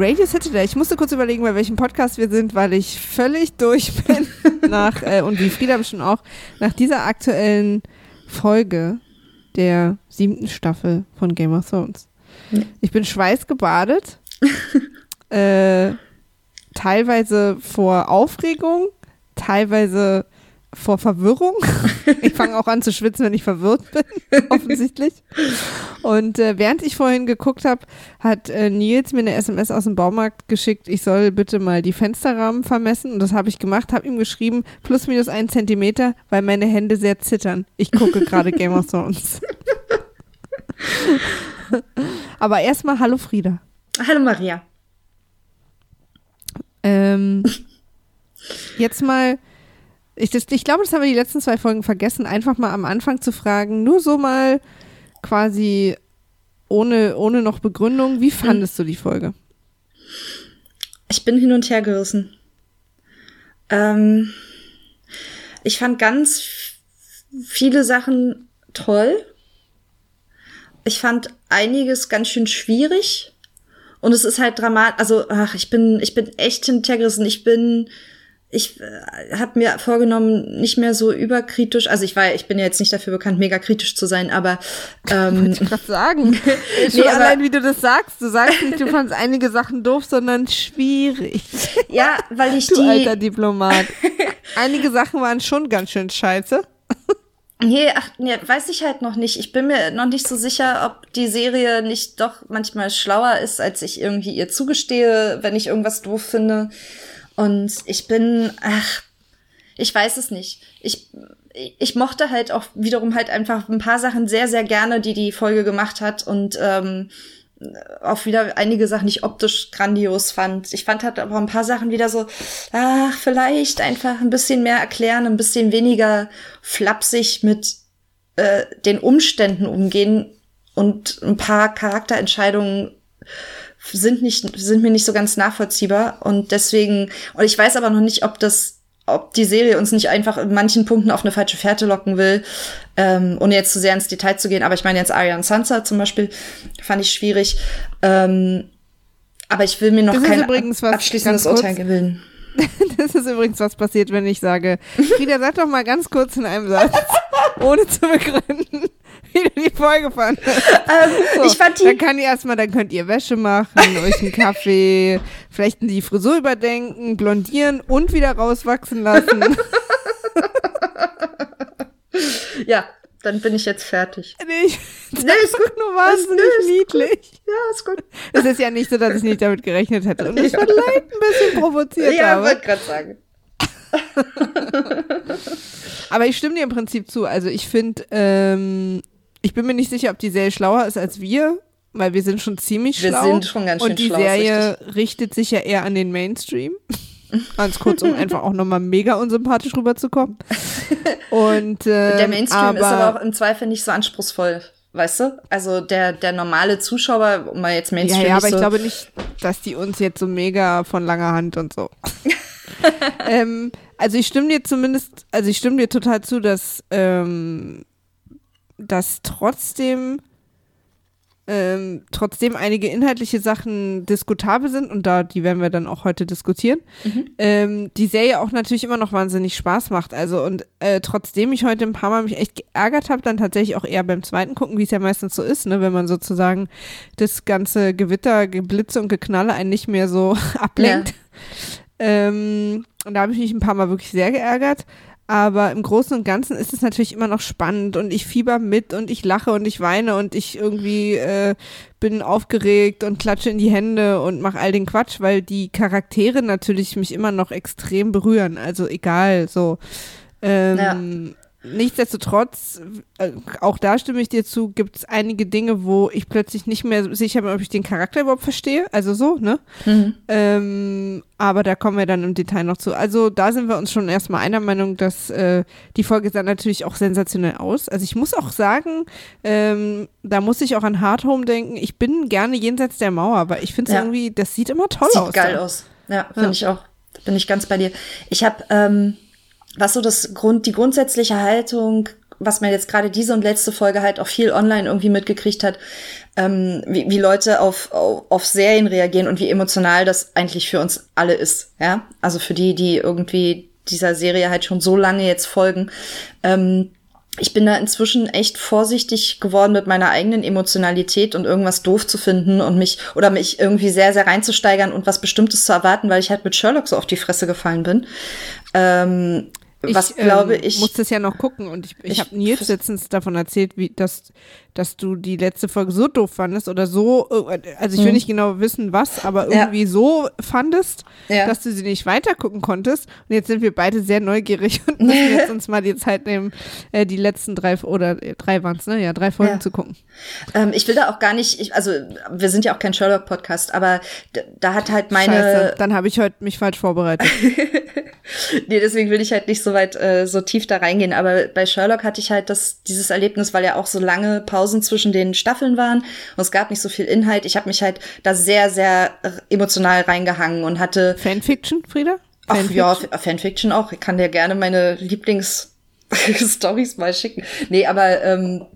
Radio Saturday. Ich musste kurz überlegen, bei welchem Podcast wir sind, weil ich völlig durch bin nach, äh, und wie Frieda bestimmt auch, nach dieser aktuellen Folge der siebten Staffel von Game of Thrones. Ich bin schweißgebadet, äh, teilweise vor Aufregung, teilweise vor Verwirrung. Ich fange auch an zu schwitzen, wenn ich verwirrt bin, offensichtlich. Und äh, während ich vorhin geguckt habe, hat äh, Nils mir eine SMS aus dem Baumarkt geschickt, ich soll bitte mal die Fensterrahmen vermessen. Und das habe ich gemacht, habe ihm geschrieben, plus minus ein Zentimeter, weil meine Hände sehr zittern. Ich gucke gerade Game of Thrones. Aber erstmal Hallo Frieda. Hallo Maria. Ähm, jetzt mal ich, das, ich glaube, das haben wir die letzten zwei Folgen vergessen, einfach mal am Anfang zu fragen, nur so mal quasi ohne, ohne noch Begründung, wie fandest du die Folge? Ich bin hin und her gerissen. Ähm, ich fand ganz viele Sachen toll. Ich fand einiges ganz schön schwierig. Und es ist halt dramatisch. Also, ach, ich bin, ich bin echt hin und her gerissen. Ich bin ich äh, habe mir vorgenommen, nicht mehr so überkritisch, also ich war, ich bin ja jetzt nicht dafür bekannt, mega kritisch zu sein, aber ähm, ich gerade sagen. nee, allein wie du das sagst, du sagst nicht, du fandst einige Sachen doof, sondern schwierig. Ja, weil ich du die alter Diplomat. einige Sachen waren schon ganz schön scheiße. Nee, ach, nee, weiß ich halt noch nicht. Ich bin mir noch nicht so sicher, ob die Serie nicht doch manchmal schlauer ist, als ich irgendwie ihr zugestehe, wenn ich irgendwas doof finde. Und ich bin, ach, ich weiß es nicht. Ich, ich mochte halt auch wiederum halt einfach ein paar Sachen sehr, sehr gerne, die die Folge gemacht hat und ähm, auch wieder einige Sachen, ich optisch grandios fand. Ich fand halt aber ein paar Sachen wieder so, ach, vielleicht einfach ein bisschen mehr erklären, ein bisschen weniger flapsig mit äh, den Umständen umgehen und ein paar Charakterentscheidungen sind nicht, sind mir nicht so ganz nachvollziehbar. Und deswegen, und ich weiß aber noch nicht, ob das, ob die Serie uns nicht einfach in manchen Punkten auf eine falsche Fährte locken will, ähm, ohne jetzt zu sehr ins Detail zu gehen. Aber ich meine jetzt Arya und Sansa zum Beispiel, fand ich schwierig. Ähm, aber ich will mir noch kein abschließendes Urteil gewinnen. Das ist übrigens was passiert, wenn ich sage, Frieda, sag doch mal ganz kurz in einem Satz, ohne zu begründen, wie du die Folge fandest. Ähm, so, ich fand die. Dann kann ihr erstmal, dann könnt ihr Wäsche machen, euch einen Kaffee, vielleicht die Frisur überdenken, blondieren und wieder rauswachsen lassen. ja, dann bin ich jetzt fertig. Nee, ich, nee ist gut, nur wahnsinnig nee, niedlich. Gut. Ja, ist gut. Es ist ja nicht so, dass ich nicht damit gerechnet hätte und ich ja. vielleicht ein bisschen provoziert ja, habe. Ja, wollte gerade sagen. Aber ich stimme dir im Prinzip zu. Also ich finde, ähm, ich bin mir nicht sicher, ob die Serie schlauer ist als wir, weil wir sind schon ziemlich wir schlau. Wir sind schon ganz schön Und die schlau, Serie richtet sich ja eher an den Mainstream. Ganz kurz, um einfach auch nochmal mega unsympathisch rüberzukommen. Und, äh, der Mainstream aber, ist aber auch im Zweifel nicht so anspruchsvoll, weißt du? Also der, der normale Zuschauer, um mal jetzt Mainstream Ja, ja, aber so ich glaube nicht, dass die uns jetzt so mega von langer Hand und so. ähm, also ich stimme dir zumindest, also ich stimme dir total zu, dass, ähm, dass trotzdem ähm, trotzdem einige inhaltliche Sachen diskutabel sind und da, die werden wir dann auch heute diskutieren, mhm. ähm, die Serie auch natürlich immer noch wahnsinnig Spaß macht. Also und äh, trotzdem ich heute ein paar Mal mich echt geärgert habe, dann tatsächlich auch eher beim zweiten gucken, wie es ja meistens so ist, ne, wenn man sozusagen das ganze Gewitter, Geblitze und Geknalle einen nicht mehr so ablenkt. Ja. Ähm, und da habe ich mich ein paar Mal wirklich sehr geärgert. Aber im Großen und Ganzen ist es natürlich immer noch spannend und ich fieber mit und ich lache und ich weine und ich irgendwie äh, bin aufgeregt und klatsche in die Hände und mache all den Quatsch, weil die Charaktere natürlich mich immer noch extrem berühren. Also egal, so. Ähm, ja. Nichtsdestotrotz, äh, auch da stimme ich dir zu, gibt es einige Dinge, wo ich plötzlich nicht mehr sicher bin, ob ich den Charakter überhaupt verstehe. Also so, ne? Mhm. Ähm, aber da kommen wir dann im Detail noch zu. Also da sind wir uns schon erstmal einer Meinung, dass äh, die Folge sah natürlich auch sensationell aus. Also ich muss auch sagen, ähm, da muss ich auch an Hard Home denken. Ich bin gerne jenseits der Mauer, aber ich finde es ja. irgendwie, das sieht immer toll sieht aus. Sieht geil da. aus. Ja, finde ja. ich auch. bin ich ganz bei dir. Ich habe ähm was so das Grund, die grundsätzliche Haltung was man jetzt gerade diese und letzte Folge halt auch viel online irgendwie mitgekriegt hat, ähm, wie, wie Leute auf, auf, auf Serien reagieren und wie emotional das eigentlich für uns alle ist. Ja, also für die, die irgendwie dieser Serie halt schon so lange jetzt folgen. Ähm, ich bin da inzwischen echt vorsichtig geworden mit meiner eigenen Emotionalität und irgendwas doof zu finden und mich oder mich irgendwie sehr, sehr reinzusteigern und was Bestimmtes zu erwarten, weil ich halt mit Sherlock so auf die Fresse gefallen bin. Ähm, ich, was glaube ähm, ich. musste es ja noch gucken und ich, ich, Ich- habe Nils letztens davon erzählt, wie dass, dass du die letzte Folge so doof fandest oder so, äh, also ich will Mhm. nicht genau wissen, was, aber Ja. irgendwie so fandest, Ja. dass du sie nicht weitergucken konntest. Und jetzt sind wir beide sehr neugierig und müssen jetzt uns mal die Zeit nehmen, äh, die letzten drei oder äh, drei waren es, ne? Ja, drei Folgen Ja. zu gucken. Ähm, ich will da auch gar nicht, ich, also wir sind ja auch kein Sherlock-Podcast, aber da, hat halt meine. Scheiße, dann habe ich heute mich falsch vorbereitet. nee, deswegen will ich halt nicht so weit, äh, so tief da reingehen. Aber bei Sherlock hatte ich halt das, dieses Erlebnis, weil ja auch so lange Pausen zwischen den Staffeln waren und es gab nicht so viel Inhalt. Ich habe mich halt da sehr, sehr emotional reingehangen und hatte Fanfiction, Frieda? Ach Fanfiction? ja, F- Fanfiction auch. Ich kann dir gerne meine Lieblings-Stories mal schicken. Nee, aber ähm,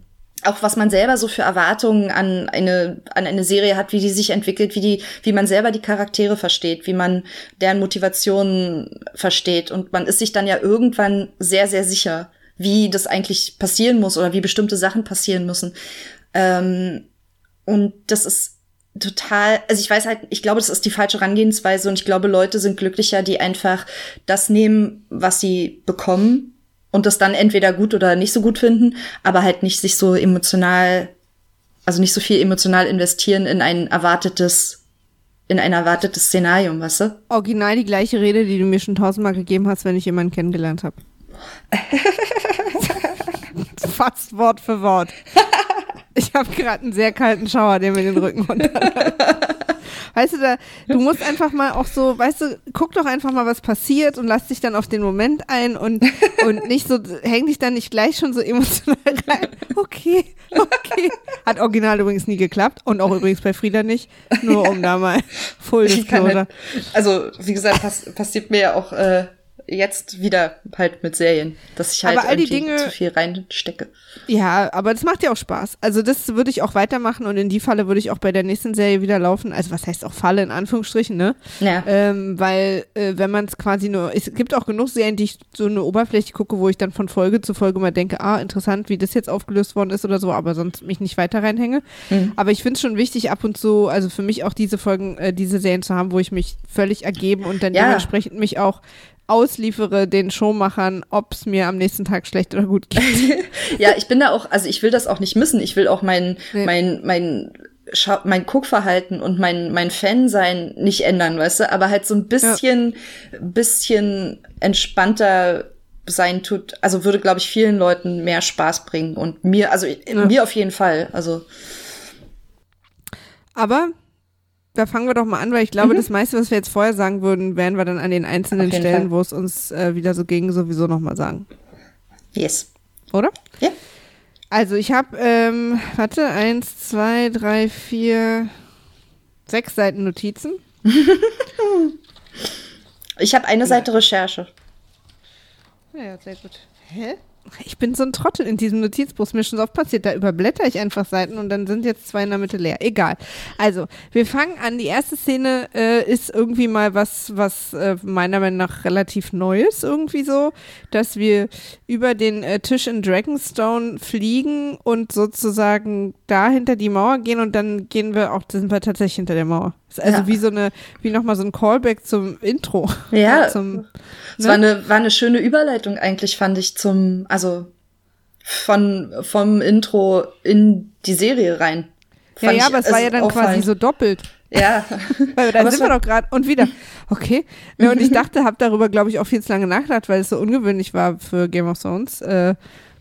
auch was man selber so für Erwartungen an eine, an eine Serie hat, wie die sich entwickelt, wie die, wie man selber die Charaktere versteht, wie man deren Motivationen versteht. Und man ist sich dann ja irgendwann sehr, sehr sicher, wie das eigentlich passieren muss oder wie bestimmte Sachen passieren müssen. Ähm, und das ist total, also ich weiß halt, ich glaube, das ist die falsche Herangehensweise und ich glaube, Leute sind glücklicher, die einfach das nehmen, was sie bekommen und das dann entweder gut oder nicht so gut finden, aber halt nicht sich so emotional, also nicht so viel emotional investieren in ein erwartetes, in ein erwartetes Szenarium, weißt du? Original die gleiche Rede, die du mir schon tausendmal gegeben hast, wenn ich jemanden kennengelernt habe. Fast Wort für Wort. Ich habe gerade einen sehr kalten Schauer, der mir den Rücken runterläuft. Weißt du, da, du musst einfach mal auch so, weißt du, guck doch einfach mal, was passiert und lass dich dann auf den Moment ein und, und nicht so, häng dich dann nicht gleich schon so emotional rein. Okay, okay. Hat original übrigens nie geklappt und auch übrigens bei Frieda nicht. Nur um da mal Full Disclosure. halt, also, wie gesagt, pass, passiert mir ja auch äh, jetzt wieder halt mit Serien, dass ich halt Aber all die Dinge- zu viel reinstecke. Ja, aber das macht ja auch Spaß. Also das würde ich auch weitermachen und in die Falle würde ich auch bei der nächsten Serie wieder laufen. Also was heißt auch Falle in Anführungsstrichen, ne? Ja. Ähm, weil äh, wenn man es quasi nur, es gibt auch genug Serien, die ich so eine Oberfläche gucke, wo ich dann von Folge zu Folge mal denke, ah, interessant, wie das jetzt aufgelöst worden ist oder so, aber sonst mich nicht weiter reinhänge. Mhm. Aber ich finde es schon wichtig, ab und zu, also für mich auch diese Folgen, äh, diese Serien zu haben, wo ich mich völlig ergeben und dann Ja. dementsprechend mich auch ausliefere den Showmachern, ob es mir am nächsten Tag schlecht oder gut geht. Ja, ich bin da auch, also ich will das auch nicht missen. Ich will auch mein, Nee. mein, mein, Schau mein Guckverhalten und mein, mein Fansein nicht ändern, weißt du, aber halt so ein bisschen, bisschen entspannter sein tut, also würde, glaube ich, vielen Leuten mehr Spaß bringen und mir, also Ja. mir auf jeden Fall, also Aber da fangen wir doch mal an, weil ich glaube, das meiste, was wir jetzt vorher sagen würden, werden wir dann an den einzelnen Stellen, wo es uns äh, wieder so ging, sowieso nochmal sagen. yes. Oder? Ja. Also ich habe, ähm, warte, eins, zwei, drei, vier, sechs Seiten Notizen. Ich habe eine Seite Recherche. Ja, ja, sehr gut. Hä? Ich bin so ein Trottel in diesem Notizbuch, mir schon so oft passiert. Da überblätter ich einfach Seiten und dann sind jetzt zwei in der Mitte leer. Egal. Also, wir fangen an. Die erste Szene äh, ist irgendwie mal was, was äh, meiner Meinung nach relativ Neues irgendwie so, dass wir über den äh, Tisch in Dragonstone fliegen und sozusagen da hinter die Mauer gehen und dann gehen wir auch, sind wir tatsächlich hinter der Mauer. Ist also Ja. wie so eine, wie nochmal so ein Callback zum Intro. Ja. zum, Es Ne? war eine, war eine schöne Überleitung eigentlich, fand ich, zum, also von, vom Intro in die Serie rein. Ja, Fand ja, ich, aber es war ja dann quasi so doppelt. Ja. Weil dann Aber sind es wir doch gerade und wieder. Okay. Ja, und ich dachte, habe darüber, glaube ich, auch viel zu lange nachgedacht, weil es so ungewöhnlich war für Game of Thrones. Äh,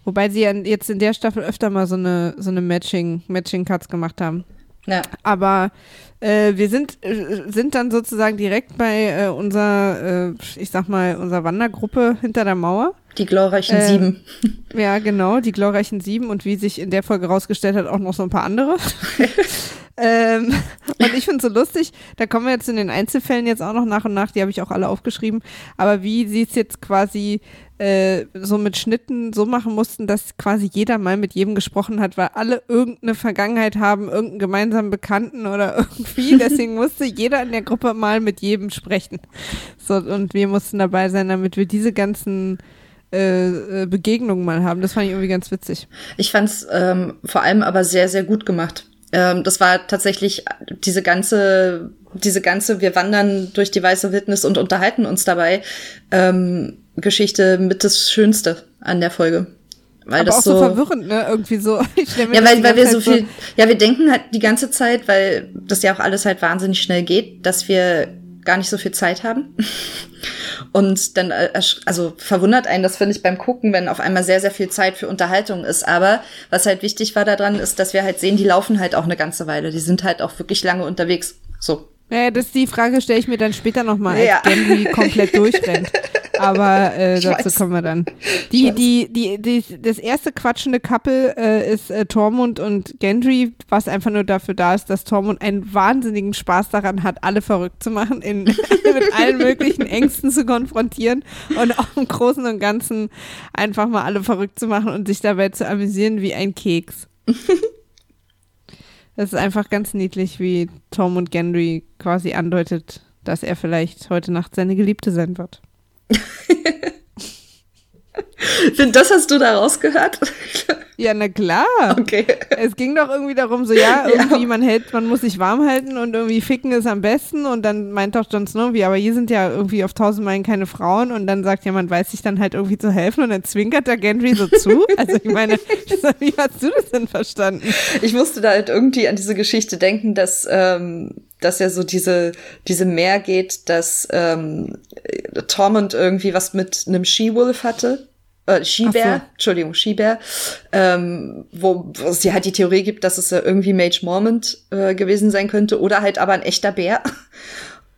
wobei sie ja jetzt in der Staffel öfter mal so eine, so eine Matching, Matching Cuts gemacht haben. ja. Aber äh, wir sind, äh, sind dann sozusagen direkt bei äh, unserer, äh, ich sag mal, unserer Wandergruppe hinter der Mauer. Die glorreichen äh, Sieben. Ja, genau, die glorreichen Sieben und wie sich in der Folge rausgestellt hat, auch noch so ein paar andere. ähm, und ich finde es so lustig, da kommen wir jetzt in den Einzelfällen jetzt auch noch nach und nach, die habe ich auch alle aufgeschrieben, aber wie sie es jetzt quasi äh, so mit Schnitten so machen mussten, dass quasi jeder mal mit jedem gesprochen hat, weil alle irgendeine Vergangenheit haben, irgendeinen gemeinsamen Bekannten oder irgendwie. Deswegen musste jeder in der Gruppe mal mit jedem sprechen. So, und wir mussten dabei sein, damit wir diese ganzen äh, äh, Begegnungen mal haben. Das fand ich irgendwie ganz witzig. Ich fand es ähm, vor allem aber sehr, sehr gut gemacht. Ähm, das war tatsächlich diese ganze, diese ganze, wir wandern durch die weiße Wildnis und unterhalten uns dabei, ähm, Geschichte mit das Schönste an der Folge. Weil aber das auch so, so verwirrend, ne? Irgendwie so. ja, weil, weil wir so viel, so ja, wir denken halt die ganze Zeit, weil das ja auch alles halt wahnsinnig schnell geht, dass wir gar nicht so viel Zeit haben. Und dann, äh, also verwundert einen das, finde ich, beim Gucken, wenn auf einmal sehr, sehr viel Zeit für Unterhaltung ist. Aber was halt wichtig war daran, ist, dass wir halt sehen, die laufen halt auch eine ganze Weile. Die sind halt auch wirklich lange unterwegs. So. Naja, das ist die Frage, stelle ich mir dann später nochmal, als ja. Genry komplett durchrennt. Aber äh, dazu weiß. kommen wir dann. Die, die, die, die, das erste quatschende Couple äh, ist äh, Tormund und Gendry, was einfach nur dafür da ist, dass Tormund einen wahnsinnigen Spaß daran hat, alle verrückt zu machen, in, mit allen möglichen Ängsten zu konfrontieren und auch im Großen und Ganzen einfach mal alle verrückt zu machen und sich dabei zu amüsieren wie ein Keks. Es ist einfach ganz niedlich, wie Tom und Gendry quasi andeutet, dass er vielleicht heute Nacht seine Geliebte sein wird. das hast du da rausgehört? Ja, na klar. Okay. Es ging doch irgendwie darum, so ja, irgendwie ja. man hält, man muss sich warm halten und irgendwie ficken ist am besten und dann meint doch Jon Snow, wie, aber hier sind ja irgendwie auf tausend Meilen keine Frauen und dann sagt jemand, weiß sich dann halt irgendwie zu helfen und dann zwinkert der Gendry so zu. Also ich meine, wie hast du das denn verstanden? Ich musste da halt irgendwie an diese Geschichte denken, dass ähm, dass ja so diese, diese Meer geht, dass ähm, Tormund irgendwie was mit einem She-Wolf hatte. Äh, Skibär, so. Entschuldigung, Skibär, ähm, wo, wo es ja halt die Theorie gibt, dass es ja irgendwie Mage Mormont äh, gewesen sein könnte oder halt aber ein echter Bär.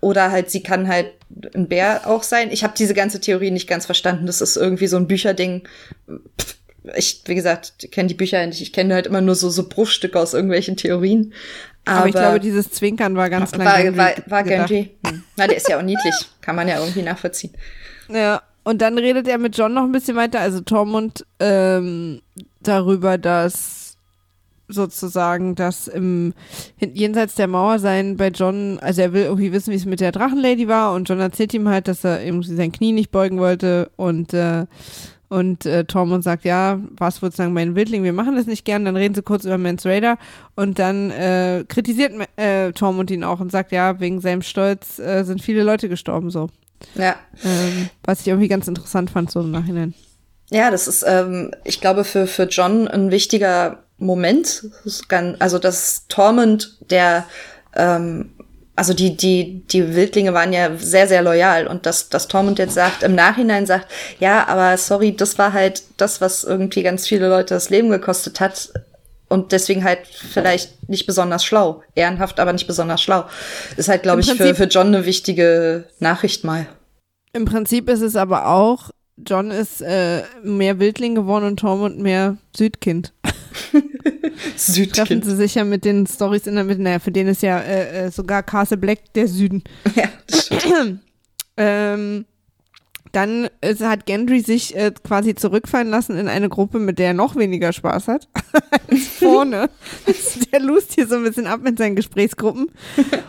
Oder halt, sie kann halt ein Bär auch sein. Ich habe diese ganze Theorie nicht ganz verstanden. Das ist irgendwie so ein Bücherding. Ich, wie gesagt, kenne die Bücher nicht. Ich kenne halt immer nur so, so Bruchstücke aus irgendwelchen Theorien. Aber, aber, ich glaube, dieses Zwinkern war ganz klein. War, war, war Genji. Hm. Na, der ist ja auch niedlich. Kann man ja irgendwie nachvollziehen. Ja, und dann redet er mit John noch ein bisschen weiter, also Tormund, ähm, darüber, dass sozusagen das im jenseits der Mauer sein bei John, also er will irgendwie wissen, wie es mit der Drachenlady war und John erzählt ihm halt, dass er irgendwie sein Knie nicht beugen wollte und äh, und äh, Tormund sagt, ja, was sozusagen mein Wildling, wir machen das nicht gern. Dann reden sie kurz über Mans Raider und dann äh, kritisiert äh, Tormund ihn auch und sagt, ja, wegen seinem Stolz äh, sind viele Leute gestorben so. Ja. Ähm, was ich irgendwie ganz interessant fand, so im Nachhinein. Ja, das ist, ähm, ich glaube, für, für John ein wichtiger Moment. Also, dass Tormund, der, ähm, also die, die, die Wildlinge waren ja sehr, sehr loyal und dass, dass Tormund jetzt sagt, im Nachhinein sagt, ja, aber sorry, das war halt das, was irgendwie ganz viele Leute das Leben gekostet hat und deswegen halt vielleicht nicht besonders schlau. Ehrenhaft, aber nicht besonders schlau. Ist halt, glaube ich, für, für John eine wichtige Nachricht mal. Im Prinzip ist es aber auch, John ist äh, mehr Wildling geworden und Tormund mehr Südkind. Südkind. Treffen sie sich ja mit den Stories in der Mitte. Naja, für den ist ja äh, äh sogar Castle Black der Süden. Ja, ähm, dann äh, hat Gendry sich äh, quasi zurückfallen lassen in eine Gruppe, mit der er noch weniger Spaß hat als vorne. der lust hier so ein bisschen ab mit seinen Gesprächsgruppen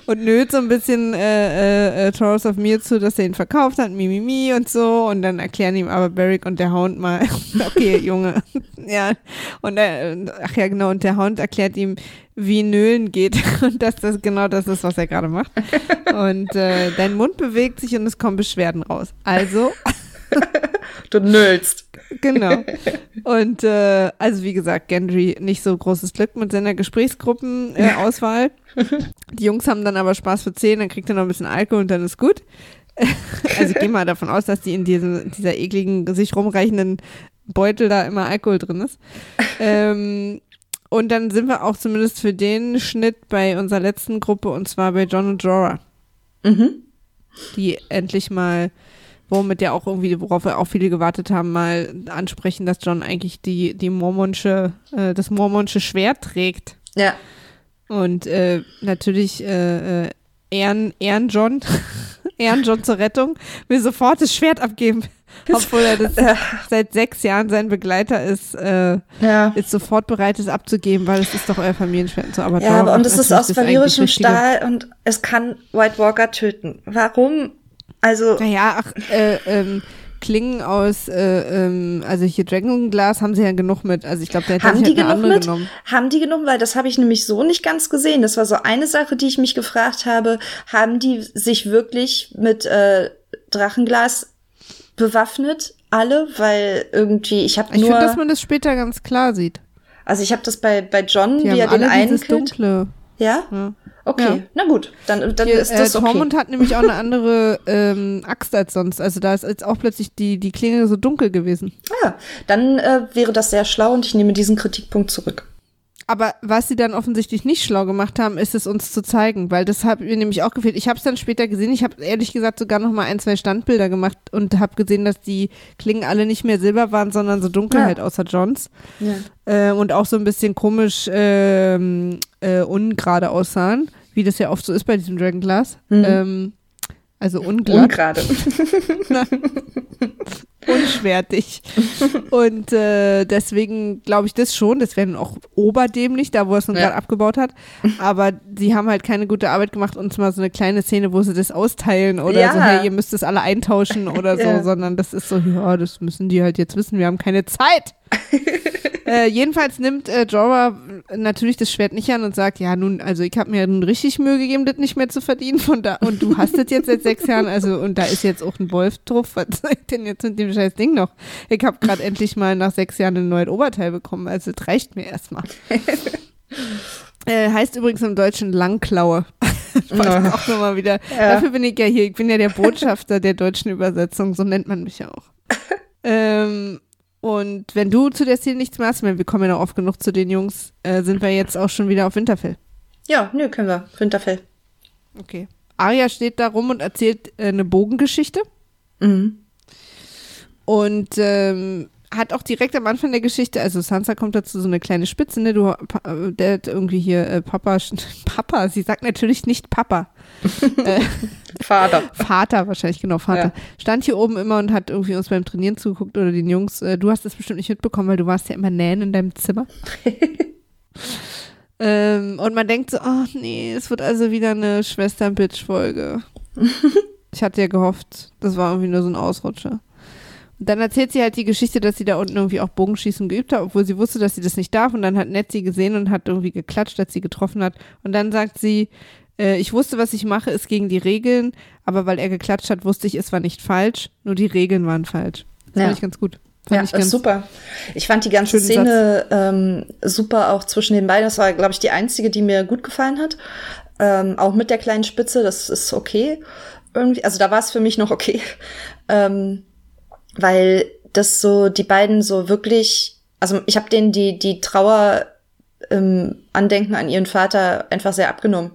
und nöt so ein bisschen äh, äh, äh Taurus of Mir zu, dass er ihn verkauft hat, Mimimi mi, mi und so. Und dann erklären ihm aber Barrick und der Hound mal, okay, Junge, ja. Und äh, ach ja, genau, und der Hound erklärt ihm, wie Nölen geht und dass das genau das ist, was er gerade macht. Und äh, dein Mund bewegt sich und es kommen Beschwerden raus. Also. du nölst. Genau. Und äh, also wie gesagt, Gendry nicht so großes Glück mit seiner Gesprächsgruppenauswahl. Äh, Die Jungs haben dann aber Spaß für 10, dann kriegt er noch ein bisschen Alkohol und dann ist gut. also ich gehe mal davon aus, dass die in diesem, dieser ekligen, sich rumreichenden Beutel da immer Alkohol drin ist. Ähm, und dann sind wir auch zumindest für den Schnitt bei unserer letzten Gruppe und zwar bei John und Jorah. Mhm. Die endlich mal womit ja auch irgendwie, worauf wir auch viele gewartet haben, mal ansprechen, dass John eigentlich die, die mormonsche, äh, das mormonsche Schwert trägt. Ja. Und äh, natürlich äh, äh, Ehren, Ehren John, Ehren John zur Rettung, will sofort das Schwert abgeben. Obwohl er das Ja. seit sechs Jahren sein Begleiter ist, äh, Ja. ist sofort bereit, es abzugeben, weil es ist doch euer Familienschwert so. Aber Ja, aber und es ist aus Richtige. Stahl und es kann White Walker töten. Warum? Also, Naja, ach, äh, ähm, Klingen aus, äh, ähm, also hier Dragonglass haben sie ja genug mit. Also ich glaube, der haben sich die genug mit? genommen. Haben die genug? Weil das habe ich nämlich so nicht ganz gesehen. Das war so eine Sache, die ich mich gefragt habe. Haben die sich wirklich mit äh, Drachenglas bewaffnet? Alle? Weil irgendwie, ich habe Ich nur, finde, dass man das später ganz klar sieht. also ich habe das bei, bei John, Die wie er den einen dieses killt. Dunkle. Ja? Ja. Okay, Ja. na gut, dann, dann Hier, ist das äh, okay. Tormund hat nämlich auch eine andere ähm, Axt als sonst. Also da ist jetzt auch plötzlich die, die Klinge so dunkel gewesen. Ah, dann äh, wäre das sehr schlau und ich nehme diesen Kritikpunkt zurück. Aber was sie dann offensichtlich nicht schlau gemacht haben, ist es uns zu zeigen, weil das hat mir nämlich auch gefehlt. Ich habe es dann später gesehen. Ich habe ehrlich gesagt sogar noch mal ein, zwei Standbilder gemacht und habe gesehen, dass die Klingen alle nicht mehr silber waren, sondern so dunkel Ja. halt, außer Johns. Ja. Äh, und auch so ein bisschen komisch ähm, äh, ungerade aussahen, wie das ja oft so ist bei diesem Dragonglass. Mhm. Ähm, also unglatt. Ungerade. unschwertig. Und äh, deswegen glaube ich das schon. Das wäre dann auch oberdämlich, da wo er es nun Ja. gerade abgebaut hat. Aber sie haben halt keine gute Arbeit gemacht, uns mal so eine kleine Szene, wo sie das austeilen oder Ja. so, hey, ihr müsst es alle eintauschen oder so, Ja. sondern das ist so, ja, das müssen die halt jetzt wissen, wir haben keine Zeit. äh, jedenfalls nimmt äh, Jorah natürlich das Schwert nicht an und sagt, ja nun, also ich habe mir nun richtig Mühe gegeben, das nicht mehr zu verdienen von da und du hast das jetzt seit sechs Jahren, also und da ist jetzt auch ein Wolf drauf, was soll ich denn jetzt mit dem scheiß Ding noch? Ich habe gerade endlich mal nach sechs Jahren ein neues Oberteil bekommen, also das reicht mir erstmal. äh, heißt übrigens im Deutschen Langklaue. Wollte ich auch nochmal wieder. Ja. Dafür bin ich ja hier. Ich bin ja der Botschafter der deutschen Übersetzung. So nennt man mich ja auch. ähm, und wenn du zu der Szene nichts mehr hast, wir kommen ja noch oft genug zu den Jungs, äh, sind wir jetzt auch schon wieder auf Winterfell. Ja, nö, können wir. Winterfell. Okay. Arya steht da rum und erzählt äh, eine Bogengeschichte Mhm. Und ähm, hat auch direkt am Anfang der Geschichte, also Sansa kommt dazu so eine kleine Spitze, ne, du, äh, der hat irgendwie hier äh, Papa, Papa, sie sagt natürlich nicht Papa. äh, Vater. Vater wahrscheinlich, genau, Vater. Ja. Stand hier oben immer und hat irgendwie uns beim Trainieren zugeguckt oder den Jungs. Äh, du hast das bestimmt nicht mitbekommen, weil du warst ja immer nähen in deinem Zimmer. ähm, und man denkt so, ach nee, es wird also wieder eine Schwestern-Bitch-Folge. ich hatte ja gehofft, das war irgendwie nur so ein Ausrutscher. Und dann erzählt sie halt die Geschichte, dass sie da unten irgendwie auch Bogenschießen geübt hat, obwohl sie wusste, dass sie das nicht darf. Und dann hat Ned sie gesehen und hat irgendwie geklatscht, als sie getroffen hat. Und dann sagt sie, äh, ich wusste, was ich mache, ist gegen die Regeln, aber weil er geklatscht hat, wusste ich, es war nicht falsch, nur die Regeln waren falsch. Das Ja. fand ich ganz gut. Fand Ja, ich ganz, super. Ich fand die ganze Szene ähm, super auch zwischen den beiden. Das war, glaube ich, die einzige, die mir gut gefallen hat. Ähm, auch mit der kleinen Spitze, das ist okay. Irgendwie, also da war es für mich noch okay. Ähm, weil das so, die beiden so wirklich, also ich habe denen die, die Trauer im Andenken an ihren Vater einfach sehr abgenommen.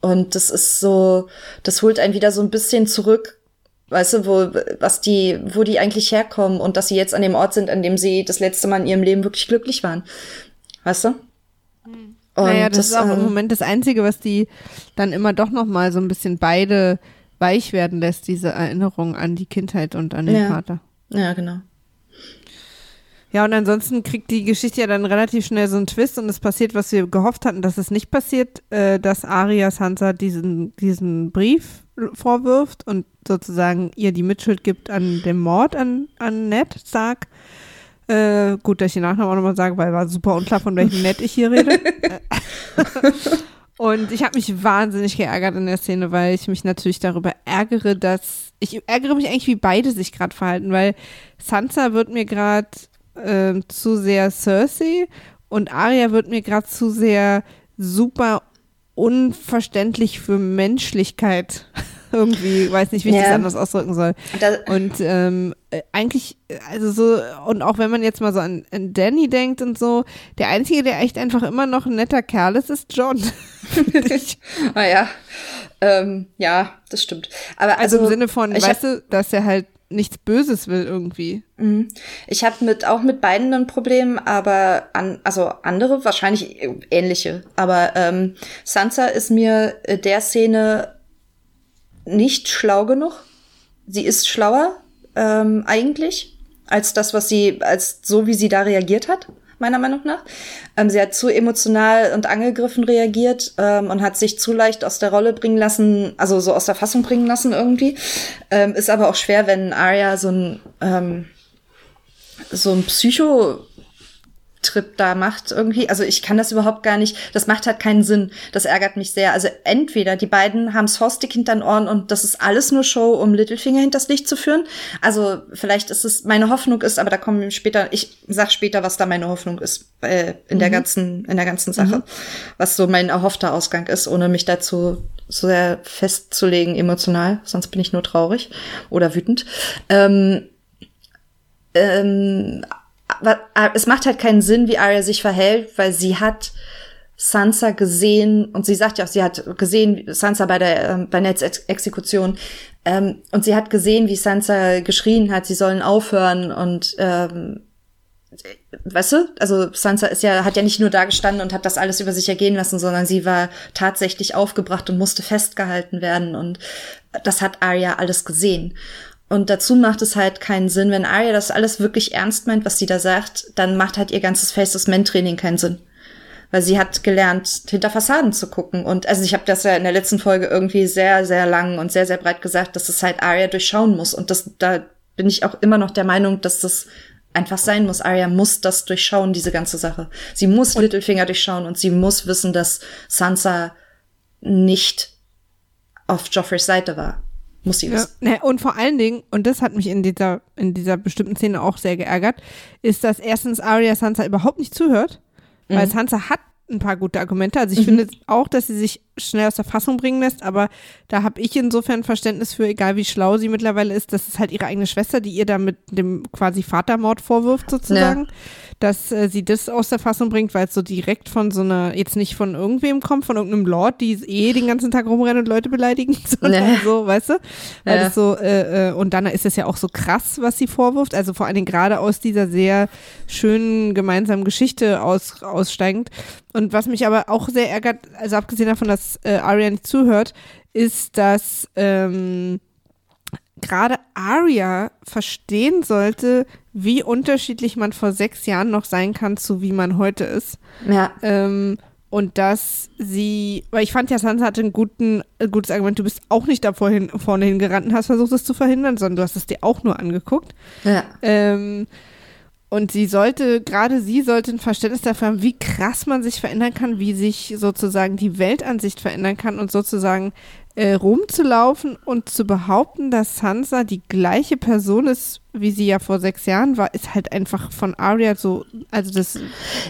Und das ist so, das holt einen wieder so ein bisschen zurück, weißt du, wo, was die, wo die eigentlich herkommen und dass sie jetzt an dem Ort sind, an dem sie das letzte Mal in ihrem Leben wirklich glücklich waren. Weißt du? Und naja, das, ist auch im ähm, Moment das Einzige, was die dann immer doch noch mal so ein bisschen beide weich werden lässt, diese Erinnerung an die Kindheit und an den Ja. Vater. Ja, genau. Ja, und ansonsten kriegt die Geschichte ja dann relativ schnell so einen Twist und es passiert, was wir gehofft hatten, dass es nicht passiert, äh, dass Arya Sansa diesen, diesen Brief vorwirft und sozusagen ihr die Mitschuld gibt an dem Mord an, an Ned Stark. Äh, gut, dass ich den Nachnamen auch nochmal sage, weil war super unklar, von welchem Ned ich hier rede. Und ich habe mich wahnsinnig geärgert in der Szene, weil ich mich natürlich darüber ärgere, dass ich ärgere mich eigentlich, wie beide sich gerade verhalten, weil Sansa wird mir gerade ähm, zu sehr Cersei und Arya wird mir gerade zu sehr super unverständlich für Menschlichkeit. Irgendwie, weiß nicht, wie ich Ja. das anders ausdrücken soll. Da, Und ähm, äh, eigentlich, äh, also so, und auch wenn man jetzt mal so an, an Danny denkt und so, der Einzige, der echt einfach immer noch ein netter Kerl ist, ist John. ah ja. Ähm, ja, das stimmt. Aber Also, also, im Sinne von, ich weißt du, dass er halt nichts Böses will irgendwie. Mhm. Ich habe mit auch mit beiden ein Problem, aber an, also andere wahrscheinlich ähnliche. Aber ähm, Sansa ist mir der Szene nicht schlau genug. Sie ist schlauer ähm, eigentlich als das, was sie als so wie sie da reagiert hat meiner Meinung nach. Ähm, sie hat zu emotional und angegriffen reagiert ähm, und hat sich zu leicht aus der Rolle bringen lassen, also so aus der Fassung bringen lassen irgendwie. Ähm, ist aber auch schwer, wenn Arya so ein ähm, so ein Psycho Trip da macht irgendwie. Also ich kann das überhaupt gar nicht. Das macht halt keinen Sinn. Das ärgert mich sehr. Also entweder die beiden haben Sawstick hinter den Ohren und das ist alles nur Show, um Littlefinger hinters Licht zu führen. Also vielleicht ist es, meine Hoffnung ist, aber da kommen wir später, ich sag später, was da meine Hoffnung ist äh, in mhm. der ganzen, in der ganzen Sache. Mhm. Was so mein erhoffter Ausgang ist, ohne mich dazu so sehr festzulegen emotional. Sonst bin ich nur traurig oder wütend. Ähm, ähm, äh, es macht halt keinen Sinn, wie Arya sich verhält, weil sie hat Sansa gesehen und sie sagt ja auch, sie hat gesehen Sansa bei der äh, bei Neds Ex Exekution ähm, und sie hat gesehen, wie Sansa geschrien hat, sie sollen aufhören und ähm, weißt du, also Sansa ist ja hat ja nicht nur da gestanden und hat das alles über sich ergehen lassen, sondern sie war tatsächlich aufgebracht und musste festgehalten werden und das hat Arya alles gesehen. Und dazu macht es halt keinen Sinn, wenn Arya das alles wirklich ernst meint, was sie da sagt, dann macht halt ihr ganzes Face-of-Men-Training keinen Sinn. Weil sie hat gelernt, hinter Fassaden zu gucken. Und also ich habe das ja in der letzten Folge irgendwie sehr, sehr lang und sehr, sehr breit gesagt, dass es halt Arya durchschauen muss. Und das, da bin ich auch immer noch der Meinung, dass das einfach sein muss. Arya muss das durchschauen, diese ganze Sache. Sie muss und Littlefinger durchschauen und sie muss wissen, dass Sansa nicht auf Joffreys Seite war muss sie wissen. Ja, und vor allen Dingen, und das hat mich in dieser, in dieser bestimmten Szene auch sehr geärgert, ist, dass erstens Arya Sansa überhaupt nicht zuhört, mhm. weil Sansa hat ein paar gute Argumente. Also ich mhm. finde auch, dass sie sich schnell aus der Fassung bringen lässt, aber da habe ich insofern Verständnis für, egal wie schlau sie mittlerweile ist, das ist halt ihre eigene Schwester, die ihr da mit dem quasi Vatermord vorwirft sozusagen. Ja dass äh, sie das aus der Fassung bringt, weil es so direkt von so einer, jetzt nicht von irgendwem kommt, von irgendeinem Lord, die eh den ganzen Tag rumrennen und Leute beleidigen, sondern nee. so, weißt du? Weil ja. das so, äh, äh, und dann ist es ja auch so krass, was sie vorwirft, also vor allen Dingen gerade aus dieser sehr schönen gemeinsamen Geschichte aus, aussteigend. Und was mich aber auch sehr ärgert, also abgesehen davon, dass äh, Arya nicht zuhört, ist, dass ähm, gerade Arya verstehen sollte, wie unterschiedlich man vor sechs Jahren noch sein kann zu wie man heute ist. Ja. Ähm, und dass sie, weil ich fand ja, Sansa hatte ein, guten, ein gutes Argument, du bist auch nicht da vorhin, vorne hingerannt und hast versucht, es zu verhindern, sondern du hast es dir auch nur angeguckt. Ja. Ähm, und sie sollte, gerade sie sollte ein Verständnis dafür haben, wie krass man sich verändern kann, wie sich sozusagen die Weltansicht verändern kann und sozusagen äh, rumzulaufen und zu behaupten, dass Sansa die gleiche Person ist, wie sie ja vor sechs Jahren war, ist halt einfach von Arya so, also das,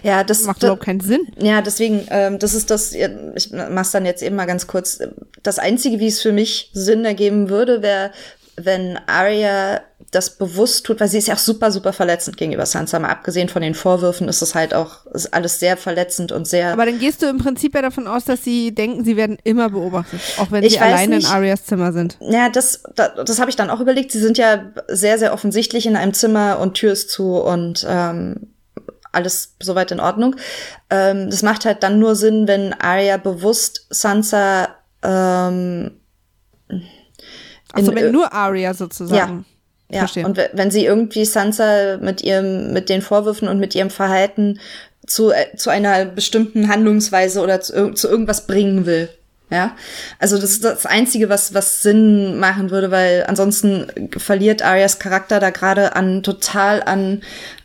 ja, das macht überhaupt keinen Sinn. Ja, deswegen, ähm, das ist das, ich mach's dann jetzt eben mal ganz kurz. Das Einzige, wie es für mich Sinn ergeben würde, wäre, wenn Arya das bewusst tut, weil sie ist ja auch super, super verletzend gegenüber Sansa. Mal abgesehen von den Vorwürfen ist es halt auch alles sehr verletzend und sehr. Aber dann gehst du im Prinzip ja davon aus, dass sie denken, sie werden immer beobachtet, auch wenn sie alleine in Arias Zimmer sind. Ja, das, das, das habe ich dann auch überlegt. Sie sind ja sehr, sehr offensichtlich in einem Zimmer und Tür ist zu und ähm, alles soweit in Ordnung. Ähm, das macht halt dann nur Sinn, wenn Arya bewusst Sansa ähm, also wenn nur Arya sozusagen. Ja, ja. Und wenn sie irgendwie Sansa mit ihrem, mit den Vorwürfen und mit ihrem Verhalten zu, äh, zu einer bestimmten Handlungsweise oder zu, zu irgendwas bringen will. Ja, also das ist das Einzige, was, was Sinn machen würde, weil ansonsten verliert Arias Charakter da gerade an total an,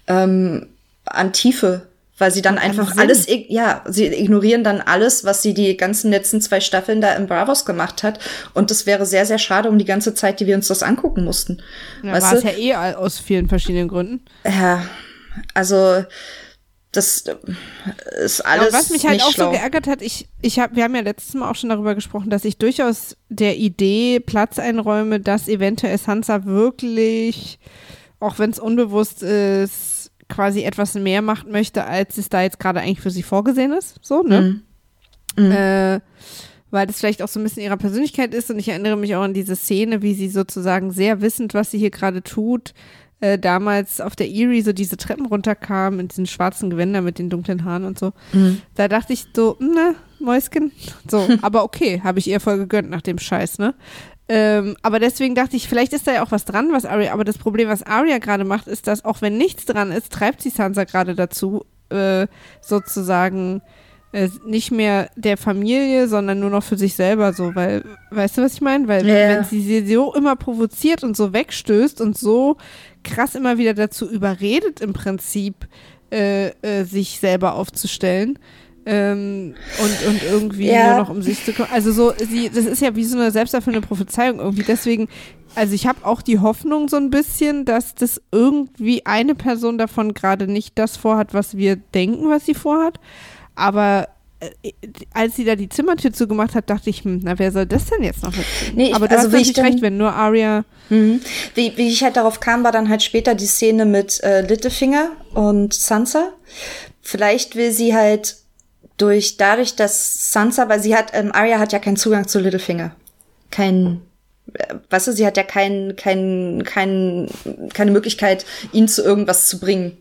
ähm, an Tiefe weil sie dann und einfach alles, ja, sie ignorieren dann alles, was sie die ganzen letzten zwei Staffeln da im Bravos gemacht hat. Und das wäre sehr, sehr schade um die ganze Zeit, die wir uns das angucken mussten. Ja, war es ja eh aus vielen verschiedenen Gründen. Ja, also das ist alles. Ja, was mich halt auch schlau. so geärgert hat, ich, ich hab, wir haben ja letztes Mal auch schon darüber gesprochen, dass ich durchaus der Idee Platz einräume, dass eventuell Sansa wirklich, auch wenn es unbewusst ist, quasi etwas mehr machen möchte, als es da jetzt gerade eigentlich für sie vorgesehen ist. So, ne? Mhm. Mhm. Äh, weil das vielleicht auch so ein bisschen ihrer Persönlichkeit ist. Und ich erinnere mich auch an diese Szene, wie sie sozusagen sehr wissend, was sie hier gerade tut, äh, damals auf der Erie so diese Treppen runterkam in diesen schwarzen Gewänder mit den dunklen Haaren und so. Mhm. Da dachte ich so, ne, Mäuschen. So, aber okay, habe ich ihr voll gegönnt nach dem Scheiß, ne? Ähm, aber deswegen dachte ich, vielleicht ist da ja auch was dran, was Arya, aber das Problem, was Arya gerade macht, ist, dass auch wenn nichts dran ist, treibt sie Sansa gerade dazu, äh, sozusagen äh, nicht mehr der Familie, sondern nur noch für sich selber so, weil, weißt du, was ich meine? Weil ja. wenn sie sie so immer provoziert und so wegstößt und so krass immer wieder dazu überredet, im Prinzip äh, äh, sich selber aufzustellen, ähm, und, und irgendwie ja. nur noch um sich zu kommen. Also so, sie, das ist ja wie so eine selbsterfüllende Prophezeiung irgendwie. Deswegen, also ich habe auch die Hoffnung so ein bisschen, dass das irgendwie eine Person davon gerade nicht das vorhat, was wir denken, was sie vorhat. Aber äh, als sie da die Zimmertür zugemacht hat, dachte ich, hm, na, wer soll das denn jetzt noch mitziehen? Nee, Aber du also hast natürlich dann, recht, wenn nur Arya. Mhm. Wie, wie ich halt darauf kam, war dann halt später die Szene mit äh, Littlefinger und Sansa. Vielleicht will sie halt durch dadurch, dass Sansa, weil sie hat, ähm, Arya hat ja keinen Zugang zu Littlefinger. Kein, äh, weißt du, sie hat ja kein, kein, kein, keine Möglichkeit, ihn zu irgendwas zu bringen.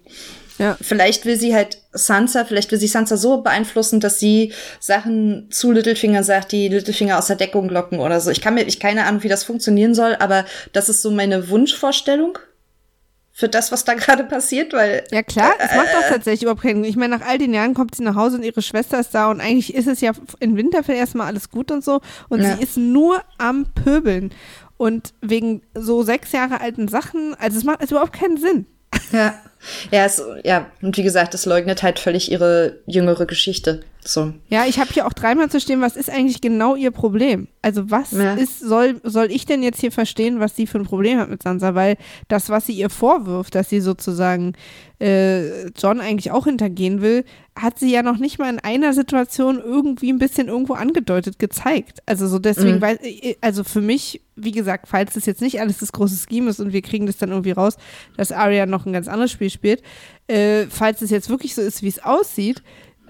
Ja. Vielleicht will sie halt Sansa, vielleicht will sie Sansa so beeinflussen, dass sie Sachen zu Littlefinger sagt, die Littlefinger aus der Deckung locken oder so. Ich kann mir, ich keine Ahnung, wie das funktionieren soll, aber das ist so meine Wunschvorstellung für das, was da gerade passiert, weil. Ja klar, es äh, macht doch tatsächlich überhaupt keinen Ich meine, nach all den Jahren kommt sie nach Hause und ihre Schwester ist da und eigentlich ist es ja in Winterfell erstmal alles gut und so und ja. sie ist nur am Pöbeln. Und wegen so sechs Jahre alten Sachen, also es macht es überhaupt keinen Sinn. Ja. Ja, es, ja, und wie gesagt, es leugnet halt völlig ihre jüngere Geschichte. So. Ja, ich habe hier auch dreimal zu stehen, was ist eigentlich genau ihr Problem? Also was ja. ist, soll, soll ich denn jetzt hier verstehen, was sie für ein Problem hat mit Sansa? Weil das, was sie ihr vorwirft, dass sie sozusagen äh, John eigentlich auch hintergehen will, hat sie ja noch nicht mal in einer Situation irgendwie ein bisschen irgendwo angedeutet, gezeigt. Also so deswegen, mhm. weil, äh, also für mich, wie gesagt, falls das jetzt nicht alles das große Scheme ist und wir kriegen das dann irgendwie raus, dass Arya noch ein ganz anderes Spiel spielt, äh, falls es jetzt wirklich so ist, wie es aussieht,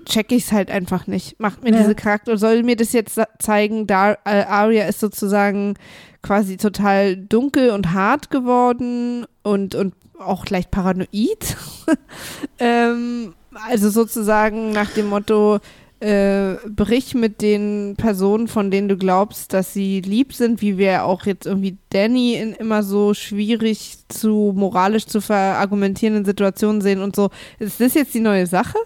checke ich es halt einfach nicht. Macht mir ja. diese Charakter, soll mir das jetzt zeigen, da äh, Arya ist sozusagen quasi total dunkel und hart geworden und, und auch leicht paranoid. ähm, also sozusagen nach dem Motto, äh, brich mit den Personen, von denen du glaubst, dass sie lieb sind, wie wir auch jetzt irgendwie Danny in immer so schwierig zu moralisch zu verargumentierenden Situationen sehen und so. Ist das jetzt die neue Sache?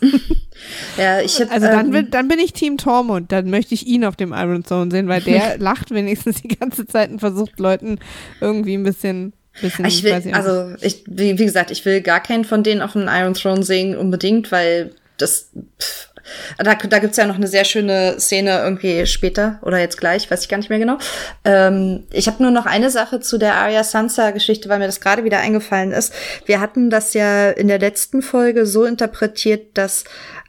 ja, ich hab, also dann, ähm, bin, dann bin ich Team Tormund, dann möchte ich ihn auf dem Iron Zone sehen, weil der lacht wenigstens die ganze Zeit und versucht Leuten irgendwie ein bisschen Bisschen, ich will, ich also ich, wie, wie, gesagt, ich will gar keinen von denen auf dem Iron Throne sehen unbedingt, weil das, pff, da, da gibt's ja noch eine sehr schöne Szene irgendwie später oder jetzt gleich, weiß ich gar nicht mehr genau. Ähm, ich habe nur noch eine Sache zu der Arya Sansa-Geschichte, weil mir das gerade wieder eingefallen ist. Wir hatten das ja in der letzten Folge so interpretiert, dass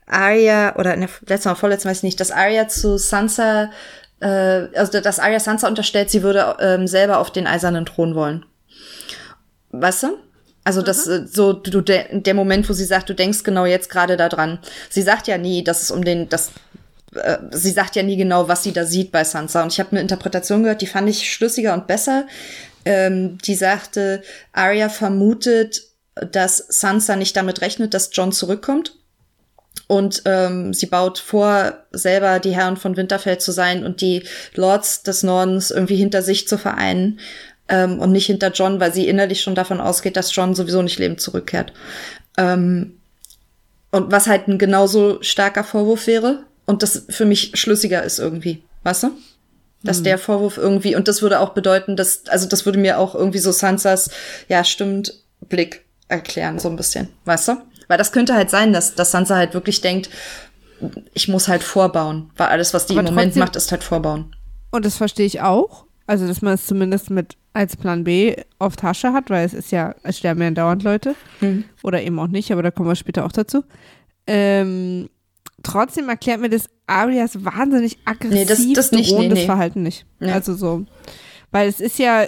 Arya, oder in der letzten oder vorletzten weiß ich nicht, dass Arya zu Sansa, äh, also dass Arya Sansa unterstellt, sie würde ähm, selber auf den eisernen Thron wollen. Weißt du? Also das mhm. so du der, der Moment, wo sie sagt, du denkst genau jetzt gerade da dran. Sie sagt ja nie, dass es um den das äh, sie sagt ja nie genau, was sie da sieht bei Sansa und ich habe eine Interpretation gehört, die fand ich schlüssiger und besser. Ähm, die sagte, Arya vermutet, dass Sansa nicht damit rechnet, dass John zurückkommt. Und ähm, sie baut vor, selber die Herren von Winterfell zu sein und die Lords des Nordens irgendwie hinter sich zu vereinen ähm, und nicht hinter John, weil sie innerlich schon davon ausgeht, dass John sowieso nicht lebend zurückkehrt. Ähm, und was halt ein genauso starker Vorwurf wäre und das für mich schlüssiger ist irgendwie, weißt du? Dass mhm. der Vorwurf irgendwie, und das würde auch bedeuten, dass, also das würde mir auch irgendwie so Sansas, ja, stimmt, Blick erklären, so ein bisschen, weißt du? Weil das könnte halt sein, dass, dass Sansa halt wirklich denkt, ich muss halt vorbauen, weil alles, was die Aber im Moment macht, ist halt vorbauen. Und das verstehe ich auch. Also, dass man es zumindest mit als Plan B auf Tasche hat, weil es ist ja, es sterben ja dauernd Leute. Mhm. Oder eben auch nicht, aber da kommen wir später auch dazu. Ähm, trotzdem erklärt mir das Arias wahnsinnig aggressiv nee, das, das nicht, nee, nee. Verhalten nicht. Ja. Also so. Weil es ist ja,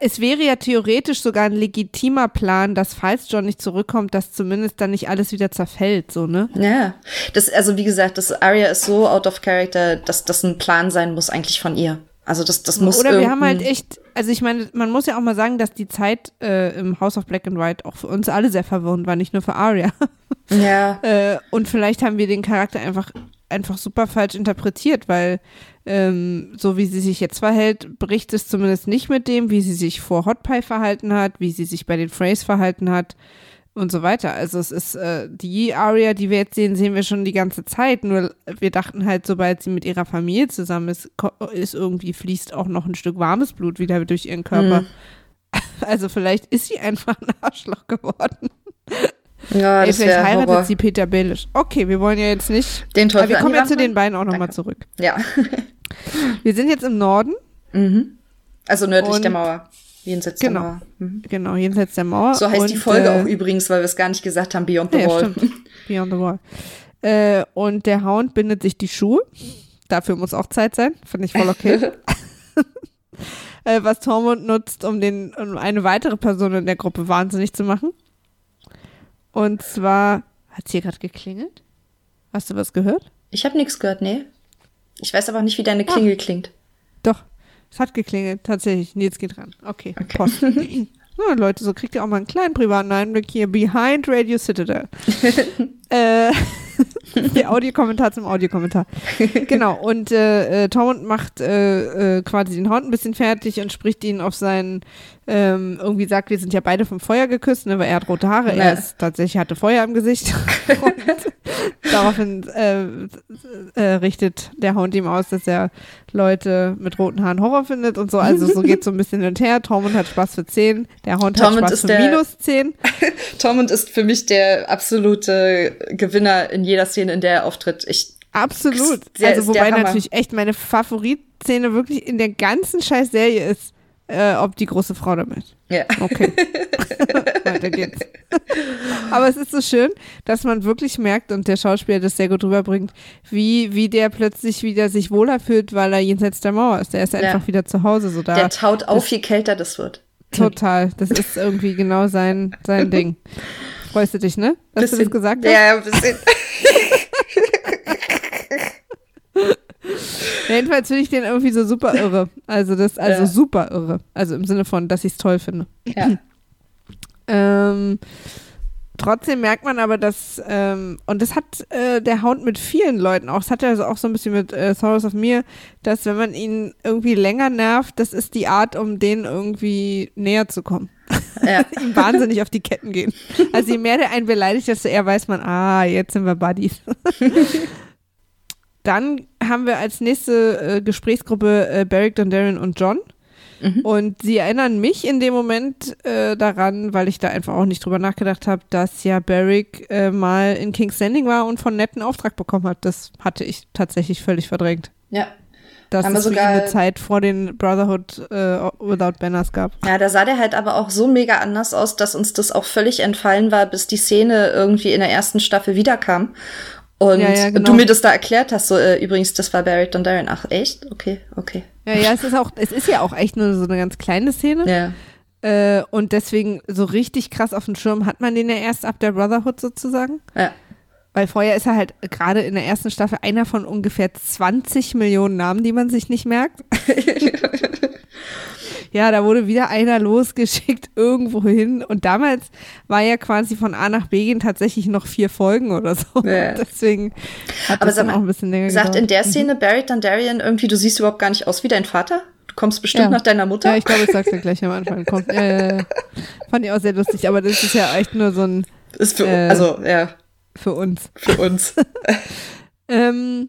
es wäre ja theoretisch sogar ein legitimer Plan, dass falls John nicht zurückkommt, dass zumindest dann nicht alles wieder zerfällt, so, ne? Ja. Das, also wie gesagt, das Arya ist so out of character, dass das ein Plan sein muss eigentlich von ihr. Also das, das muss Oder wir haben halt echt, also ich meine, man muss ja auch mal sagen, dass die Zeit äh, im House of Black and White auch für uns alle sehr verwirrend war, nicht nur für Arya. Ja. äh, und vielleicht haben wir den Charakter einfach, einfach super falsch interpretiert, weil ähm, so wie sie sich jetzt verhält, bricht es zumindest nicht mit dem, wie sie sich vor Hot Pie verhalten hat, wie sie sich bei den Freys verhalten hat und so weiter. Also es ist äh, die Aria, die wir jetzt sehen, sehen wir schon die ganze Zeit. Nur wir dachten halt, sobald sie mit ihrer Familie zusammen ist, ist irgendwie fließt auch noch ein Stück warmes Blut wieder durch ihren Körper. Mhm. Also vielleicht ist sie einfach ein Arschloch geworden. Ja, Ey, das vielleicht heiratet Horror. sie Peter Baelish. Okay, wir wollen ja jetzt nicht. Den Teufel wir kommen ja zu den beiden auch nochmal zurück. Ja. wir sind jetzt im Norden. Mhm. Also nördlich der Mauer. Jenseits genau. der Mauer. Mhm. Genau, jenseits der Mauer. So heißt und, die Folge äh, auch übrigens, weil wir es gar nicht gesagt haben, Beyond the ja, Wall. Stimmt. Beyond the Wall. Äh, und der Hound bindet sich die Schuhe. Dafür muss auch Zeit sein. Finde ich voll okay. äh, was Tormund nutzt, um, den, um eine weitere Person in der Gruppe wahnsinnig zu machen. Und zwar, hat es hier gerade geklingelt? Hast du was gehört? Ich habe nichts gehört, nee. Ich weiß aber nicht, wie deine Klingel ah. klingt. Es hat geklingelt, tatsächlich. Nils geht ran. Okay, okay. Post. ja, Leute, so kriegt ihr auch mal einen kleinen privaten Einblick hier behind Radio Citadel. äh, der Audiokommentar zum Audiokommentar. genau, und äh, äh, Tormund macht äh, äh, quasi den Hund ein bisschen fertig und spricht ihn auf seinen, ähm, irgendwie sagt, wir sind ja beide vom Feuer geküsst, ne, weil er hat rote Haare, ja. er ist tatsächlich hatte Feuer im Gesicht. und daraufhin äh, äh, richtet der Hound ihm aus, dass er Leute mit roten Haaren Horror findet und so. Also so geht so ein bisschen hin und her. Tormund hat Spaß für 10, der Hound Tormund hat Spaß für der, minus 10. Tormund ist für mich der absolute Gewinner in jeder Szene, in der er auftritt. Ich Absolut. also wobei natürlich echt meine Favoritszene wirklich in der ganzen scheiß Serie ist, äh, ob die große Frau damit. Ja. Okay. Weiter geht's. Aber es ist so schön, dass man wirklich merkt und der Schauspieler das sehr gut rüberbringt, wie, wie der plötzlich wieder sich wohler fühlt, weil er jenseits der Mauer ist. Der ist ja. einfach wieder zu Hause. So da. Der taut auf, je kälter das wird. Total. Das ist irgendwie genau sein, sein Ding. Freust du dich, ne? Dass bisschen. du das gesagt hast? Ja, ein bisschen. jedenfalls finde ich den irgendwie so super irre. Also das, also ja. super irre. Also im Sinne von, dass ich es toll finde. Ja. ähm, trotzdem merkt man aber, dass, ähm, und das hat äh, der Hound mit vielen Leuten auch, das hat er also auch so ein bisschen mit äh, Sorrows of Mir, dass wenn man ihn irgendwie länger nervt, das ist die Art, um denen irgendwie näher zu kommen. Ja. ihm wahnsinnig auf die Ketten gehen. Also je mehr der einen beleidigt, desto eher weiß man, ah, jetzt sind wir Buddies. Dann haben wir als nächste äh, Gesprächsgruppe äh, Barrick, Dondarrion und John. Mhm. Und sie erinnern mich in dem Moment äh, daran, weil ich da einfach auch nicht drüber nachgedacht habe, dass ja Barrick äh, mal in King's Landing war und von netten Auftrag bekommen hat. Das hatte ich tatsächlich völlig verdrängt. Ja. Dass es sogar eine Zeit vor den Brotherhood äh, Without Banners gab. Ja, da sah der halt aber auch so mega anders aus, dass uns das auch völlig entfallen war, bis die Szene irgendwie in der ersten Staffel wiederkam. Und ja, ja, genau. du mir das da erklärt hast, so äh, übrigens, das war Barrett Dondarrion. Ach, echt? Okay, okay. Ja, ja, es ist auch, es ist ja auch echt nur so eine ganz kleine Szene. Ja. Äh, und deswegen so richtig krass auf dem Schirm hat man den ja erst ab der Brotherhood sozusagen. Ja. Weil vorher ist er halt gerade in der ersten Staffel einer von ungefähr 20 Millionen Namen, die man sich nicht merkt. ja, da wurde wieder einer losgeschickt irgendwo hin. Und damals war ja quasi von A nach B gehen tatsächlich noch vier Folgen oder so. Ja. Deswegen hat Aber das dann auch ein bisschen länger Sagt gedauert. in der. Szene Barry Dundarian irgendwie, du siehst überhaupt gar nicht aus wie dein Vater? Du kommst bestimmt ja. nach deiner Mutter. Ja, ich glaube, ich sag's ja gleich am Anfang. Kommt, äh, fand ich auch sehr lustig, aber das ist ja echt nur so ein. Ist für, äh, also, ja. Für uns. Für uns. ähm,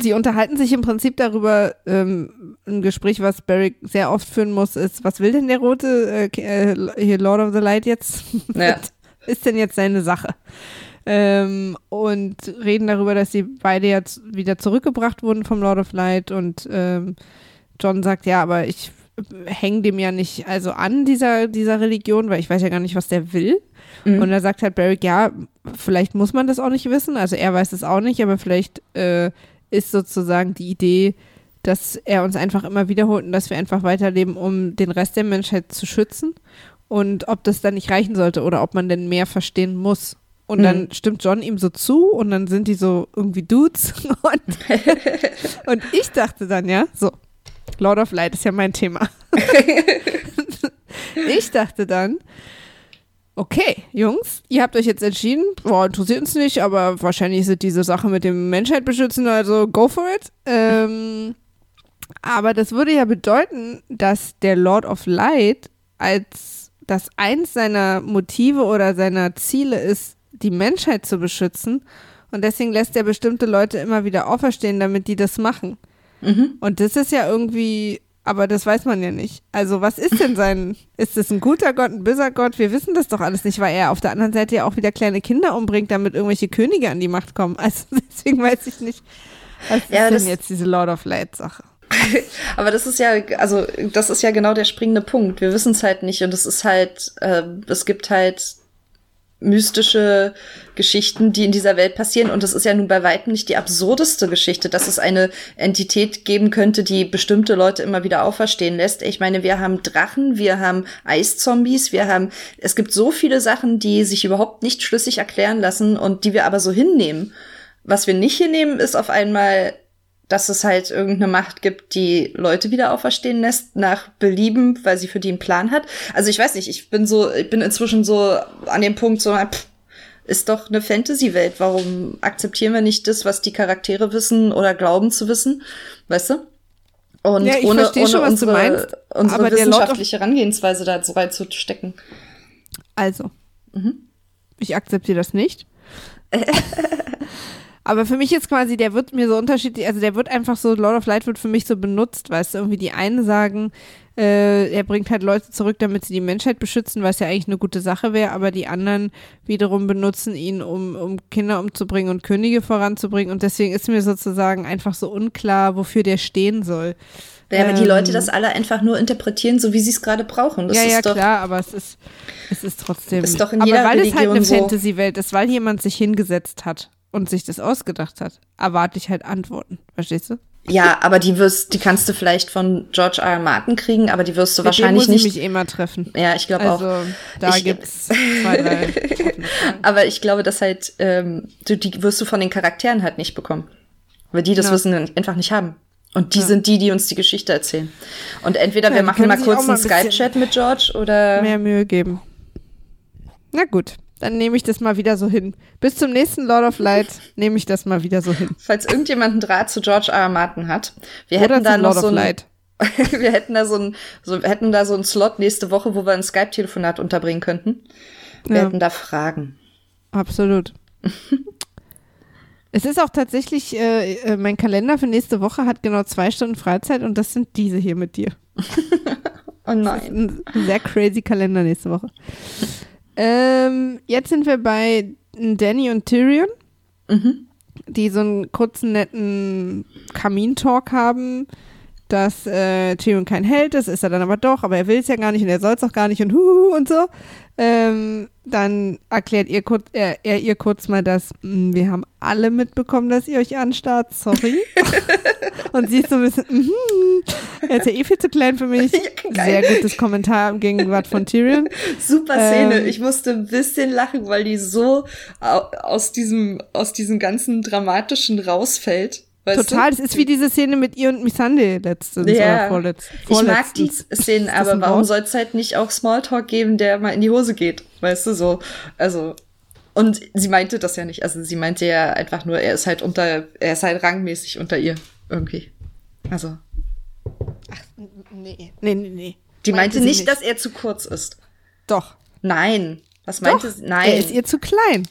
sie unterhalten sich im Prinzip darüber, ähm, ein Gespräch, was Barry sehr oft führen muss, ist, was will denn der rote, äh, äh hier Lord of the Light jetzt? Ja. ist denn jetzt seine Sache? Ähm, und reden darüber, dass sie beide jetzt wieder zurückgebracht wurden vom Lord of Light und ähm, John sagt, ja, aber ich hänge dem ja nicht also an dieser, dieser Religion, weil ich weiß ja gar nicht, was der will. Mhm. Und da sagt halt Barrick, ja, vielleicht muss man das auch nicht wissen. Also er weiß es auch nicht, aber vielleicht äh, ist sozusagen die Idee, dass er uns einfach immer wiederholt und dass wir einfach weiterleben, um den Rest der Menschheit zu schützen. Und ob das dann nicht reichen sollte oder ob man denn mehr verstehen muss. Und dann Mhm. stimmt John ihm so zu und dann sind die so irgendwie Dudes. Und, und ich dachte dann, ja, so, Lord of Light ist ja mein Thema. ich dachte dann, okay, Jungs, ihr habt euch jetzt entschieden, boah, interessiert uns nicht, aber wahrscheinlich ist es diese Sache mit dem Menschheit beschützen, also go for it. Ähm, aber das würde ja bedeuten, dass der Lord of Light als das eins seiner Motive oder seiner Ziele ist, die Menschheit zu beschützen. Und deswegen lässt er bestimmte Leute immer wieder auferstehen, damit die das machen. Mhm. Und das ist ja irgendwie, aber das weiß man ja nicht. Also was ist denn sein, ist es ein guter Gott, ein böser Gott? Wir wissen das doch alles nicht, weil er auf der anderen Seite ja auch wieder kleine Kinder umbringt, damit irgendwelche Könige an die Macht kommen. Also deswegen weiß ich nicht, was Ja, ist denn jetzt diese Lord of Light Sache? Aber das ist ja, also das ist ja genau der springende Punkt. Wir wissen es halt nicht und es ist halt, äh, es gibt halt mystische Geschichten, die in dieser Welt passieren und das ist ja nun bei weitem nicht die absurdeste Geschichte, dass es eine Entität geben könnte, die bestimmte Leute immer wieder auferstehen lässt. Ich meine, wir haben Drachen, wir haben Eiszombies, wir haben, es gibt so viele Sachen, die sich überhaupt nicht schlüssig erklären lassen und die wir aber so hinnehmen. Was wir nicht hinnehmen, ist auf einmal dass es halt irgendeine Macht gibt, die Leute wieder auferstehen lässt nach Belieben, weil sie für die einen Plan hat. Also ich weiß nicht, ich bin so, ich bin inzwischen so an dem Punkt so, pff, ist doch eine Fantasy-Welt. Warum akzeptieren wir nicht das, was die Charaktere wissen oder glauben zu wissen? Weißt du? Und Ja, ohne, ohne schon, unsere, meinst, unsere wissenschaftliche Herangehensweise da so reinzustecken. Also, Mhm. ich akzeptiere das nicht. Aber für mich ist quasi, der wird mir so unterschiedlich, also der wird einfach so, Lord of Light wird für mich so benutzt, weißt du, irgendwie die einen sagen, äh, er bringt halt Leute zurück, damit sie die Menschheit beschützen, was ja eigentlich eine gute Sache wäre, aber die anderen wiederum benutzen ihn, um, um Kinder umzubringen und Könige voranzubringen und deswegen ist mir sozusagen einfach so unklar, wofür der stehen soll. Ja, aber die Ähm, Leute das alle einfach nur interpretieren, so wie sie es gerade brauchen. Das ja, ist ja, doch, klar, aber es ist, es ist trotzdem. Ist doch in aber jeder weil es halt Religion eine so. Fantasy-Welt ist, weil jemand sich hingesetzt hat und sich das ausgedacht hat, erwarte ich halt Antworten. Verstehst du? Ja, aber die wirst, die kannst du vielleicht von George R. R. Martin kriegen, aber die wirst du Mit dem wahrscheinlich muss ich nicht. mich eh mal treffen. Ja, ich glaube Also auch. da Ich- gibt's zwei, drei. Aber ich glaube, dass halt, ähm, du, die wirst du von den Charakteren halt nicht bekommen. Weil die das Ja. Wissen einfach nicht haben. Und die Ja. sind die, die uns die Geschichte erzählen. Und entweder Ja, wir machen mal kurz mal einen ein bisschen Skype-Chat mit George oder. Mehr Mühe geben. Na gut, dann nehme ich das mal wieder so hin. Bis zum nächsten Lord of Light nehme ich das mal wieder so hin. Falls irgendjemand einen Draht zu George R. R. Martin hat, wir Oder hätten da noch Lord so ein, wir hätten da so ein, so, hätten da so einen Slot nächste Woche, wo wir ein Skype-Telefonat unterbringen könnten. Wir Ja. hätten da Fragen. Absolut. es ist auch tatsächlich, äh, äh, mein Kalender für nächste Woche hat genau zwei Stunden Freizeit und das sind diese hier mit dir. Oh Das ist nein. ein sehr crazy Kalender nächste Woche. Ähm, jetzt sind wir bei Danny und Tyrion, Mhm. die so einen kurzen, netten Kamin-Talk haben, dass äh, Tyrion kein Held ist, ist er dann aber doch, aber er will es ja gar nicht und er soll es auch gar nicht und huhu und so. Ähm, dann erklärt ihr kurz, er, er ihr kurz mal, dass mh, wir haben alle mitbekommen, dass ihr euch anstarrt, sorry. und sie ist so ein bisschen, mhm, er ist ja eh viel zu klein für mich. geil. Sehr gutes Kommentar im Gegenwart von Tyrion. Super Szene. Ähm, ich musste ein bisschen lachen, weil die so au- aus diesem, aus diesem ganzen Dramatischen rausfällt. Weißt Total, Du? das ist wie diese Szene mit ihr und Missandei letztens Ja. oder vorletzt, Ich mag die vorletztens. Szenen, aber warum soll es halt nicht auch Smalltalk geben, der mal in die Hose geht? Weißt du, so. Also. Und sie meinte das ja nicht. Also sie meinte ja einfach nur, er ist halt unter, er ist halt rangmäßig unter ihr. Irgendwie. Also. Nee, nee, nee. nee. Die meinte, sie nicht, dass er zu kurz ist. Doch. Nein. Was meinte Doch, sie? Nein. Er ist ihr zu klein.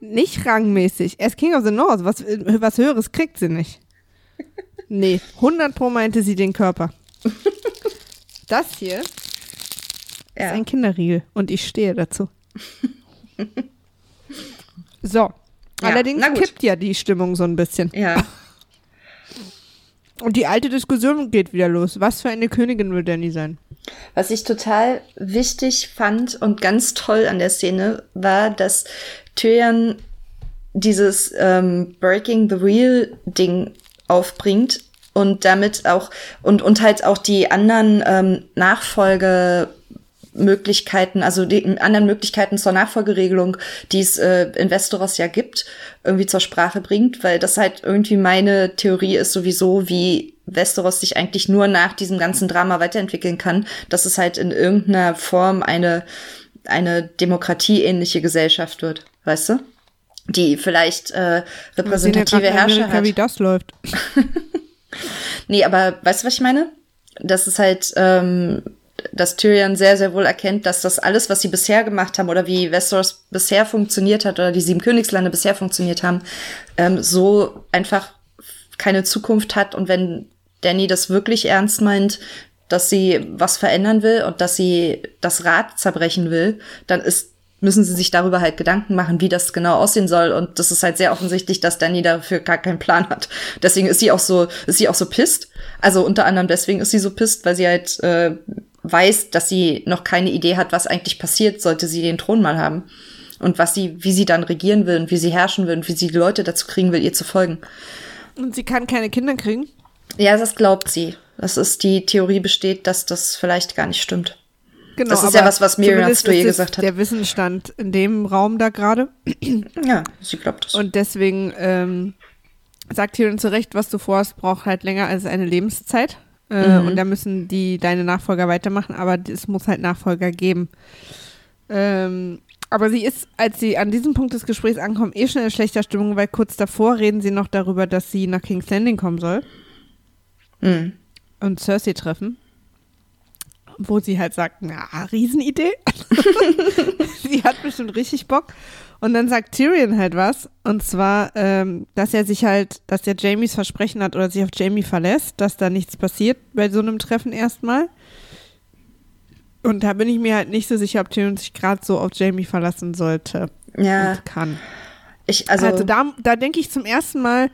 Nicht rangmäßig. Er ist King of the North. Was, was Höheres kriegt sie nicht. Nee, 100 pro meinte sie den Körper. Das hier ist ja. ein Kinderriegel und ich stehe dazu. So. Allerdings na gut. kippt ja die Stimmung so ein bisschen. ja. Und die alte Diskussion geht wieder los. Was für eine Königin will Danny sein? Was ich total wichtig fand und ganz toll an der Szene war, dass Tyrion dieses ähm, Breaking the Wheel Ding aufbringt und damit auch und und halt auch die anderen ähm, Nachfolgemöglichkeiten, also die anderen Möglichkeiten zur Nachfolgeregelung, die es äh, in Westeros ja gibt, irgendwie zur Sprache bringt, weil das halt irgendwie meine Theorie ist sowieso, wie Westeros sich eigentlich nur nach diesem ganzen Drama weiterentwickeln kann, dass es halt in irgendeiner Form eine eine demokratieähnliche Gesellschaft wird, weißt du? Die vielleicht äh, repräsentative ja Herrscher Amerika, hat. wie das läuft. Nee, aber weißt du, was ich meine? Das ist halt, ähm, dass Tyrion sehr, sehr wohl erkennt, dass das alles, was sie bisher gemacht haben oder wie Westeros bisher funktioniert hat oder die sieben Königslande bisher funktioniert haben, ähm, so einfach keine Zukunft hat. Und wenn Danny das wirklich ernst meint, dass sie was verändern will und dass sie das Rad zerbrechen will, dann ist müssen sie sich darüber halt Gedanken machen, wie das genau aussehen soll. Und das ist halt sehr offensichtlich, dass Danny dafür gar keinen Plan hat. Deswegen ist sie auch so, ist sie auch so pisst. Also unter anderem deswegen ist sie so pisst, weil sie halt äh, weiß, dass sie noch keine Idee hat, was eigentlich passiert, sollte sie den Thron mal haben. Und was sie, wie sie dann regieren will und wie sie herrschen will und wie sie die Leute dazu kriegen will, ihr zu folgen. Und sie kann keine Kinder kriegen? Ja, das glaubt sie. Das ist die Theorie besteht, dass das vielleicht gar nicht stimmt. Genau, Das ist ja was, was Miriam zu ihr es gesagt hat. Der Wissensstand in dem Raum da gerade. Ja, sie glaubt das. Und deswegen ähm, sagt Tyrion zu Recht, was du vorhast, braucht halt länger als eine Lebenszeit. Äh, Mhm. Und da müssen die deine Nachfolger weitermachen, aber es muss halt Nachfolger geben. Ähm, aber sie ist, als sie an diesem Punkt des Gesprächs ankommt, eh schon in schlechter Stimmung, weil kurz davor reden sie noch darüber, dass sie nach King's Landing kommen soll Mhm. und Cersei treffen. Wo sie halt sagt, na, Riesenidee. sie hat bestimmt richtig Bock. Und dann sagt Tyrion halt was. Und zwar, ähm, dass er sich halt, dass er Jamies Versprechen hat oder sich auf Jamie verlässt, dass da nichts passiert bei so einem Treffen erstmal. Und da bin ich mir halt nicht so sicher, ob Tyrion sich gerade so auf Jamie verlassen sollte Ja, und kann. ich, also, Also, da, da denke ich zum ersten Mal,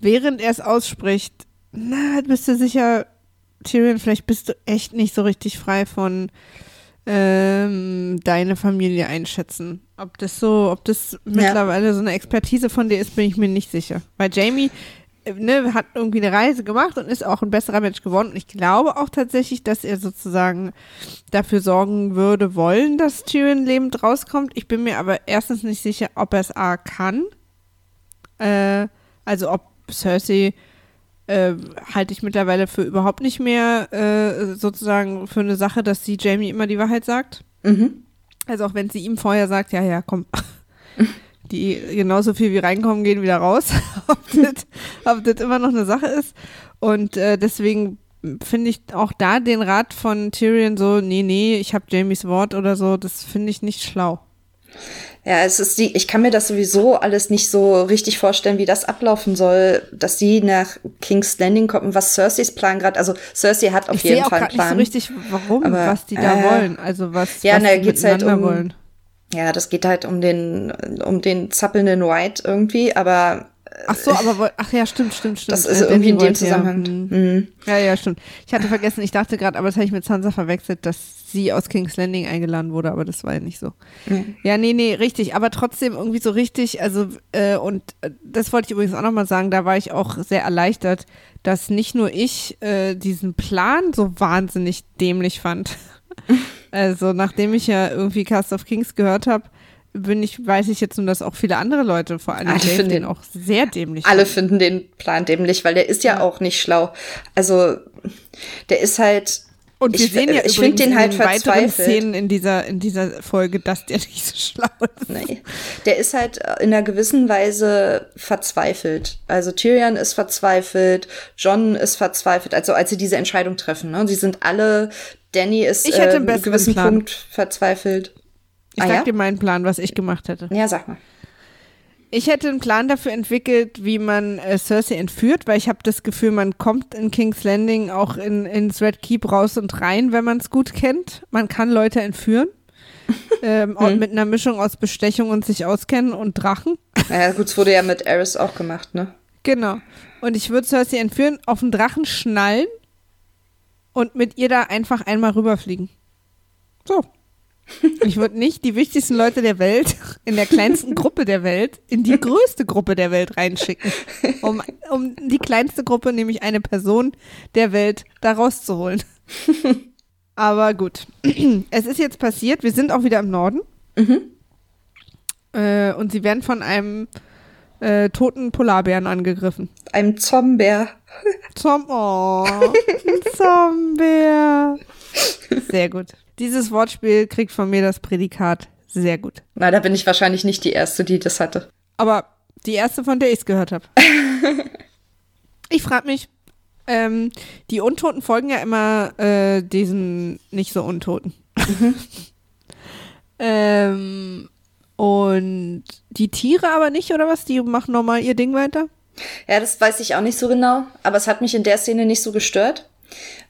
während er es ausspricht, na, bist du sicher, Tyrion, vielleicht bist du echt nicht so richtig frei von ähm, deine Familie einschätzen. Ob das so, ob das mittlerweile so eine Expertise von dir ist, bin ich mir nicht sicher. Weil Jamie äh, ne, hat irgendwie eine Reise gemacht und ist auch ein besserer Mensch geworden. Und ich glaube auch tatsächlich, dass er sozusagen dafür sorgen würde, wollen, dass Tyrion lebend rauskommt. Ich bin mir aber erstens nicht sicher, ob er es A kann. Äh, also ob Cersei äh, halte ich mittlerweile für überhaupt nicht mehr äh, sozusagen für eine Sache, dass sie Jamie immer die Wahrheit sagt. mhm. Also auch wenn sie ihm vorher sagt, ja, ja, komm, die genauso viel wie reinkommen, gehen wieder raus, ob, das, ob das immer noch eine Sache ist. Und äh, deswegen finde ich auch da den Rat von Tyrion so, nee, nee, ich habe Jamies Wort oder so, das finde ich nicht schlau. Ja, es ist die, ich kann mir das sowieso alles nicht so richtig vorstellen, wie das ablaufen soll, dass sie nach King's Landing kommt und was Cerseis Plan gerade, also Cersei hat auf ich jeden Fall einen gerade nicht so Plan. richtig, warum, Aber, was die da äh, wollen. Also was, ja, was na, die geht's halt um- wollen. ja, das geht halt um den, um den zappelnden White irgendwie, aber Ach so, aber ach ja, stimmt, stimmt, stimmt. das ist Äh, irgendwie in dem wollte ja, Zusammenhang. hm. Mhm. Ja, ja, stimmt. Ich hatte vergessen, ich dachte gerade, aber das habe ich mit Sansa verwechselt, dass sie aus King's Landing eingeladen wurde, aber das war ja nicht so. Mhm. Ja, nee, nee, richtig, aber trotzdem irgendwie so richtig, also, äh, und äh, das wollte ich übrigens auch nochmal sagen, da war ich auch sehr erleichtert, dass nicht nur ich äh, diesen Plan so wahnsinnig dämlich fand. also, nachdem ich ja irgendwie Cast of Kings gehört habe, bin ich, weiß ich jetzt nun, dass auch viele andere Leute, vor allem Alle Dave, finden den den- auch sehr dämlich Alle fanden. finden den Plan dämlich, weil der ist ja, Ja. auch nicht schlau. Also, der ist halt, Und wir Ich- sehen ja ich übrigens den in halt den weiteren. Szenen in dieser, in dieser Folge, dass der nicht so schlau ist. Nee. Der ist halt in einer gewissen Weise verzweifelt. Also Tyrion ist verzweifelt, John ist verzweifelt, also als sie diese Entscheidung treffen. Ne? Sie sind alle, Danny ist Ich hätte äh, einen gewissen Plan. Punkt verzweifelt. Ich Ah, sag ja? dir meinen Plan, was ich gemacht hätte. Ja, sag mal. Ich hätte einen Plan dafür entwickelt, wie man äh, Cersei entführt, weil ich habe das Gefühl, man kommt in King's Landing auch in, ins Red Keep raus und rein, wenn man es gut kennt. Man kann Leute entführen. ähm, auch mit einer Mischung aus Bestechung und sich auskennen und Drachen. Naja, gut, es wurde ja mit Eris auch gemacht, ne? Genau. Und ich würde Cersei entführen, auf den Drachen schnallen und mit ihr da einfach einmal rüberfliegen. So. Ich würde nicht die wichtigsten Leute der Welt in der kleinsten Gruppe der Welt in die größte Gruppe der Welt reinschicken, um, um die kleinste Gruppe, nämlich eine Person der Welt, da rauszuholen. Aber gut, es ist jetzt passiert. Wir sind auch wieder im Norden. Mhm. Äh, und sie werden von einem äh, toten Polarbären angegriffen. Einem Zombeer. Zom oh, Zombeer. Sehr gut. Dieses Wortspiel kriegt von mir das Prädikat sehr gut. Na, da bin ich wahrscheinlich nicht die Erste, die das hatte. Aber die Erste, von der ich es gehört habe. ich frage mich, ähm, die Untoten folgen ja immer äh, diesen nicht so Untoten. Mhm. ähm, und die Tiere aber nicht, oder was? Die machen normal ihr Ding weiter? Ja, das weiß ich auch nicht so genau, aber es hat mich in der Szene nicht so gestört,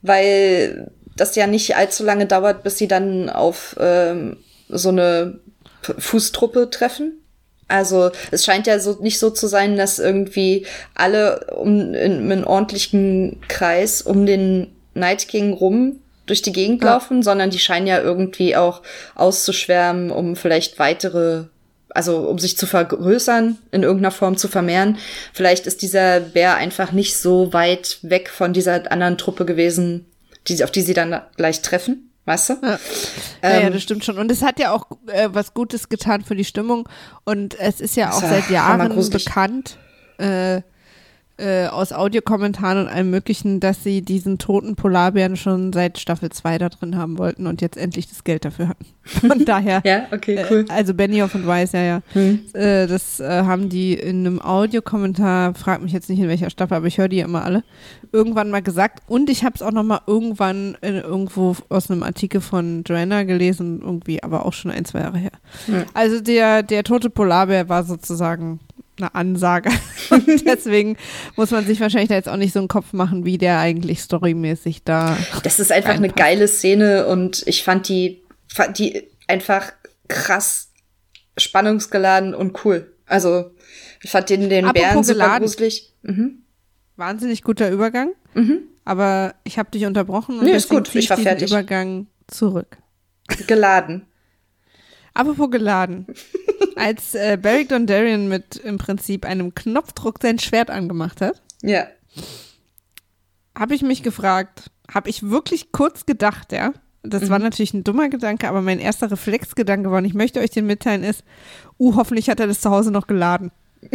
weil das ja nicht allzu lange dauert, bis sie dann auf ähm, so eine Fußtruppe treffen. Also es scheint ja so nicht so zu sein, dass irgendwie alle um, in, in einem ordentlichen Kreis um den Night King rum durch die Gegend ja. laufen, sondern die scheinen ja irgendwie auch auszuschwärmen, um vielleicht weitere, also um sich zu vergrößern, in irgendeiner Form zu vermehren. Vielleicht ist dieser Bär einfach nicht so weit weg von dieser anderen Truppe gewesen, die, auf die sie dann gleich treffen. Weißt du? Ja. Ähm, ja, das stimmt schon. Und es hat ja auch äh, was Gutes getan für die Stimmung. Und es ist ja auch seit Jahren bekannt, äh, äh, aus Audiokommentaren und allem möglichen, dass sie diesen toten Polarbären schon seit Staffel 2 da drin haben wollten und jetzt endlich das Geld dafür hatten. Von daher. ja, okay, cool. Äh, also Benioff und Weiss, ja, ja. Hm. Äh, das äh, haben die in einem Audiokommentar, frag mich jetzt nicht in welcher Staffel, aber ich höre die ja immer alle, irgendwann mal gesagt. Und ich habe es auch noch mal irgendwann irgendwo aus einem Artikel von Joanna gelesen, irgendwie, aber auch schon ein, zwei Jahre her. Hm. Also der, der tote Polarbär war sozusagen eine Ansage. Und deswegen muss man sich wahrscheinlich da jetzt auch nicht so einen Kopf machen, wie der eigentlich storymäßig da. Das ist einfach reinpasst. eine geile Szene und ich fand die, fand die einfach krass spannungsgeladen und cool. Also, ich fand den, den Bären super geladen. gruselig. Mhm. Wahnsinnig guter Übergang. Mhm. Aber ich habe dich unterbrochen und nee, ist gut. Ich war fertig. Übergang zurück. Geladen. Apropos geladen. Als äh, Barry Dondarrion mit im Prinzip einem Knopfdruck sein Schwert angemacht hat, ja. habe ich mich gefragt, habe ich wirklich kurz gedacht, ja, das mhm. war natürlich ein dummer Gedanke, aber mein erster Reflexgedanke war, und ich möchte euch den mitteilen, ist, uh, hoffentlich hat er das zu Hause noch geladen.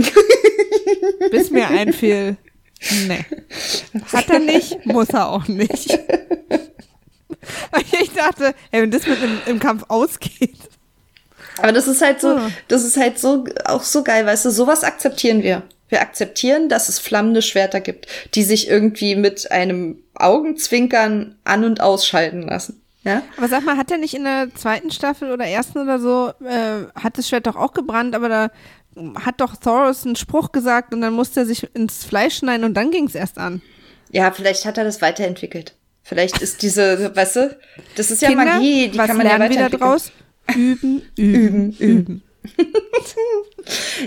Bis mir einfiel, nee. Hat er nicht, muss er auch nicht. ich dachte, ey, wenn das mit im, im Kampf ausgeht, aber das ist halt so, ah. das ist halt so, auch so geil, weißt du, sowas akzeptieren wir. Wir akzeptieren, dass es flammende Schwerter gibt, die sich irgendwie mit einem Augenzwinkern an- und ausschalten lassen. Ja? Aber sag mal, hat er nicht in der zweiten Staffel oder ersten oder so, äh, hat das Schwert doch auch gebrannt, aber da hat doch Thoros einen Spruch gesagt und dann musste er sich ins Fleisch schneiden und dann ging es erst an. Ja, vielleicht hat er das weiterentwickelt. Vielleicht ist diese, weißt du, das ist ja Kinder, Magie, die kann man ja weiterentwickeln. wieder draus? Üben, üben, üben.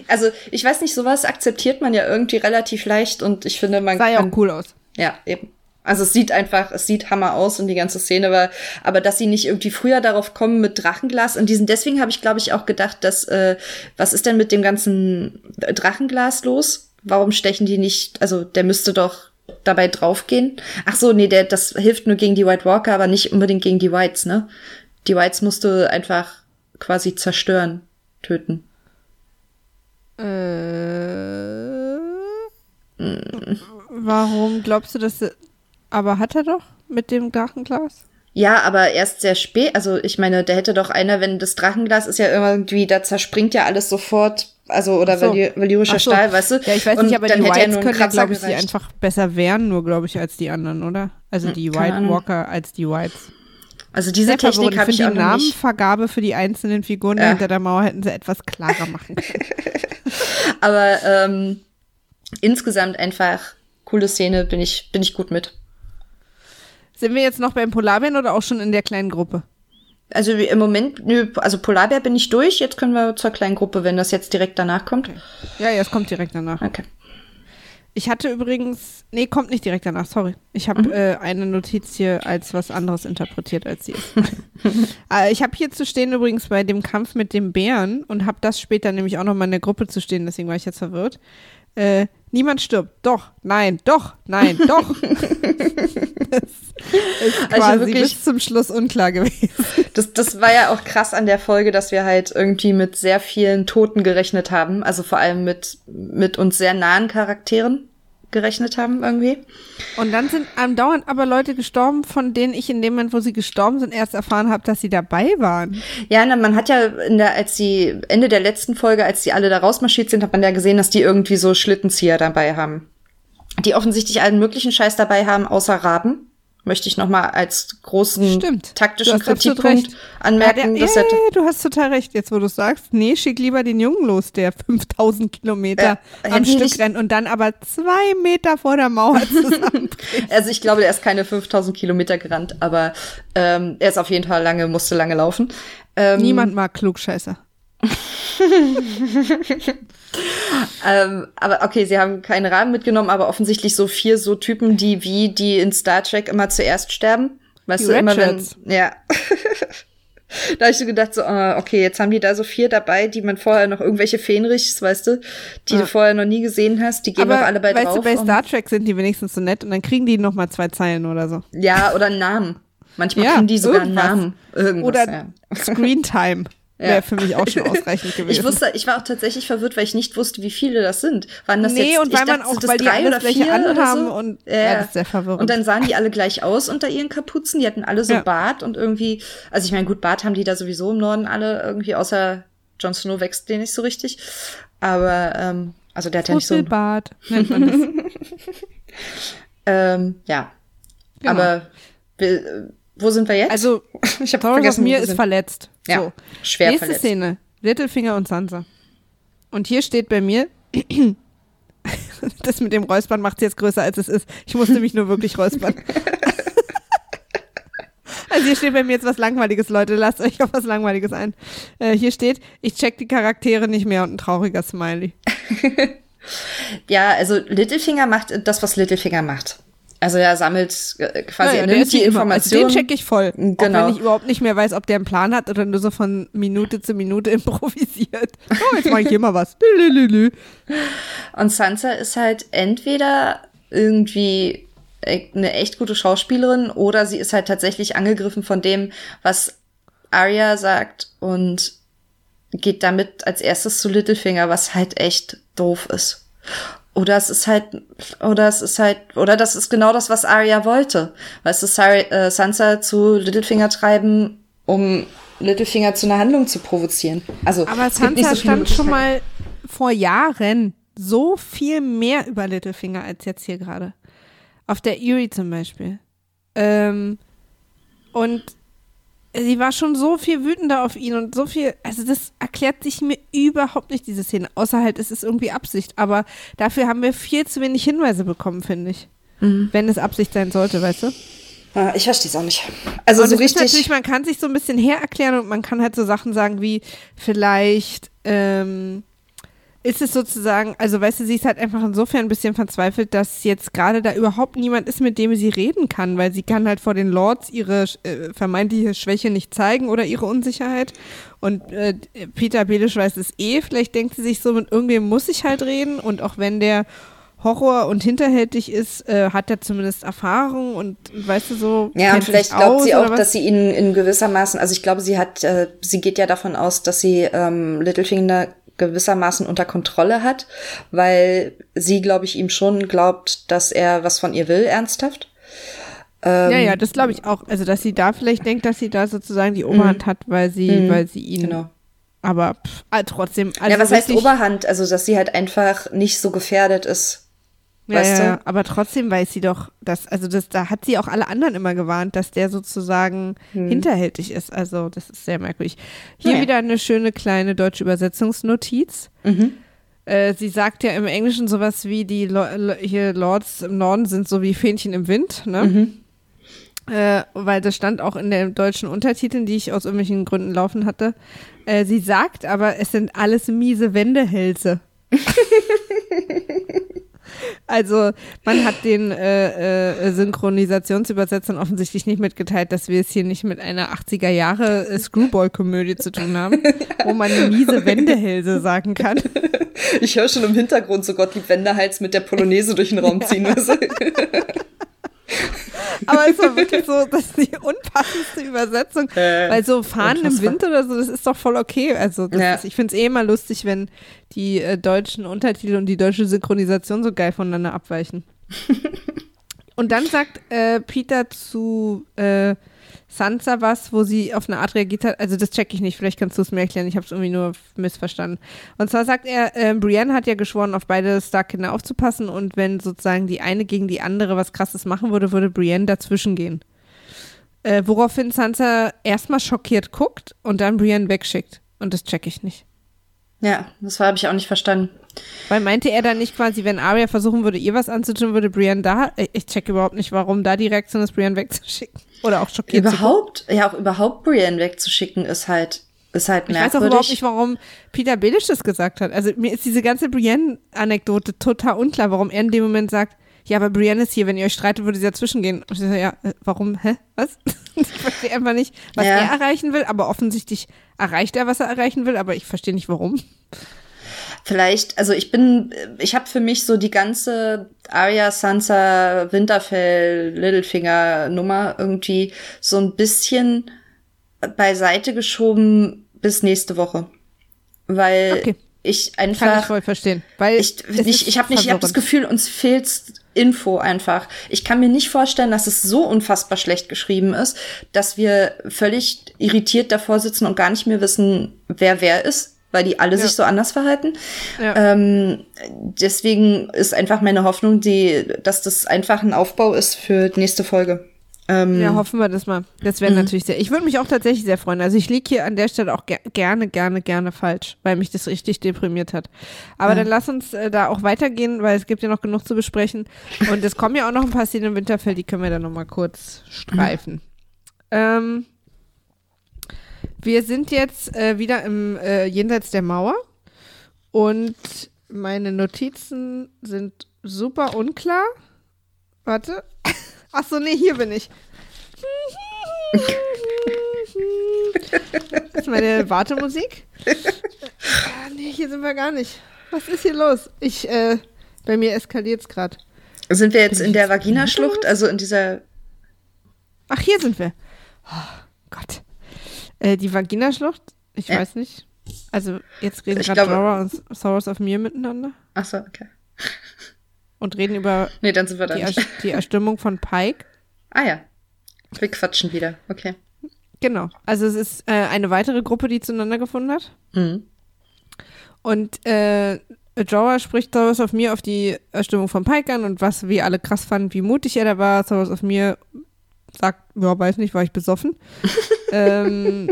also ich weiß nicht, sowas akzeptiert man ja irgendwie relativ leicht und ich finde, man Sah ja auch cool aus. Ja, eben. Also es sieht einfach, es sieht Hammer aus und die ganze Szene war, aber dass sie nicht irgendwie früher darauf kommen mit Drachenglas und diesen, deswegen habe ich glaube ich auch gedacht, dass, äh, was ist denn mit dem ganzen Drachenglas los? Warum stechen die nicht, also der müsste doch dabei draufgehen. Ach so, nee, der, das hilft nur gegen die White Walker, aber nicht unbedingt gegen die Whites, ne? Die Whites musste einfach quasi zerstören, töten. Äh, Warum glaubst du, dass. Aber hat er doch mit dem Drachenglas? Ja, aber erst sehr spät. Also, ich meine, der hätte doch einer, wenn das Drachenglas ist ja irgendwie, da zerspringt ja alles sofort. Also, oder so. valyrischer so. Stahl, weißt du? Ja, ich weiß nicht, aber die Whites können ja, glaube ich, die einfach besser wehren, nur, glaube ich, als die anderen, oder? Also, hm, die White Walker als die Whites. Also diese Technik habe ich auch die Namenvergabe für die einzelnen Figuren ja. hinter der Mauer hätten sie etwas klarer machen können. Aber ähm, insgesamt einfach coole Szene, bin ich, bin ich gut mit. Sind wir jetzt noch beim Polarbären oder auch schon in der kleinen Gruppe? Also im Moment, nö, also Polarbär bin ich durch, jetzt können wir zur kleinen Gruppe, wenn das jetzt direkt danach kommt. Okay. Ja, ja, es kommt direkt danach. Okay. Ich hatte übrigens, nee, kommt nicht direkt danach, sorry. Ich habe mhm. äh, eine Notiz hier als was anderes interpretiert, als sie ist. äh, ich habe hier zu stehen übrigens bei dem Kampf mit dem Bären und habe das später nämlich auch noch mal in der Gruppe zu stehen, deswegen war ich jetzt verwirrt. Äh, niemand stirbt. Doch, nein, doch, nein, doch. das ist quasi also wirklich, bis zum Schluss unklar gewesen. Das, das war ja auch krass an der Folge, dass wir halt irgendwie mit sehr vielen Toten gerechnet haben. Also vor allem mit, mit uns sehr nahen Charakteren gerechnet haben irgendwie. Und dann sind andauernd aber Leute gestorben, von denen ich in dem Moment, wo sie gestorben sind, erst erfahren habe, dass sie dabei waren. Ja, na, man hat ja in der, als sie Ende der letzten Folge, als die alle da rausmarschiert sind, hat man ja gesehen, dass die irgendwie so Schlittenzieher dabei haben. Die offensichtlich allen möglichen Scheiß dabei haben, außer Raben möchte ich nochmal als großen Stimmt. taktischen Kritikpunkt anmerken. Ja, der, äh, du hast total recht, jetzt wo du sagst. Nee, schick lieber den Jungen los, der 5000 Kilometer äh, am Stück rennt und dann aber zwei Meter vor der Mauer zusammenbricht. also ich glaube, der ist keine 5000 Kilometer gerannt, aber ähm, er ist auf jeden Fall lange, musste lange laufen. Ähm, Niemand mag Klugscheißer. ähm, aber okay, sie haben keinen Rahmen mitgenommen, aber offensichtlich so vier so Typen, die wie die in Star Trek immer zuerst sterben. Weißt die du, immer wenn. Ja. da habe ich so gedacht, so, uh, okay, jetzt haben die da so vier dabei, die man vorher noch irgendwelche Fähnrichs, weißt du, die ja. du vorher noch nie gesehen hast, die gehen aber, auch alle bei weißt drauf. Du, bei Star Trek sind die wenigstens so nett und dann kriegen die noch mal zwei Zeilen oder so. Ja, oder einen Namen. Manchmal ja, kriegen die sogar irgendwas. einen Namen. Irgendwas, oder ja. Screen Time. Wäre ja. für mich auch schon ausreichend gewesen. Ich wusste, ich war auch tatsächlich verwirrt, weil ich nicht wusste, wie viele das sind. Waren das nee, jetzt, und weil man auch, weil die alle das gleiche anhaben so? und ja. ja, das ist sehr verwirrend. Und dann sahen die alle gleich aus unter ihren Kapuzen. Die hatten alle so ja. Bart und irgendwie, also ich meine, gut, Bart haben die da sowieso im Norden alle irgendwie, außer Jon Snow wächst den nicht so richtig. Aber, ähm, also der hat ja nicht so. Bart nennt man das. ähm, ja. Genau. Aber wo sind wir jetzt? Also, ich habe vergessen, mir ist verletzt. Ja, so. schwer Nächste verletzt. Szene. Littlefinger und Sansa. Und hier steht bei mir, das mit dem Räuspern macht es jetzt größer, als es ist. Ich musste mich nur wirklich räuspern. also hier steht bei mir jetzt was Langweiliges, Leute. Lasst euch auf was Langweiliges ein. Äh, hier steht, ich check die Charaktere nicht mehr und ein trauriger Smiley. ja, also Littlefinger macht das, was Littlefinger macht. Also er sammelt äh, quasi, ja, ja, er nimmt die Informationen. Also den check ich voll. Genau. Auch wenn ich überhaupt nicht mehr weiß, ob der einen Plan hat oder nur so von Minute zu Minute improvisiert. Oh, jetzt mache ich hier mal was. Und Sansa ist halt entweder irgendwie e-, eine echt gute Schauspielerin oder sie ist halt tatsächlich angegriffen von dem, was Arya sagt und geht damit als erstes zu Littlefinger, was halt echt doof ist. Oder es ist halt, oder es ist halt, oder das ist genau das, was Arya wollte. Weißt du, Sari, äh, Sansa zu Littlefinger treiben, um Littlefinger zu einer Handlung zu provozieren. Also, aber Sansa so stand schon mal vor Jahren so viel mehr über Littlefinger als jetzt hier gerade. Auf der Erie zum Beispiel. Ähm, und sie war schon so viel wütender auf ihn und so viel, also das erklärt sich mir überhaupt nicht, diese Szene. Außer halt, es ist irgendwie Absicht. Aber dafür haben wir viel zu wenig Hinweise bekommen, finde ich. Mhm. Wenn es Absicht sein sollte, weißt du? Ah, ich verstehe es auch nicht. Also und so richtig. natürlich, man kann sich so ein bisschen hererklären und man kann halt so Sachen sagen wie vielleicht, ähm, ist es sozusagen, also weißt du, sie ist halt einfach insofern ein bisschen verzweifelt, dass jetzt gerade da überhaupt niemand ist, mit dem sie reden kann, weil sie kann halt vor den Lords ihre äh, vermeintliche Schwäche nicht zeigen oder ihre Unsicherheit. Und äh, Peter Belisch weiß es eh, vielleicht denkt sie sich so, mit irgendwem muss ich halt reden und auch wenn der Horror und hinterhältig ist, äh, hat er zumindest Erfahrung und weißt du so. Ja, und vielleicht glaubt sie auch, dass sie ihn in gewissermaßen, also ich glaube, sie hat, äh, sie geht ja davon aus, dass sie ähm, Littlefinger gewissermaßen unter Kontrolle hat, weil sie, glaube ich, ihm schon glaubt, dass er was von ihr will, ernsthaft. Ähm, ja, ja, das glaube ich auch. Also, dass sie da vielleicht denkt, dass sie da sozusagen die Oberhand mhm. hat, weil sie, mhm. weil sie ihn. Genau. Aber pff, äh, trotzdem. Also ja, was heißt Oberhand? Also, dass sie halt einfach nicht so gefährdet ist ja, weißt ja, du? aber trotzdem weiß sie doch, dass, also das, da hat sie auch alle anderen immer gewarnt, dass der sozusagen hm. hinterhältig ist. Also das ist sehr merkwürdig. Hier ja. wieder eine schöne kleine deutsche Übersetzungsnotiz. Mhm. Äh, sie sagt ja im Englischen sowas wie die Lo hier Lords im Norden sind so wie Fähnchen im Wind, ne? Mhm. Äh, weil das stand auch in den deutschen Untertiteln, die ich aus irgendwelchen Gründen laufen hatte. Äh, sie sagt aber, es sind alles miese Wendehälse. Also man hat den äh, äh, Synchronisationsübersetzern offensichtlich nicht mitgeteilt, dass wir es hier nicht mit einer 80er Jahre Screwball-Komödie zu tun haben, wo man miese Wendehälse sagen kann. Ich höre schon im Hintergrund so Gott die Wendehals mit der Polonaise durch den Raum ziehen. Ja. Aber es war wirklich so, das ist die unpassendste Übersetzung. Äh, weil so fahren unfassbar. im Wind oder so, das ist doch voll okay. Also ja. ist, ich finde es eh immer lustig, wenn die äh, deutschen Untertitel und die deutsche Synchronisation so geil voneinander abweichen. und dann sagt äh, Peter zu äh, Sansa was, wo sie auf eine Art reagiert hat. Also das checke ich nicht, vielleicht kannst du es mir erklären. Ich habe es irgendwie nur missverstanden. Und zwar sagt er, äh, Brienne hat ja geschworen, auf beide Stark-Kinder aufzupassen und wenn sozusagen die eine gegen die andere was Krasses machen würde, würde Brienne dazwischen gehen. Äh, woraufhin Sansa erstmal schockiert guckt und dann Brienne wegschickt. Und das checke ich nicht. Ja, das habe ich auch nicht verstanden. Weil meinte er dann nicht quasi, wenn Arya versuchen würde, ihr was anzutun, würde Brienne da, ich check überhaupt nicht, warum da die Reaktion ist, Brienne wegzuschicken. Oder auch schockiert Überhaupt, ja, auch überhaupt Brienne wegzuschicken ist halt, ist halt merkwürdig. Ich weiß auch überhaupt nicht, warum Peter Baelish das gesagt hat. Also mir ist diese ganze Brienne-Anekdote total unklar, warum er in dem Moment sagt, ja, aber Brienne ist hier, wenn ihr euch streitet, würde sie dazwischen gehen. Und ich so, ja, äh, warum, hä, was? ich verstehe einfach nicht, was ja. er erreichen will, aber offensichtlich erreicht er, was er erreichen will, aber ich verstehe nicht, warum. Vielleicht, also ich bin, ich habe für mich so die ganze Arya, Sansa, Winterfell, Littlefinger Nummer irgendwie so ein bisschen beiseite geschoben bis nächste Woche. Weil okay. ich einfach. Kann ich voll verstehen. Weil ich, ich, ich habe nicht, ich habe das Gefühl, uns fehlt Info einfach. Ich kann mir nicht vorstellen, dass es so unfassbar schlecht geschrieben ist, dass wir völlig irritiert davor sitzen und gar nicht mehr wissen, wer wer ist weil die alle ja. sich so anders verhalten. Ja. Ähm, deswegen ist einfach meine Hoffnung, die, dass das einfach ein Aufbau ist für die nächste Folge. Ähm, ja, hoffen wir das mal. Das wäre mhm. natürlich sehr. Ich würde mich auch tatsächlich sehr freuen. Also ich liege hier an der Stelle auch ger gerne, gerne, gerne falsch, weil mich das richtig deprimiert hat. Aber ja. dann lass uns äh, da auch weitergehen, weil es gibt ja noch genug zu besprechen. Und es kommen ja auch noch ein paar Szenen im Winterfell, die können wir dann nochmal kurz streifen. Mhm. Ähm, wir sind jetzt äh, wieder im äh, jenseits der Mauer und meine Notizen sind super unklar. Warte. Ach so, nee, hier bin ich. Das ist meine Wartemusik. Ah, nee, hier sind wir gar nicht. Was ist hier los? Ich, äh, bei mir eskaliert es gerade. Sind wir jetzt in der Vaginaschlucht, also in dieser. Ach, hier sind wir. Oh, Gott. Äh, die Vaginaschlucht? Ich ja. weiß nicht. Also jetzt reden gerade Laura und Soros of Mir miteinander. Ach so, okay. Und reden über nee, dann sind wir die, er die Erstimmung von Pike. Ah ja. Wir quatschen wieder. Okay. Genau. Also es ist äh, eine weitere Gruppe, die zueinander gefunden hat. Mhm. Und äh, Jorah spricht Soros of Mir auf die Erstimmung von Pike an und was wir alle krass fanden, wie mutig er da war. Soros of Mir sagt, ja, weiß nicht, war ich besoffen. ähm,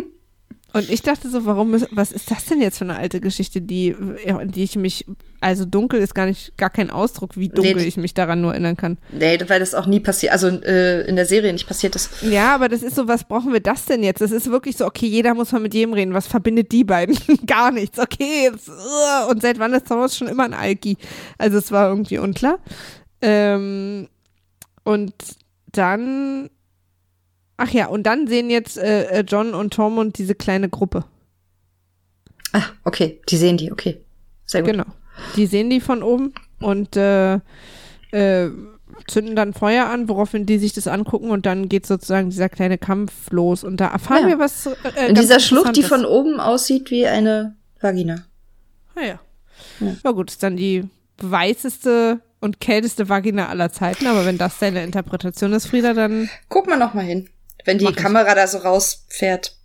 und ich dachte so, warum, was ist das denn jetzt für eine alte Geschichte, die, in die ich mich, also dunkel ist gar nicht, gar kein Ausdruck, wie dunkel nee, ich mich daran nur erinnern kann. Nee, weil das auch nie passiert, also äh, in der Serie nicht passiert ist. Ja, aber das ist so, was brauchen wir das denn jetzt? Das ist wirklich so, okay, jeder muss mal mit jedem reden, was verbindet die beiden? gar nichts, okay, jetzt, uh, und seit wann ist Thomas schon immer ein Alki? Also es war irgendwie unklar. Ähm, und dann Ach ja, und dann sehen jetzt äh, äh, John und Tom und diese kleine Gruppe. Ah, okay, die sehen die, okay. Sehr gut. Genau. Die sehen die von oben und äh, äh, zünden dann Feuer an, woraufhin die sich das angucken und dann geht sozusagen dieser kleine Kampf los und da erfahren ja. wir was. Äh, In dieser Schlucht, die von oben aussieht wie eine Vagina. Ah ja. Ja, ja gut, ist dann die weißeste und kälteste Vagina aller Zeiten, aber wenn das deine Interpretation ist, Frieda, dann. Guck mal noch mal hin. Wenn die Mach Kamera ich. da so rausfährt.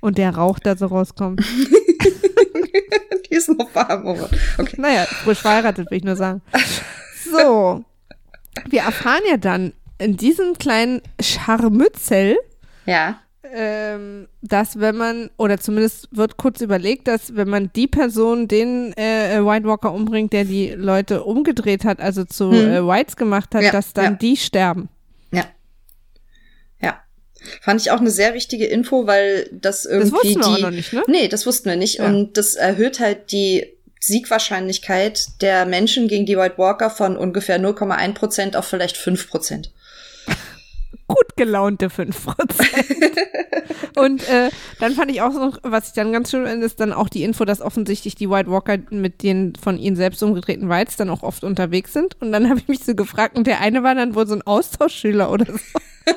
Und der Rauch da so rauskommt. die ist noch warm. Oh okay. Naja, frisch verheiratet, will ich nur sagen. So. Wir erfahren ja dann in diesem kleinen Scharmützel, ja. Ähm, dass wenn man, oder zumindest wird kurz überlegt, dass wenn man die Person, den äh, White Walker umbringt, der die Leute umgedreht hat, also zu hm. äh, Whites gemacht hat, ja, dass dann ja. die sterben. Fand ich auch eine sehr wichtige Info, weil das irgendwie. Das wussten wir die, noch nicht, ne? Nee, das wussten wir nicht. Ja. Und das erhöht halt die Siegwahrscheinlichkeit der Menschen gegen die White Walker von ungefähr 0,1 Prozent auf vielleicht 5 Prozent. Gut gelaunte 5 Prozent. Und äh, dann fand ich auch noch, was ich dann ganz schön finde, ist dann auch die Info, dass offensichtlich die White Walker mit den von ihnen selbst umgedrehten Whites dann auch oft unterwegs sind. Und dann habe ich mich so gefragt, und der eine war dann wohl so ein Austauschschüler oder so.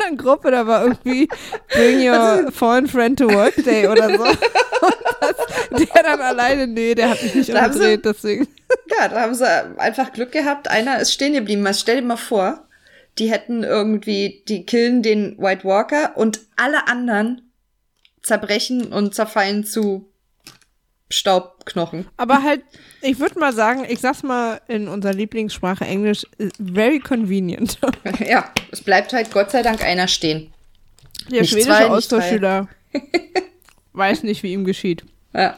Anderen Gruppe, da war irgendwie Bring Your Foreign Friend to Work Day oder so. Und das, der dann alleine, nee, der hat mich nicht Da haben sie- umgedreht, deswegen. Ja, da haben sie einfach Glück gehabt. Einer ist stehen geblieben. Stell dir mal vor, die hätten irgendwie, die killen den White Walker und alle anderen zerbrechen und zerfallen zu Staubknochen. Aber halt, ich würde mal sagen, ich sag's mal in unserer Lieblingssprache Englisch, very convenient. Ja, es bleibt halt Gott sei Dank einer stehen. Der Nicht schwedische zwei, Austauschschüler weiß nicht, wie ihm geschieht. Ja.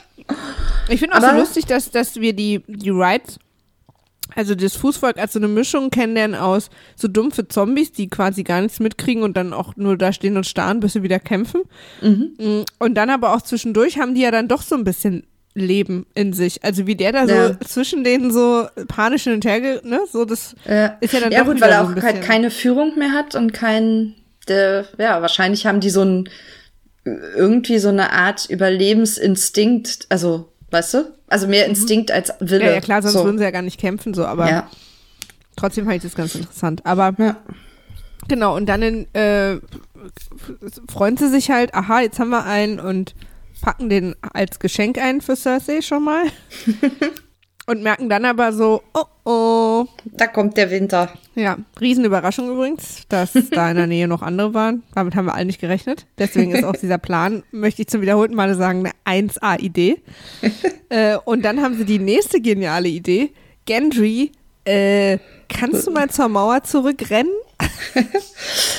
Ich finde auch Aber- so lustig, dass, dass wir die, die Rides, also das Fußvolk als so eine Mischung kennenlernen aus so dumpfe Zombies, die quasi gar nichts mitkriegen und dann auch nur da stehen und starren, bis sie wieder kämpfen. Mm, Und dann aber auch zwischendurch haben die ja dann doch so ein bisschen Leben in sich. Also wie der da so Ja. zwischen denen so panisch hin und her, ne, so das Ja, ist ja dann ja doch gut, weil er so auch ein halt keine Führung mehr hat und kein, der, ja, wahrscheinlich haben die so ein, irgendwie so eine Art Überlebensinstinkt, also, weißt du? Also mehr Instinkt als Wille. Mhm. Ja, ja klar, sonst so. würden sie ja gar nicht kämpfen, so, aber Ja. trotzdem fand ich das ganz interessant. Aber ja. genau, und dann in, äh, freuen sie sich halt, aha, jetzt haben wir einen und packen den als Geschenk ein für Cersei schon mal. und merken dann aber so, oh oh. Da kommt der Winter. Ja, Riesenüberraschung übrigens, dass da in der Nähe noch andere waren. Damit haben wir alle nicht gerechnet. Deswegen ist auch dieser Plan, möchte ich zum wiederholten Male sagen, eine 1A-Idee. äh, und dann haben sie die nächste geniale Idee. Gendry, äh, kannst du mal zur Mauer zurückrennen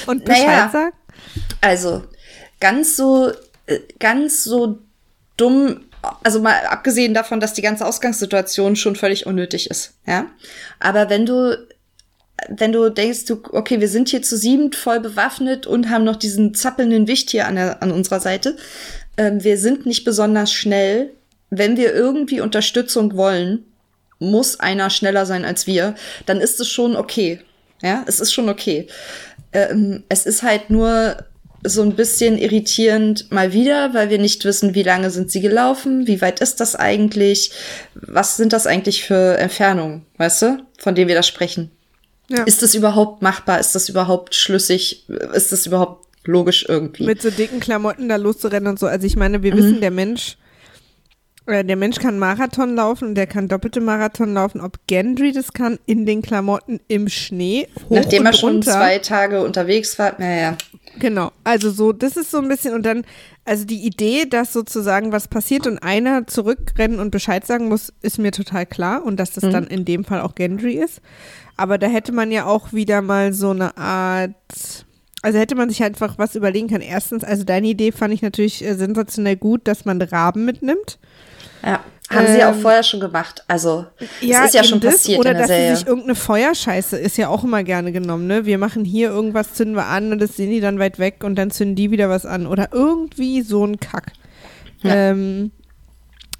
und Bescheid Naja. sagen? Also, ganz so, ganz so dumm, also mal abgesehen davon, dass die ganze Ausgangssituation schon völlig unnötig ist, ja. Aber wenn du, wenn du denkst, du, okay, wir sind hier zu siebend voll bewaffnet und haben noch diesen zappelnden Wicht hier an, der, an unserer Seite, ähm, wir sind nicht besonders schnell. Wenn wir irgendwie Unterstützung wollen, muss einer schneller sein als wir, dann ist es schon okay. Ja, es ist schon okay. Ähm, es ist halt nur so ein bisschen irritierend mal wieder, weil wir nicht wissen, wie lange sind sie gelaufen, wie weit ist das eigentlich, was sind das eigentlich für Entfernungen, weißt du, von denen wir da sprechen. Ja. Ist das überhaupt machbar? Ist das überhaupt schlüssig? Ist das überhaupt logisch irgendwie? Mit so dicken Klamotten da loszurennen und so. Also ich meine, Mhm. wir wissen, der Mensch, der Mensch kann Marathon laufen und der kann doppelte Marathon laufen. Ob Gendry das kann, in den Klamotten im Schnee, hoch Nachdem er schon runter. zwei Tage unterwegs war, naja. Genau, also so, das ist so ein bisschen und dann, also die Idee, dass sozusagen was passiert und einer zurückrennen und Bescheid sagen muss, ist mir total klar und dass das dann in dem Fall auch Gendry ist. Aber da hätte man ja auch wieder mal so eine Art, also hätte man sich halt einfach was überlegen können. Erstens, also deine Idee fand ich natürlich äh, sensationell gut, dass man Raben mitnimmt. Ja. Haben sie ja auch Ähm, vorher schon gemacht. Also, Ja, es ist ja schon passiert Oder in der dass Serie. sie sich irgendeine Feuerscheiße ist ja auch immer gerne genommen, ne? Wir machen hier irgendwas, zünden wir an und das sehen die dann weit weg und dann zünden die wieder was an. Oder irgendwie so ein Kack. Ja. Ähm,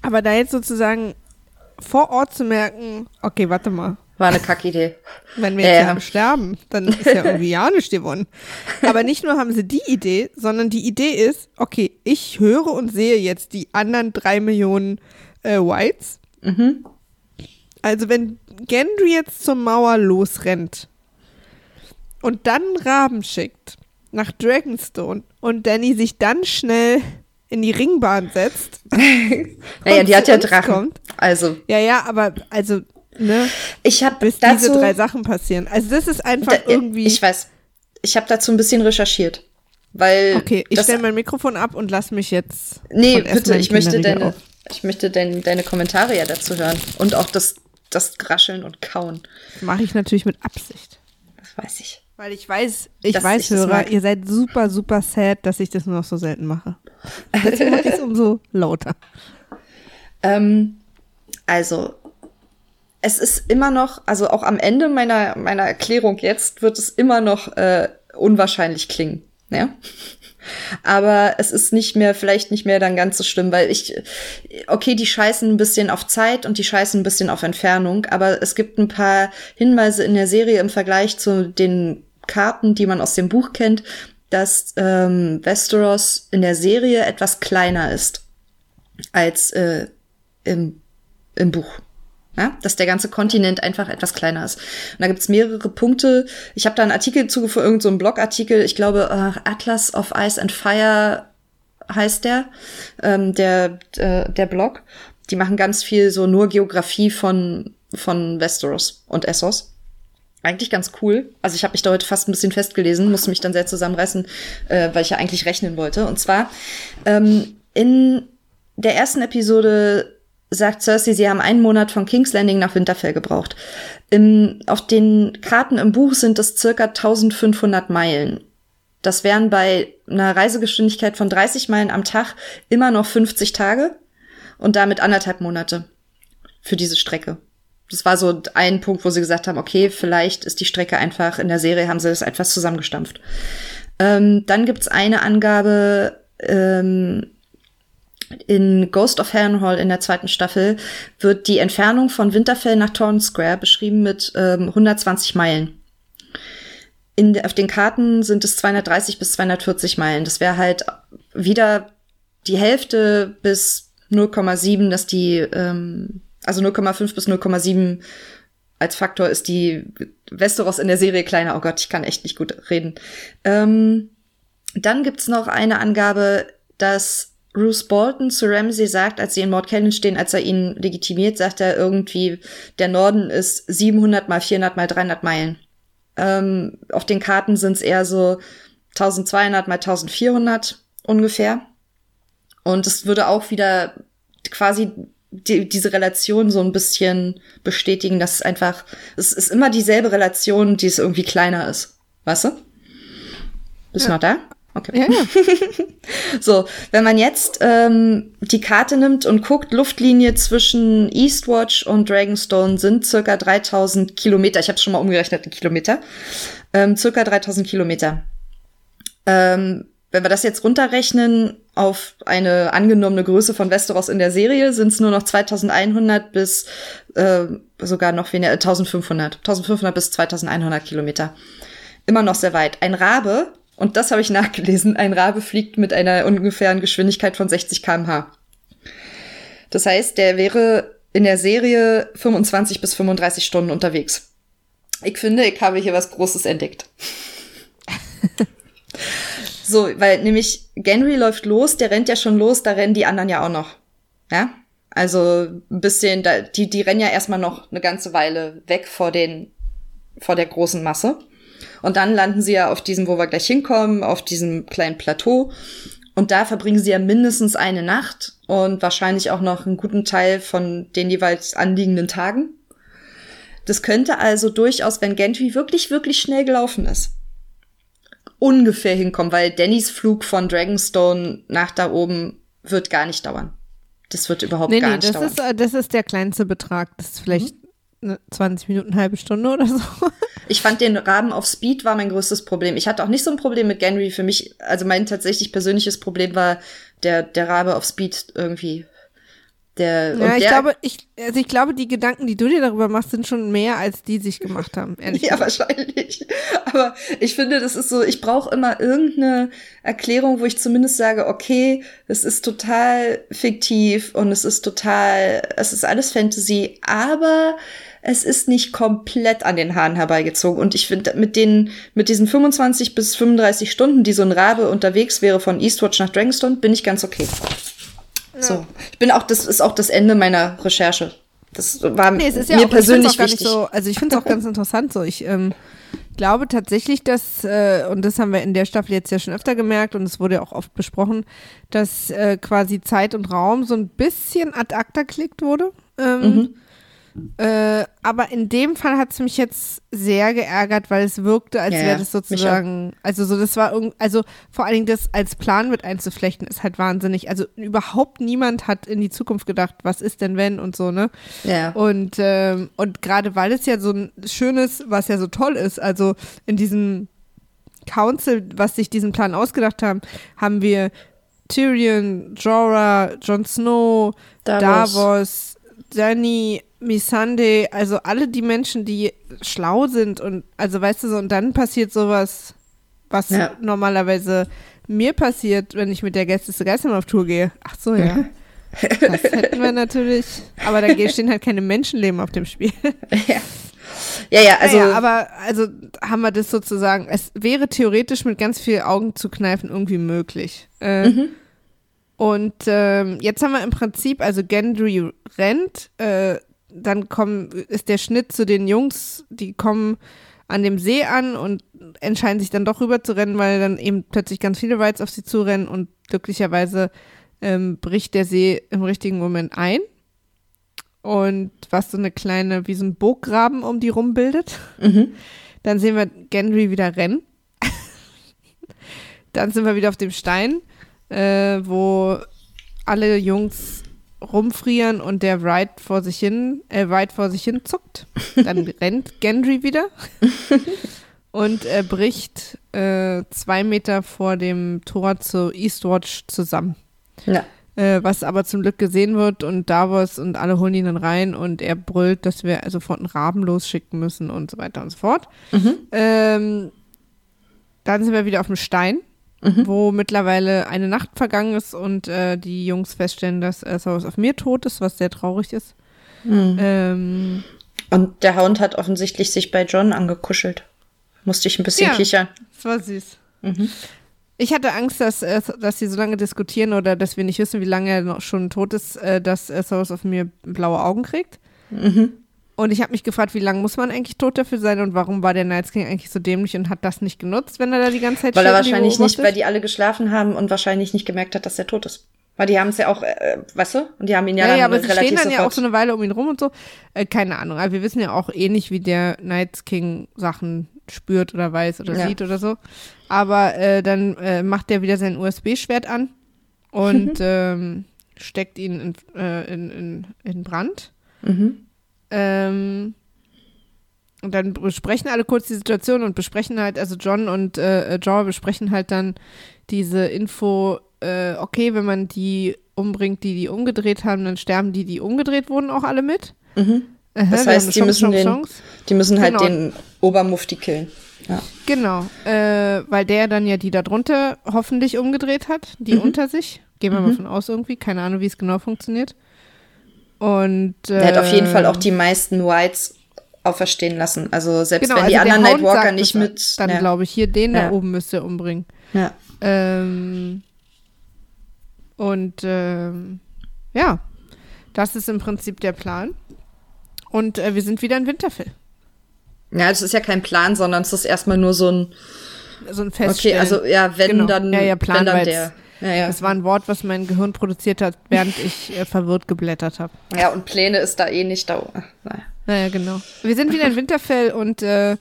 aber da jetzt sozusagen vor Ort zu merken, okay, warte mal, War eine Kackidee. wenn wir jetzt hier am Sterben, dann ist ja irgendwie ja nicht gewonnen. Aber nicht nur haben sie die Idee, sondern die Idee ist, okay, ich höre und sehe jetzt die anderen drei Millionen äh, Whites. Mhm. Also wenn Gendry jetzt zur Mauer losrennt und dann Raben schickt nach Dragonstone und Danny sich dann schnell in die Ringbahn setzt. Naja, die hat ja Drachen. kommt. Also, Ja, ja, aber also, ne, ich habe bis dazu, diese drei Sachen passieren. Also das ist einfach da, irgendwie. ich weiß, ich habe dazu ein bisschen recherchiert, weil okay, ich stelle mein Mikrofon ab und lass mich jetzt. nee, bitte, ich möchte deine, auf. ich möchte dein, deine Kommentare ja dazu hören und auch das, das Rascheln und Kauen. Mache ich natürlich mit Absicht. Das weiß ich. Weil ich weiß, ich Dass weiß, ich Hörer, ihr seid super, super sad, dass ich das nur noch so selten mache. Deswegen mache ich es umso lauter. Ähm, also, es ist immer noch, also auch am Ende meiner, meiner Erklärung jetzt wird es immer noch äh, unwahrscheinlich klingen. Ja. Aber es ist nicht mehr, vielleicht nicht mehr dann ganz so schlimm, weil ich, okay, die scheißen ein bisschen auf Zeit und die scheißen ein bisschen auf Entfernung, aber es gibt ein paar Hinweise in der Serie im Vergleich zu den Karten, die man aus dem Buch kennt, dass ähm, Westeros in der Serie etwas kleiner ist als äh, im, im Buch. Ja, dass der ganze Kontinent einfach etwas kleiner ist. Und da gibt's mehrere Punkte. Ich habe da einen Artikel zugefügt, irgendeinen so Blogartikel, ich glaube, uh, Atlas of Ice and Fire heißt der, ähm, der, äh, der Blog. Die machen ganz viel so nur Geografie von, von Westeros und Essos. Eigentlich ganz cool. Also ich habe mich da heute fast ein bisschen festgelesen, musste mich dann sehr zusammenreißen, äh, weil ich ja eigentlich rechnen wollte. Und zwar ähm, in der ersten Episode sagt Cersei, sie haben einen Monat von King's Landing nach Winterfell gebraucht. Im, auf den Karten im Buch sind es circa 1500 Meilen. Das wären bei einer Reisegeschwindigkeit von 30 Meilen am Tag immer noch 50 Tage und damit anderthalb Monate für diese Strecke. Das war so ein Punkt, wo sie gesagt haben, okay, vielleicht ist die Strecke einfach, in der Serie haben sie das etwas zusammengestampft. Ähm, dann gibt's eine Angabe, ähm, in Ghost of Harrenhal in der zweiten Staffel wird die Entfernung von Winterfell nach Torrent Square beschrieben mit ähm, 120 Meilen. In, auf den Karten sind es 230 bis 240 Meilen. Das wäre halt wieder die Hälfte bis 0,7, dass die, ähm, also 0,5 bis 0,7 als Faktor ist die Westeros in der Serie kleiner. Oh Gott, ich kann echt nicht gut reden. Ähm, dann gibt's noch eine Angabe, dass Bruce Bolton zu Ramsey sagt, als sie in Mord Canyon stehen, als er ihn legitimiert, sagt er irgendwie, der Norden ist 700 mal 400 mal 300 Meilen. Ähm, auf den Karten sind es eher so 1200 mal 1400 ungefähr. Und es würde auch wieder quasi die, diese Relation so ein bisschen bestätigen, dass es einfach, es ist immer dieselbe Relation, die es irgendwie kleiner ist. Weißt du? Bist du ja. noch da? Okay. Ja, ja. so, wenn man jetzt ähm, die Karte nimmt und guckt, Luftlinie zwischen Eastwatch und Dragonstone sind circa 3000 Kilometer. Ich habe schon mal umgerechnet in Kilometer. Ähm, circa 3000 Kilometer. Ähm, wenn wir das jetzt runterrechnen auf eine angenommene Größe von Westeros in der Serie, sind es nur noch 2100 bis äh, sogar noch weniger, 1500. 1500 bis 2100 Kilometer. Immer noch sehr weit. Ein Rabe und das habe ich nachgelesen. Ein Rabe fliegt mit einer ungefähren Geschwindigkeit von 60 km/h. Das heißt, der wäre in der Serie 25 bis 35 Stunden unterwegs. Ich finde, ich habe hier was Großes entdeckt. so, weil nämlich Genry läuft los, der rennt ja schon los, da rennen die anderen ja auch noch. Ja? Also ein bisschen, da, die, die rennen ja erstmal noch eine ganze Weile weg vor den, vor der großen Masse. Und dann landen sie ja auf diesem, wo wir gleich hinkommen, auf diesem kleinen Plateau. Und da verbringen sie ja mindestens eine Nacht und wahrscheinlich auch noch einen guten Teil von den jeweils anliegenden Tagen. Das könnte also durchaus, wenn Gentry wirklich, wirklich schnell gelaufen ist, ungefähr hinkommen, weil Dannys Flug von Dragonstone nach da oben wird gar nicht dauern. Das wird überhaupt nee, gar nee, nicht das dauern. Ist, äh, das ist der kleinste Betrag. Das ist vielleicht mhm. 20 Minuten, halbe Stunde oder so. Ich fand den Raben auf Speed war mein größtes Problem. Ich hatte auch nicht so ein Problem mit Genry. Für mich, also mein tatsächlich persönliches Problem war der, der Rabe auf Speed irgendwie. Der, ja, ich der, glaube, ich, also ich glaube, die Gedanken, die du dir darüber machst, sind schon mehr, als die sich gemacht haben. Ehrlich ja, gesagt. wahrscheinlich. Aber ich finde, das ist so, ich brauche immer irgendeine Erklärung, wo ich zumindest sage, okay, es ist total fiktiv und es ist total, es ist alles Fantasy, aber es ist nicht komplett an den Haaren herbeigezogen. Und ich finde, mit den, mit diesen 25 bis 35 Stunden, die so ein Rabe unterwegs wäre von Eastwatch nach Dragonstone, bin ich ganz okay. Ja. So. Ich bin auch, das ist auch das Ende meiner Recherche. Das war nee, ja mir auch, persönlich wichtig. So, also ich finde es auch ganz interessant so. Ich ähm, glaube tatsächlich, dass, äh, und das haben wir in der Staffel jetzt ja schon öfter gemerkt und es wurde ja auch oft besprochen, dass äh, quasi Zeit und Raum so ein bisschen ad acta klickt wurde. Ähm, mhm. Äh, aber in dem Fall hat es mich jetzt sehr geärgert, weil es wirkte, als ja, wäre das sozusagen, also so, das war irgendwie, also vor allen Dingen das als Plan mit einzuflechten, ist halt wahnsinnig. Also überhaupt niemand hat in die Zukunft gedacht, was ist denn wenn und so, ne? Ja. Und, ähm, und gerade weil es ja so ein schönes, was ja so toll ist, also in diesem Council, was sich diesen Plan ausgedacht haben, haben wir Tyrion, Jorah, Jon Snow, Davos. Davos, Dany, Missandei, also alle die Menschen, die schlau sind und also weißt du so, und dann passiert sowas, was Ja. normalerweise mir passiert, wenn ich mit der Gäste Geistermann auf Tour gehe. Ach so, ja. Das hätten wir natürlich, aber da stehen halt keine Menschenleben auf dem Spiel. ja. ja, ja, also naja, aber also haben wir das sozusagen, es wäre theoretisch mit ganz viel Augen zu kneifen irgendwie möglich. Äh, Mhm. Und ähm, jetzt haben wir im Prinzip, also Gendry rennt, äh, dann kommen, ist der Schnitt zu den Jungs, die kommen an dem See an und entscheiden sich dann doch rüber zu rennen, weil dann eben plötzlich ganz viele Rides auf sie zurennen und glücklicherweise ähm, bricht der See im richtigen Moment ein. Und was so eine kleine, wie so ein Burggraben um die rum bildet. mhm. Dann sehen wir Gendry wieder rennen. Dann sind wir wieder auf dem Stein, äh, wo alle Jungs rumfrieren und der Wright vor sich hin, äh, Wright vor sich hin zuckt. Dann rennt Gendry wieder und er bricht äh, zwei Meter vor dem Tor zu Eastwatch zusammen. ja. Äh, was aber zum Glück gesehen wird und Davos und alle holen ihn dann rein und er brüllt, dass wir sofort einen Raben losschicken müssen und so weiter und so fort. Mhm. Ähm, dann sind wir wieder auf dem Stein, Mhm. wo mittlerweile eine Nacht vergangen ist und äh, die Jungs feststellen, dass äh, Soros auf mir tot ist, was sehr traurig ist. Mhm. Ähm, Und der Hound hat offensichtlich sich bei John angekuschelt. Musste ich ein bisschen Ja. kichern. das war süß. Mhm. Ich hatte Angst, dass, äh, dass sie so lange diskutieren oder dass wir nicht wissen, wie lange er noch schon tot ist, äh, dass äh, Soros auf mir blaue Augen kriegt. Mhm. Und ich habe mich gefragt, wie lange muss man eigentlich tot dafür sein und warum war der Night King eigentlich so dämlich und hat das nicht genutzt, wenn er da die ganze Zeit Weil er wahrscheinlich nicht, weil die alle geschlafen haben und wahrscheinlich nicht gemerkt hat, dass er tot ist. Weil die haben es ja auch, äh, weißt du? Und die haben ihn ja, Ja, dann ja, aber sie relativ stehen dann ja auch so eine Weile um ihn rum und so. Äh, keine Ahnung. Aber wir wissen ja auch eh nicht, wie der Night King Sachen spürt oder weiß oder Ja. sieht oder so. Aber äh, dann äh, macht er wieder sein USB-Schwert an und ähm, steckt ihn in, äh, in, in, in Brand. mhm. Ähm, und dann besprechen alle kurz die Situation und besprechen halt, also John und äh, Jorah besprechen halt dann diese Info, äh, okay, wenn man die umbringt, die die umgedreht haben, dann sterben die, die umgedreht wurden, auch alle mit. Mhm. Aha, Das wir heißt, die eine müssen den- Chance. Die müssen halt Genau. den Obermufti killen. Ja. Genau, äh, weil der dann ja die da drunter hoffentlich umgedreht hat, die Mhm. unter sich. Gehen wir mal Mhm. von aus irgendwie, keine Ahnung, wie es genau funktioniert. Und äh, Der hat auf jeden Fall auch die meisten Whites auferstehen lassen. Also selbst genau, wenn die also der anderen Nightwalker nicht mit. Dann ja. glaube ich, hier den Ja. da oben müsst ihr umbringen. ja. Ähm, und ähm, ja, das ist im Prinzip der Plan. Und äh, wir sind wieder in Winterfell. ja, das ist ja kein Plan, sondern es ist erstmal nur so ein. So ein Okay, Feststellen. also ja, wenn Genau. dann, Ja, ja, Plan wenn dann der. Ja, ja. Das war ein Wort, was mein Gehirn produziert hat, während ich äh, verwirrt geblättert habe. ja, und Pläne ist da eh nicht da. Naja. Naja, genau. Wir sind wieder in Winterfell und äh,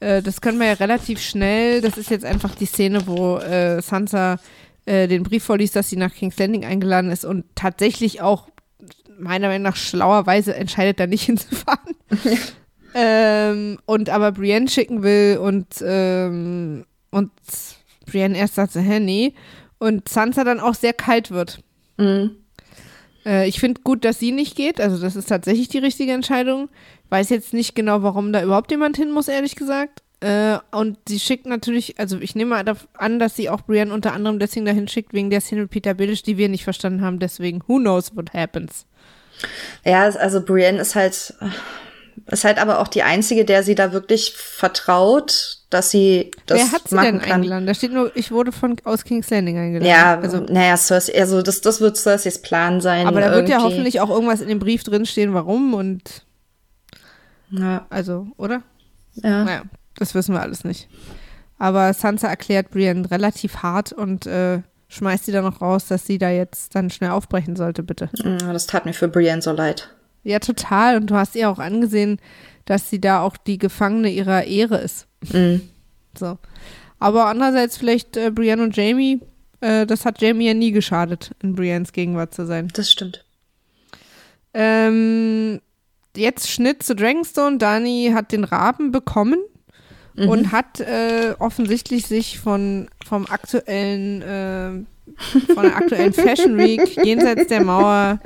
äh, das können wir ja relativ schnell. Das ist jetzt einfach die Szene, wo äh, Sansa äh, den Brief vorliest, dass sie nach King's Landing eingeladen ist und tatsächlich auch meiner Meinung nach schlauerweise entscheidet, da nicht hinzufahren. ähm, und aber Brienne schicken will und, ähm, und Brienne erst sagt so, hä, nee. Und Sansa dann auch sehr kalt wird. Mhm. Äh, ich finde gut, dass sie nicht geht. Also, das ist tatsächlich die richtige Entscheidung. Weiß jetzt nicht genau, warum da überhaupt jemand hin muss, ehrlich gesagt. Äh, und sie schickt natürlich, also ich nehme mal an, dass sie auch Brienne unter anderem deswegen dahin schickt, wegen der Szene mit Peter Billisch, die wir nicht verstanden haben. Deswegen, who knows what happens. Ja, also Brienne ist halt, ist halt aber auch die einzige, der sie da wirklich vertraut, dass sie das Wer hat sie machen denn kann. eingeladen? Da steht nur, ich wurde von aus King's Landing eingeladen. Ja, also, naja, Cersei, also das, das wird Cerseis Plan sein. aber da wird ja irgendwie. hoffentlich auch irgendwas in dem Brief drinstehen, warum und, Ja, also, oder? ja. Naja, das wissen wir alles nicht. Aber Sansa erklärt Brienne relativ hart und äh, schmeißt sie dann noch raus, dass sie da jetzt dann schnell aufbrechen sollte, bitte. Das tat mir für Brienne so leid. Ja, total. Und du hast ihr auch angesehen, dass sie da auch die Gefangene ihrer Ehre ist. Mhm. So. Aber andererseits vielleicht äh, Brienne und Jamie, äh, das hat Jamie ja nie geschadet, in Briennes Gegenwart zu sein. Das stimmt. Ähm, jetzt Schnitt zu Dragonstone. Dani hat den Raben bekommen mhm. und hat äh, offensichtlich sich von vom aktuellen äh, von der aktuellen Fashion Week jenseits der Mauer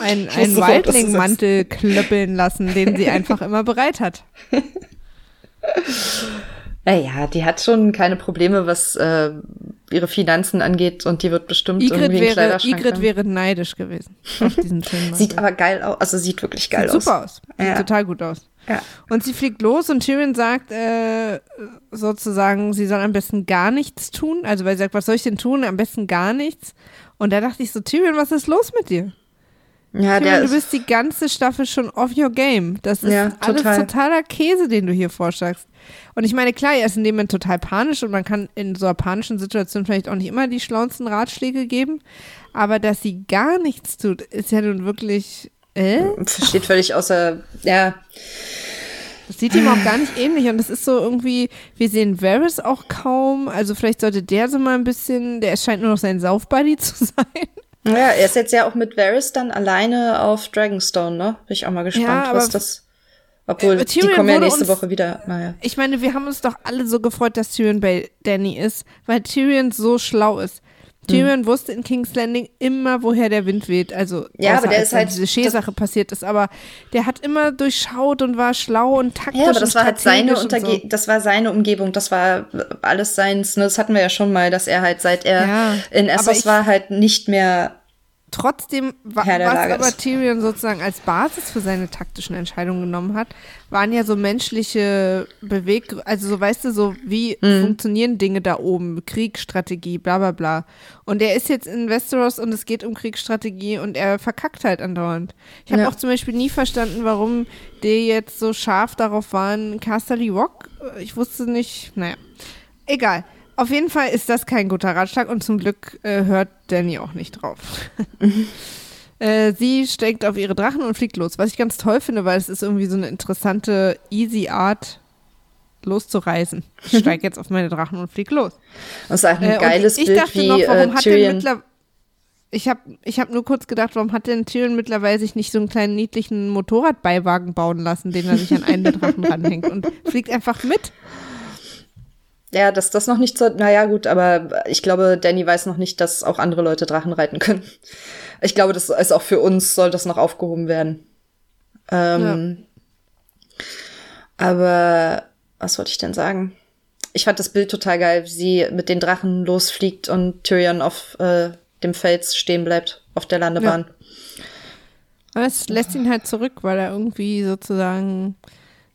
einen, einen Wildling-Mantel klöppeln lassen, den sie einfach immer bereit hat. Naja, die hat schon keine Probleme, was äh, ihre Finanzen angeht und die wird bestimmt Igrit irgendwie wäre, Kleiderschrank Igrit haben. wäre neidisch gewesen auf diesen schönen Sieht aber geil aus, also sieht wirklich geil sieht aus. super aus. Sieht ja. total gut aus. Ja. Und sie fliegt los und Tyrion sagt äh, sozusagen, sie soll am besten gar nichts tun. Also weil sie sagt, was soll ich denn tun? Am besten gar nichts. Und da dachte ich so, Tyrion, was ist los mit dir? Ja, der du bist die ganze Staffel schon off your game. Das ist ja, alles totaler Käse, den du hier vorschlagst. Und ich meine, klar, er ist in dem Moment total panisch und man kann in so einer panischen Situation vielleicht auch nicht immer die schlauesten Ratschläge geben. Aber dass sie gar nichts tut, ist ja nun wirklich. Äh? Versteht völlig außer. Ja. Das sieht ihm auch gar nicht ähnlich und das ist so irgendwie, wir sehen Varys auch kaum, also vielleicht sollte der so mal ein bisschen, der scheint nur noch sein Saufbuddy zu sein. Ja, er ist jetzt ja auch mit Varys dann alleine auf Dragonstone, ne? Bin ich auch mal gespannt, ja, was das. Obwohl, äh, die kommen ja nächste uns, Woche wieder. Naja. Ich meine, wir haben uns doch alle so gefreut, dass Tyrion bei Danny ist, weil Tyrion so schlau ist. Tyrion hm. wusste in King's Landing immer, woher der Wind weht. Also, ja, aber der ist halt. diese Schee-Sache passiert ist, aber der hat immer durchschaut und war schlau und taktisch. Ja, aber das war halt seine Unterge so. das war seine Umgebung, das war alles seins. Ne? Das hatten wir ja schon mal, dass er halt, seit er ja, in Essos war, halt nicht mehr Trotzdem, wa was aber Tyrion sozusagen als Basis für seine taktischen Entscheidungen genommen hat, waren ja so menschliche Beweg, also so weißt du, so wie mhm. funktionieren Dinge da oben, Kriegsstrategie, bla bla bla. Und er ist jetzt in Westeros und es geht um Kriegsstrategie und er verkackt halt andauernd. Ich habe ja. auch zum Beispiel nie verstanden, warum die jetzt so scharf darauf waren, Casterly Rock. Ich wusste nicht, naja, egal. Auf jeden Fall ist das kein guter Ratschlag und zum Glück äh, hört Danny auch nicht drauf. äh, sie steigt auf ihre Drachen und fliegt los, was ich ganz toll finde, weil es ist irgendwie so eine interessante, easy Art, loszureisen. Ich steige jetzt auf meine Drachen und fliege los. Das ist ein äh, geiles ich, ich Bild wie noch, warum äh, hat Tyrion. Ich habe ich hab nur kurz gedacht, warum hat denn Tyrion mittlerweile sich nicht so einen kleinen niedlichen Motorradbeiwagen bauen lassen, den er sich an einen der Drachen ranhängt und fliegt einfach mit? Ja, dass das noch nicht so, naja, gut, aber ich glaube, Danny weiß noch nicht, dass auch andere Leute Drachen reiten können. Ich glaube, das ist auch für uns, soll das noch aufgehoben werden. Ähm, ja. Aber was wollte ich denn sagen? Ich fand das Bild total geil, wie sie mit den Drachen losfliegt und Tyrion auf äh, dem Fels stehen bleibt, auf der Landebahn. Ja. Aber es lässt ihn halt zurück, weil er irgendwie sozusagen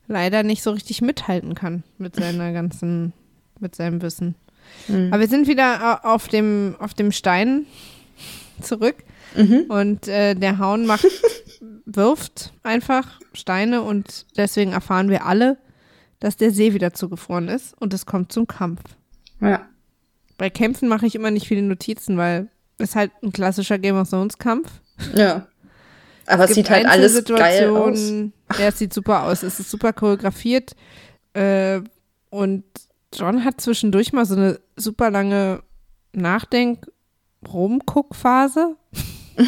leider nicht so richtig mithalten kann mit seiner ganzen mit seinem Wissen. Mhm. Aber wir sind wieder auf dem, auf dem Stein zurück. Mhm. Und äh, der Haun macht, wirft einfach Steine und deswegen erfahren wir alle, dass der See wieder zugefroren ist und es kommt zum Kampf. Ja. Bei Kämpfen mache ich immer nicht viele Notizen, weil es halt ein klassischer Game of Thrones Kampf. Ja. Aber es, es sieht halt alles geil aus. Ja, es sieht super aus. Es ist super choreografiert äh, und John hat zwischendurch mal so eine super lange Nachdenk-Rumguck-Phase.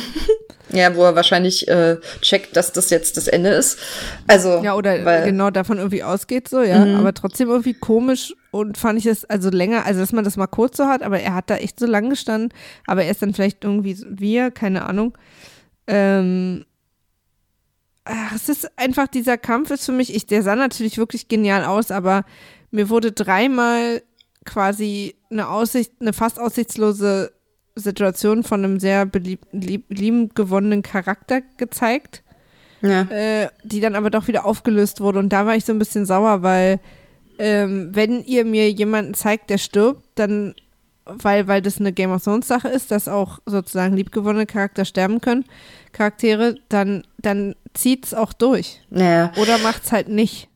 ja, wo er wahrscheinlich äh, checkt, dass das jetzt das Ende ist. Also ja, oder weil, genau davon irgendwie ausgeht so, ja. Mhm. Aber trotzdem irgendwie komisch und fand ich es also länger, also dass man das mal kurz so hat, aber er hat da echt so lang gestanden, aber er ist dann vielleicht irgendwie wir, keine Ahnung. Ähm, ach, es ist einfach dieser Kampf ist für mich, ich, der sah natürlich wirklich genial aus, aber mir wurde dreimal quasi eine Aussicht, eine fast aussichtslose Situation von einem sehr belieb, lieb, gewonnenen Charakter gezeigt, ja. äh, die dann aber doch wieder aufgelöst wurde. Und da war ich so ein bisschen sauer, weil ähm, wenn ihr mir jemanden zeigt, der stirbt, dann, weil, weil das eine Game of Thrones Sache ist, dass auch sozusagen liebgewonnene Charakter sterben können, Charaktere, dann, dann es auch durch. Ja. Oder es halt nicht.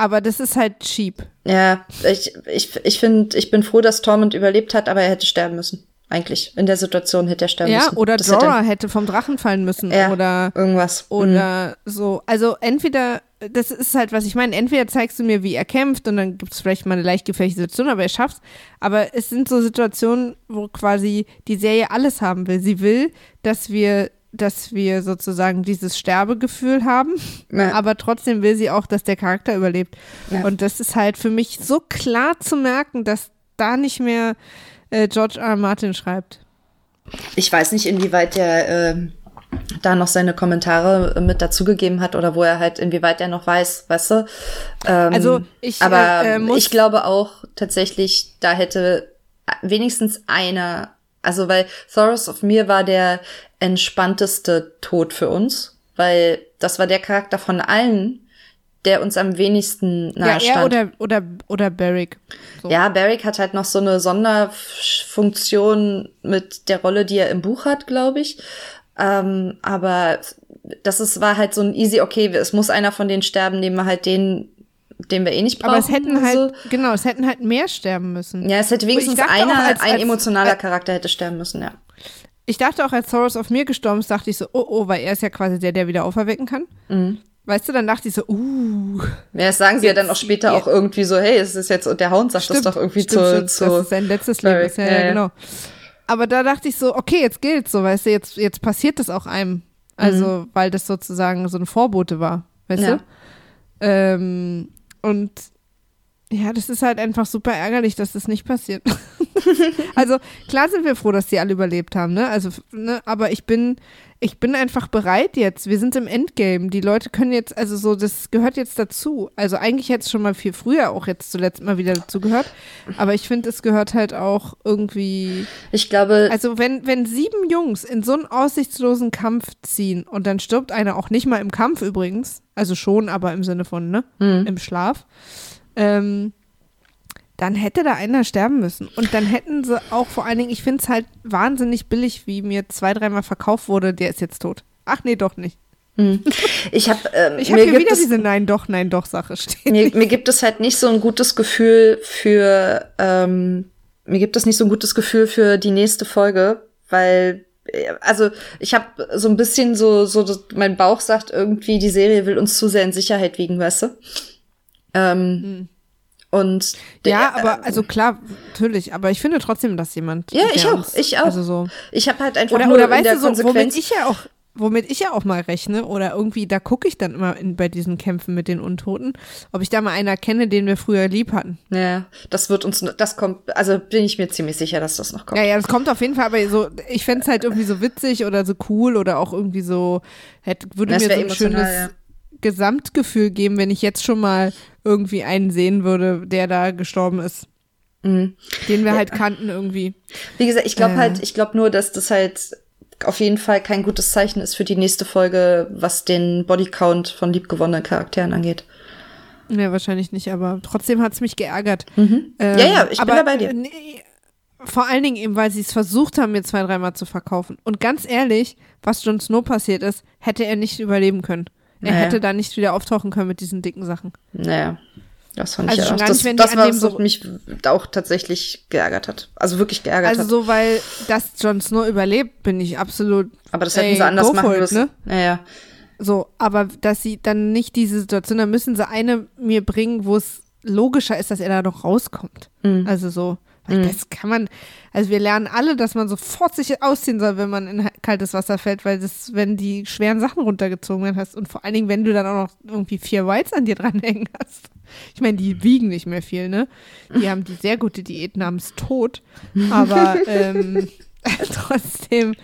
Aber das ist halt cheap. Ja, ich, ich, ich finde, ich bin froh, dass Tormund überlebt hat, aber er hätte sterben müssen. Eigentlich. In der Situation hätte er sterben ja, müssen. Ja, oder das Jorah hätte, hätte, vom Drachen fallen müssen. Ja, oder irgendwas. Oder mhm. so. Also entweder, das ist halt, was ich meine, entweder zeigst du mir, wie er kämpft und dann gibt es vielleicht mal eine leicht gefährliche Situation, aber er schafft's. Aber es sind so Situationen, wo quasi die Serie alles haben will. Sie will, dass wir dass wir sozusagen dieses Sterbegefühl haben, ja. aber trotzdem will sie auch, dass der Charakter überlebt. Ja. Und das ist halt für mich so klar zu merken, dass da nicht mehr äh, George R. R. Martin schreibt. Ich weiß nicht, inwieweit der äh, da noch seine Kommentare äh, mit dazugegeben hat oder wo er halt, inwieweit er noch weiß, weißt du. Ähm, also ich, aber äh, äh ich glaube auch tatsächlich, da hätte wenigstens einer, also weil Thoros of Mir war der entspannteste Tod für uns, weil das war der Charakter von allen, der uns am wenigsten nahe ja, er oder, oder, oder Barrick. So. Ja, Barrick hat halt noch so eine Sonderfunktion mit der Rolle, die er im Buch hat, glaube ich. Ähm, aber das ist, war halt so ein easy, okay, es muss einer von denen sterben, nehmen wir halt den, den wir eh nicht brauchen. Aber es hätten halt, so. genau, es hätten halt mehr sterben müssen. Ja, es hätte wenigstens einer, als, ein als, emotionaler als, Charakter hätte sterben müssen, ja. Ich dachte auch, als Thoros auf mir gestorben ist, dachte ich so, oh, oh, weil er ist ja quasi der, der wieder auferwecken kann. Mhm. Weißt du, dann dachte ich so, uh. Ja, das sagen sie ja dann auch später auch irgendwie so, hey, es ist jetzt, und der Hound sagt stimmt, das doch irgendwie stimmt, zu, stimmt. zu. Das ist sein letztes Leben. Ja, ja, ja, genau. Aber da dachte ich so, okay, jetzt gilt's so, weißt du, jetzt, jetzt passiert das auch einem. Also, mhm. weil das sozusagen so ein Vorbote war, weißt ja. du? Ähm, und ja, das ist halt einfach super ärgerlich, dass das nicht passiert. also klar sind wir froh, dass die alle überlebt haben, ne? Also, ne, aber ich bin, ich bin einfach bereit jetzt. Wir sind im Endgame. Die Leute können jetzt, also so, das gehört jetzt dazu. Also eigentlich hätte es schon mal viel früher auch jetzt zuletzt mal wieder dazu gehört. Aber ich finde, es gehört halt auch irgendwie. Ich glaube. Also wenn, wenn sieben Jungs in so einen aussichtslosen Kampf ziehen und dann stirbt einer auch nicht mal im Kampf übrigens, also schon, aber im Sinne von, ne? Mhm. Im Schlaf. Ähm, dann hätte da einer sterben müssen. Und dann hätten sie auch vor allen Dingen, ich finde es halt wahnsinnig billig, wie mir zwei, dreimal verkauft wurde, der ist jetzt tot. Ach nee, doch nicht. Hm. Ich habe ähm, ich hab hier wieder diese Nein doch, Nein doch Sache stehen. Mir, mir, gibt es halt nicht so ein gutes Gefühl für ähm, mir gibt es nicht so ein gutes Gefühl für die nächste Folge, weil äh, also ich habe so ein bisschen so so mein Bauch sagt irgendwie die Serie will uns zu sehr in Sicherheit wiegen, weißt du? Ähm, hm. Und der, ja, aber äh, also klar, natürlich, aber ich finde trotzdem, dass jemand. Ja, ich auch, ich auch. Also so. Ich habe halt einfach oder, nur oder weißt du so, womit ich ja auch, womit ich ja auch mal rechne oder irgendwie, da gucke ich dann immer in, bei diesen Kämpfen mit den Untoten, ob ich da mal einer kenne, den wir früher lieb hatten. Ja, das wird uns, das kommt, also bin ich mir ziemlich sicher, dass das noch kommt. Ja, ja, das kommt auf jeden Fall, aber so, ich fände es halt irgendwie so witzig oder so cool oder auch irgendwie so, hätte, würde das mir so ein schönes ja. Gesamtgefühl geben, wenn ich jetzt schon mal irgendwie einen sehen würde, der da gestorben ist. Mhm. Den wir halt kannten irgendwie. Wie gesagt, ich glaube äh. halt, ich glaube nur, dass das halt auf jeden Fall kein gutes Zeichen ist für die nächste Folge, was den Bodycount von liebgewonnenen Charakteren angeht. Ja, wahrscheinlich nicht, aber trotzdem hat es mich geärgert. Mhm. Ähm, ja, ja, ich aber, bin da bei dir. Nee, vor allen Dingen eben, weil sie es versucht haben, mir zwei, dreimal zu verkaufen. Und ganz ehrlich, was Jon Snow passiert ist, hätte er nicht überleben können. Er naja. hätte da nicht wieder auftauchen können mit diesen dicken Sachen. Naja. Das fand also ich ja auch. Das, das war, was so mich auch tatsächlich geärgert hat. Also wirklich geärgert also hat. Also so, weil das Jon Snow überlebt, bin ich absolut. Aber das hätten ey, sie anders machen müssen. Ne? Naja. So, aber dass sie dann nicht diese Situation, dann müssen sie eine mir bringen, wo es logischer ist, dass er da noch rauskommt. Mhm. Also so. Mhm. Das kann man, also wir lernen alle, dass man sofort sich ausziehen soll, wenn man in kaltes Wasser fällt, weil das, wenn die schweren Sachen runtergezogen werden hast und vor allen Dingen, wenn du dann auch noch irgendwie vier Whites an dir dranhängen hast. Ich meine, die wiegen nicht mehr viel, ne? Die haben die sehr gute Diät namens Tod, aber ähm, trotzdem,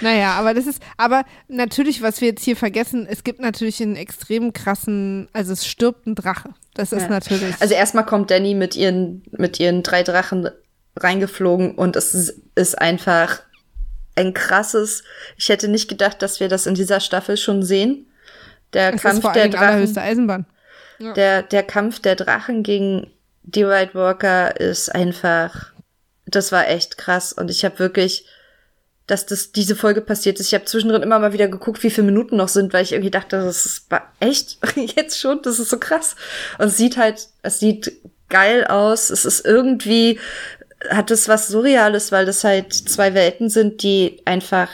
naja, aber das ist, aber natürlich, was wir jetzt hier vergessen, es gibt natürlich einen extrem krassen, also es stirbt ein Drache. Das ist ja. natürlich. Also erstmal kommt Danny mit ihren, mit ihren drei Drachen reingeflogen und es ist einfach ein krasses. Ich hätte nicht gedacht, dass wir das in dieser Staffel schon sehen. Der es Kampf der Drachen. Eisenbahn. Ja. Der, der Kampf der Drachen gegen die White Walker ist einfach. Das war echt krass. Und ich habe wirklich, dass das diese Folge passiert ist. Ich habe zwischendrin immer mal wieder geguckt, wie viele Minuten noch sind, weil ich irgendwie dachte, das ist echt jetzt schon, das ist so krass. Und es sieht halt, es sieht geil aus. Es ist irgendwie hat es was Surreales, weil das halt zwei Welten sind, die einfach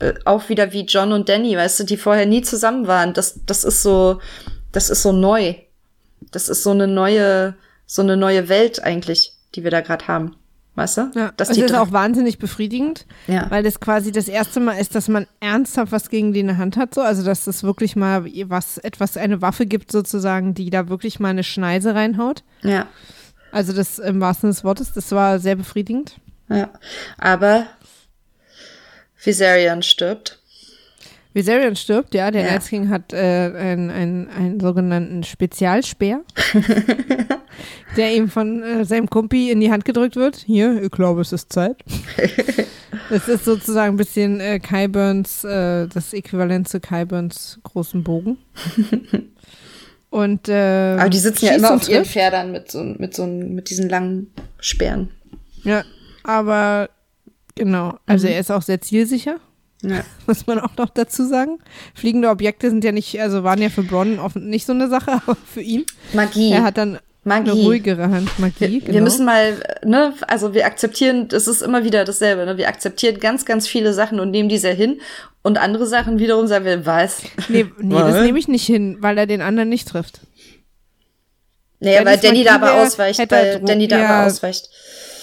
äh, auch wieder wie John und Danny, weißt du, die vorher nie zusammen waren. Das, das ist so, das ist so neu. Das ist so eine neue, so eine neue Welt eigentlich, die wir da gerade haben. Weißt du? Ja, das die ist auch wahnsinnig befriedigend, Ja. weil das quasi das erste Mal ist, dass man ernsthaft was gegen die in der Hand hat, so. Also, dass es wirklich mal was, etwas, eine Waffe gibt, sozusagen, die da wirklich mal eine Schneise reinhaut. ja, Also, das im wahrsten Sinne des Wortes, das war sehr befriedigend. ja. Aber Viserion stirbt. Viserion stirbt, ja. Der Ja. Night King hat äh, einen, einen, einen sogenannten Spezialspeer, der ihm von äh, seinem Kumpi in die Hand gedrückt wird. Hier, ich glaube, es ist Zeit. Das ist sozusagen ein bisschen äh, Kyburns, äh, das Äquivalent zu Kyburns großen Bogen. Und, äh, Aber die sitzen ja immer auf ihren. Pferdern mit so, mit so mit diesen langen Speeren. Ja, aber genau. Also Mhm. er ist auch sehr zielsicher. Ja. muss man auch noch dazu sagen. Fliegende Objekte sind ja nicht, also waren ja für Bronn offen nicht so eine Sache, aber für ihn. Magie. Er hat dann Magie. eine ruhigere Hand, Magie. Wir, genau. wir müssen mal, ne, also wir akzeptieren, das ist immer wieder dasselbe, ne? Wir akzeptieren ganz, ganz viele Sachen und nehmen die sehr hin. Und andere Sachen wiederum sagen wir, was? Nee, nee Was? das nehme ich nicht hin, weil er den anderen nicht trifft. Naja, weil Danny da aber ausweicht, weil Danny da aber ausweicht.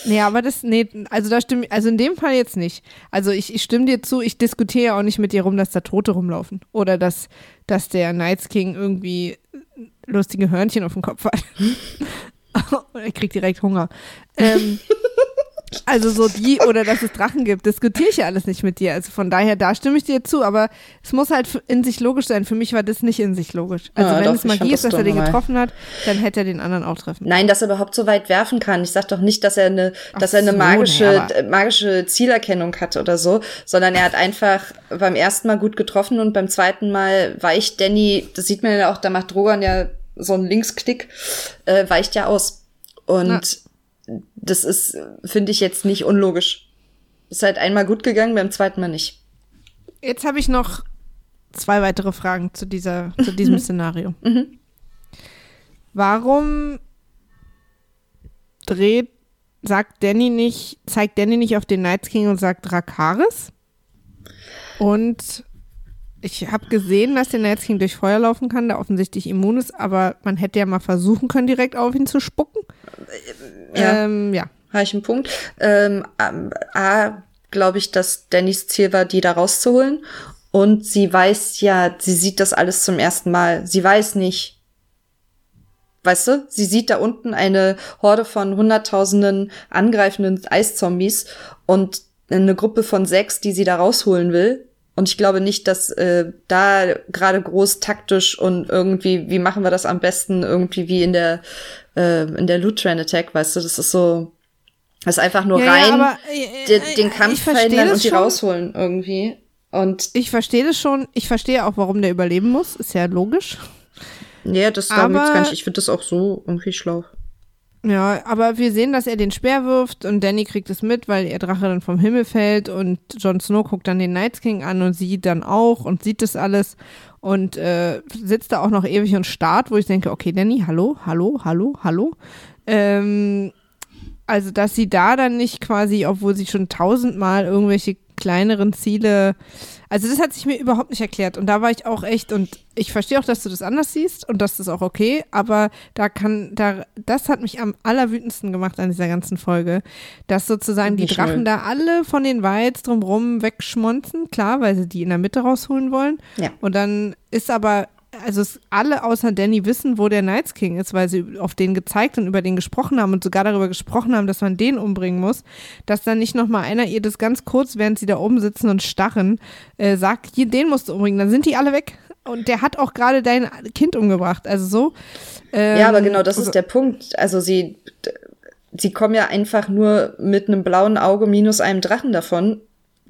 Nee, aber das, nee, also da stimme also in dem Fall jetzt nicht. Also ich, ich stimme dir zu, ich diskutiere ja auch nicht mit dir rum, dass da Tote rumlaufen. Oder dass, dass der Knights King irgendwie lustige Hörnchen auf dem Kopf hat. Und er kriegt direkt Hunger. Ähm, also so die, oder dass es Drachen gibt, diskutiere ich ja alles nicht mit dir. Also von daher, da stimme ich dir zu, aber es muss halt in sich logisch sein. Für mich war das nicht in sich logisch. Also Ah, wenn doch, es Magie das ist, dass er den getroffen hat, dann hätte er den anderen auch treffen. Nein, dass er überhaupt so weit werfen kann. Ich sag doch nicht, dass er eine, Ach dass er eine so, magische, nee, magische Zielerkennung hat oder so, sondern er hat einfach beim ersten Mal gut getroffen und beim zweiten Mal weicht Danny, das sieht man ja auch, da macht Drogon ja so einen Linksklick, äh, weicht ja aus. Und das ist, finde ich jetzt nicht unlogisch. Ist halt einmal gut gegangen, beim zweiten Mal nicht. Jetzt habe ich noch zwei weitere Fragen zu, dieser, zu diesem Szenario. Warum dreht, sagt Danny nicht, zeigt Danny nicht auf den Night King und sagt Drakaris? Und ich habe gesehen, dass der Night King durch Feuer laufen kann, der offensichtlich immun ist, aber man hätte ja mal versuchen können, direkt auf ihn zu spucken. Ja. Ähm, ja. Habe ich einen Punkt. Ähm, A, glaube ich, dass Dannys Ziel war, die da rauszuholen. Und sie weiß ja, sie sieht das alles zum ersten Mal. Sie weiß nicht, weißt du, sie sieht da unten eine Horde von hunderttausenden angreifenden Eiszombies und eine Gruppe von sechs, die sie da rausholen will. Und ich glaube nicht, dass äh, da gerade groß taktisch und irgendwie, wie machen wir das am besten, irgendwie wie in der äh, in der Loot Train Attack, weißt du, das ist so, das ist einfach nur Ja, rein, ja, aber, äh, den, äh, den ich Kampf verhindern und die schon. rausholen irgendwie. Und Ich verstehe das schon. Ich verstehe auch, warum der überleben muss. Ist ja logisch. ja, das geht's Aber- gar nicht. Ich finde das auch so irgendwie schlau. Ja, aber wir sehen, dass er den Speer wirft und Danny kriegt es mit, weil ihr Drache dann vom Himmel fällt und Jon Snow guckt dann den Night King an und sie dann auch und sieht das alles und äh, sitzt da auch noch ewig und starrt, wo ich denke, okay, Danny, hallo, hallo, hallo, hallo. Ähm, also, dass sie da dann nicht quasi, obwohl sie schon tausendmal irgendwelche kleineren Ziele, also das hat sich mir überhaupt nicht erklärt und da war ich auch echt und ich verstehe auch, dass du das anders siehst und das ist auch okay, aber da kann, da, das hat mich am allerwütendsten gemacht an dieser ganzen Folge, dass sozusagen die Drachen null. da alle von den Weiz drumrum wegschmonzen, klar, weil sie die in der Mitte rausholen wollen Ja. und dann ist aber, also es, alle außer Danny wissen, wo der Night King ist, weil sie auf den gezeigt und über den gesprochen haben und sogar darüber gesprochen haben, dass man den umbringen muss, dass dann nicht nochmal einer ihr das ganz kurz, während sie da oben sitzen und starren, äh, sagt, hier, den musst du umbringen, dann sind die alle weg. Und der hat auch gerade dein Kind umgebracht, also so. Ähm, Ja, aber genau, das also- ist der Punkt. Also sie, sie kommen ja einfach nur mit einem blauen Auge minus einem Drachen davon,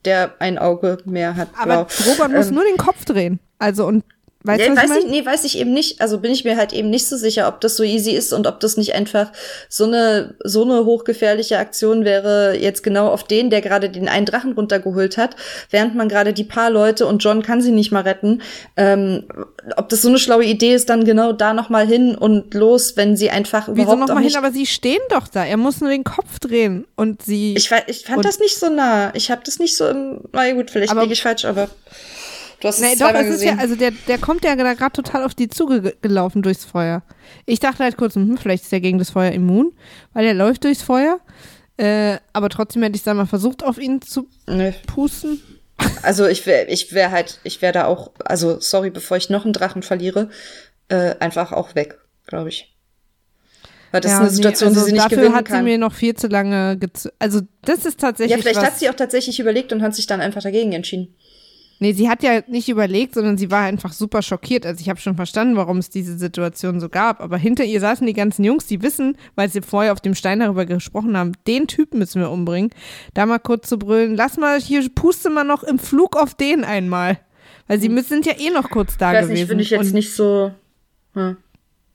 der ein Auge mehr hat. Aber blau. Drogon muss Ähm, nur den Kopf drehen. Also und weißt Nee, du, was weiß ich nee, weiß ich eben nicht. Also bin ich mir halt eben nicht so sicher, ob das so easy ist und ob das nicht einfach so eine, so eine hochgefährliche Aktion wäre, jetzt genau auf den, der gerade den einen Drachen runtergeholt hat, während man gerade die paar Leute und John kann sie nicht mal retten. Ähm, ob das so eine schlaue Idee ist, dann genau da noch mal hin und los, wenn sie einfach Wieso überhaupt auch nochmal hin? Aber sie stehen doch da. Er muss nur den Kopf drehen und sie. Ich, ich fand das nicht so nah. Ich habe das nicht so im. Na ja, gut, vielleicht liege ich falsch, aber du hast Nee, es doch, zweimal es ist ja, gesehen. also der, der kommt ja gerade total auf die Zuge gelaufen durchs Feuer. Ich dachte halt kurz, hm, vielleicht ist er gegen das Feuer immun, weil er läuft durchs Feuer. Äh, aber trotzdem hätte ich da mal versucht, auf ihn zu nee. pusten. Also ich wäre ich wär halt, ich wäre da auch, also sorry, bevor ich noch einen Drachen verliere, äh, einfach auch weg, glaube ich. Weil das ja, ist eine Situation, nee, also die sie nicht dafür gewinnen hat kann. sie mir noch viel zu lange Also das ist tatsächlich Ja, vielleicht hat sie auch tatsächlich überlegt und hat sich dann einfach dagegen entschieden. Nee, sie hat ja nicht überlegt, sondern sie war einfach super schockiert. Also ich habe schon verstanden, warum es diese Situation so gab. Aber hinter ihr saßen die ganzen Jungs, die wissen, weil sie vorher auf dem Stein darüber gesprochen haben, den Typen müssen wir umbringen. Da mal kurz zu brüllen, lass mal hier, puste mal noch im Flug auf den einmal. Weil sie hm. sind ja eh noch kurz da ich weiß gewesen. Nicht, finde ich jetzt nicht so. Hm.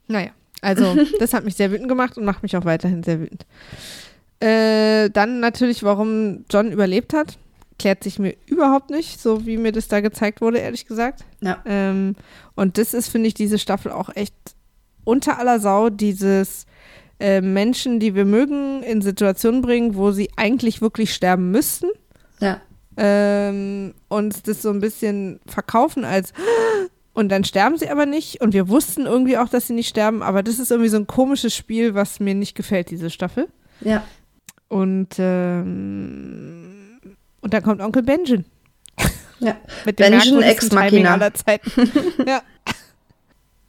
Naja, also das hat mich sehr wütend gemacht und macht mich auch weiterhin sehr wütend. Äh, dann natürlich, warum John überlebt hat klärt sich mir überhaupt nicht, so wie mir das da gezeigt wurde, ehrlich gesagt. Ja. Ähm, und das ist, finde ich, diese Staffel auch echt unter aller Sau, dieses äh, Menschen, die wir mögen, in Situationen bringen, wo sie eigentlich wirklich sterben müssten. Ja. Ähm, und das so ein bisschen verkaufen als und dann sterben sie aber nicht und wir wussten irgendwie auch, dass sie nicht sterben, aber das ist irgendwie so ein komisches Spiel, was mir nicht gefällt, diese Staffel. Ja. Und ähm, und dann kommt Onkel Benjen. Ja. Mit dem Benjen ex Machina aller Zeiten. ja.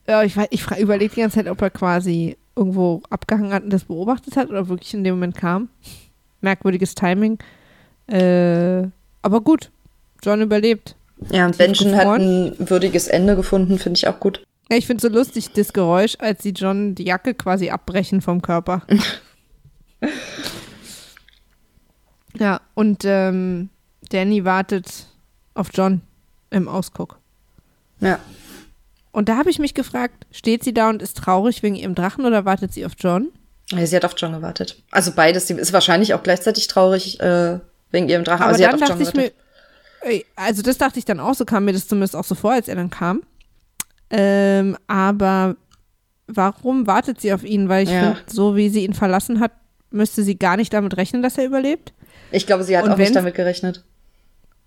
Ja, ich, ich überlege die ganze Zeit, ob er quasi irgendwo abgehangen hat und das beobachtet hat oder wirklich in dem Moment kam. Merkwürdiges Timing. Äh, aber gut, John überlebt. Ja, und Benjen hat ein würdiges Ende gefunden, finde ich auch gut. Ja, ich finde es so lustig, das Geräusch, als sie John die Jacke quasi abbrechen vom Körper. Ja, und ähm, Danny wartet auf John im Ausguck. Ja. Und da habe ich mich gefragt, steht sie da und ist traurig wegen ihrem Drachen oder wartet sie auf John? Ja, sie hat auf John gewartet. Also beides. Sie ist wahrscheinlich auch gleichzeitig traurig äh, wegen ihrem Drachen, aber, aber sie hat auf John gewartet. Mir, also das dachte ich dann auch, so kam mir das zumindest auch so vor, als er dann kam. Ähm, aber warum wartet sie auf ihn? Weil ich ja. finde, so wie sie ihn verlassen hat, müsste sie gar nicht damit rechnen, dass er überlebt. Ich glaube, sie hat und auch wenn, nicht damit gerechnet.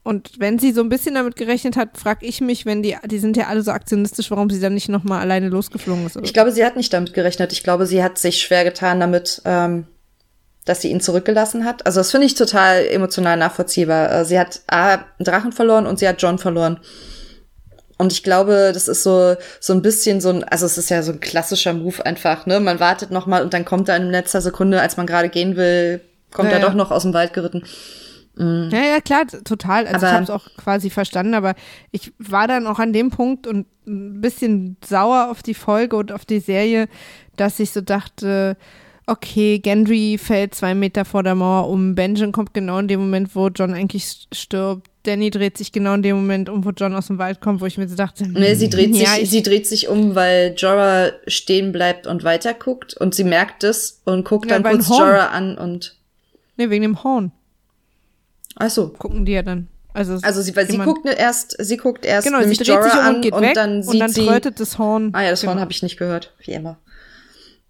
Und wenn sie so ein bisschen damit gerechnet hat, frage ich mich, wenn die, die sind ja alle so aktionistisch, warum sie dann nicht nochmal alleine losgeflogen ist. Oder? Ich glaube, sie hat nicht damit gerechnet. Ich glaube, sie hat sich schwer getan damit, ähm, dass sie ihn zurückgelassen hat. Also das finde ich total emotional nachvollziehbar. Äh, sie hat A, einen Drachen verloren und sie hat John verloren. Und ich glaube, das ist so, so ein bisschen so ein, also es ist ja so ein klassischer Move einfach, ne? Man wartet nochmal und dann kommt er in letzter Sekunde, als man gerade gehen will, kommt ja, er doch noch aus dem Wald geritten. Mhm. Ja, ja, klar, total. Also aber, ich habe es auch quasi verstanden, aber ich war dann auch an dem Punkt und ein bisschen sauer auf die Folge und auf die Serie, dass ich so dachte, okay, Gendry fällt zwei Meter vor der Mauer um, Benjamin kommt genau in dem Moment, wo John eigentlich stirbt. Danny dreht sich genau in dem Moment um, wo John aus dem Wald kommt, wo ich mir so dachte, nee, sie dreht ja, sich, sie dreht sich um, weil Jorah stehen bleibt und weiterguckt und sie merkt es und guckt ja, dann kurz Jorah an und Nee, wegen dem Horn. Ach so. Gucken die ja dann. Also, also sie, weil sie guckt erst, sie guckt erst genau, sie dreht Jorah sich um und, geht und weg dann sieht und dann sie, das Horn. Ah ja, das genau. Horn habe ich nicht gehört, wie immer.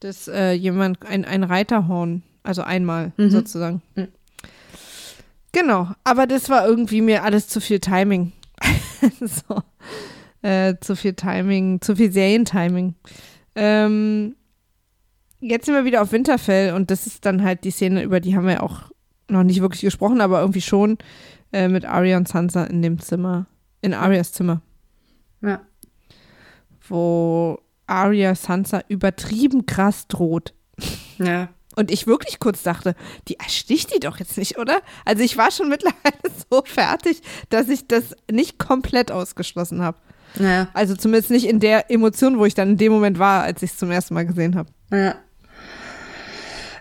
Das äh, jemand ein ein Reiterhorn, also einmal mhm. sozusagen. Mhm. Genau, aber das war irgendwie mir alles zu viel Timing. so. Äh, zu viel Timing, zu viel Serientiming. Ähm, jetzt sind wir wieder auf Winterfell und das ist dann halt die Szene, über die haben wir auch noch nicht wirklich gesprochen, aber irgendwie schon äh, mit Arya und Sansa in dem Zimmer, in Arias Zimmer. Ja. Wo Arya Sansa übertrieben krass droht. Ja. Und ich wirklich kurz dachte, die ersticht die doch jetzt nicht, oder? Also ich war schon mittlerweile so fertig, dass ich das nicht komplett ausgeschlossen habe. Ja. Also zumindest nicht in der Emotion, wo ich dann in dem Moment war, als ich es zum ersten Mal gesehen habe. Ja.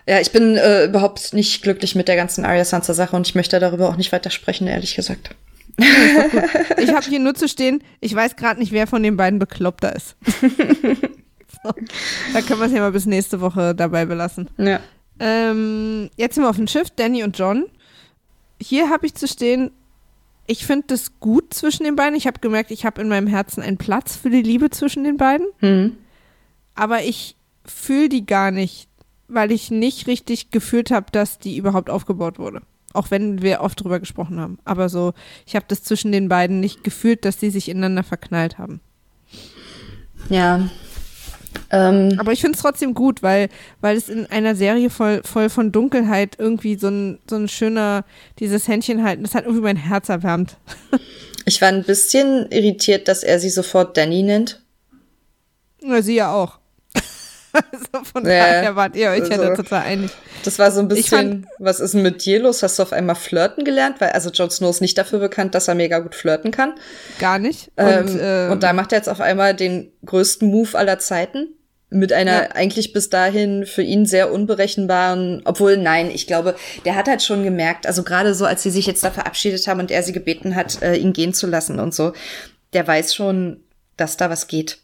Ja, ich bin äh, überhaupt nicht glücklich mit der ganzen Arya Sansa Sache und ich möchte darüber auch nicht weiter sprechen, ehrlich gesagt. ich habe hier nur zu stehen, ich weiß gerade nicht, wer von den beiden bekloppter ist. Da können wir es ja mal bis nächste Woche dabei belassen. Ja. Ähm, jetzt sind wir auf dem Schiff, Danny und John. Hier habe ich zu stehen, ich finde das gut zwischen den beiden. Ich habe gemerkt, ich habe in meinem Herzen einen Platz für die Liebe zwischen den beiden. Mhm. Aber ich fühle die gar nicht weil ich nicht richtig gefühlt habe, dass die überhaupt aufgebaut wurde. Auch wenn wir oft drüber gesprochen haben. Aber so, ich habe das zwischen den beiden nicht gefühlt, dass die sich ineinander verknallt haben. Ja. Ähm, Aber ich finde es trotzdem gut, weil, weil es in einer Serie voll, voll von Dunkelheit irgendwie so ein, so ein schöner, dieses Händchen halten, das hat irgendwie mein Herz erwärmt. ich war ein bisschen irritiert, dass er sie sofort Danny nennt. Ja, sie ja auch. also von Ja, daher wart ihr euch ja also- da total einig. Das war so ein bisschen, was ist denn mit dir los? Hast du auf einmal flirten gelernt? Weil, also Jon Snow ist nicht dafür bekannt, dass er mega gut flirten kann. Gar nicht. Und, Und, ähm, ähm, und da macht er jetzt auf einmal den größten Move aller Zeiten. Mit einer Ja. eigentlich bis dahin für ihn sehr unberechenbaren, obwohl nein, ich glaube, der hat halt schon gemerkt, also gerade so, als sie sich jetzt da verabschiedet haben und er sie gebeten hat, äh, ihn gehen zu lassen und so, der weiß schon, dass da was geht.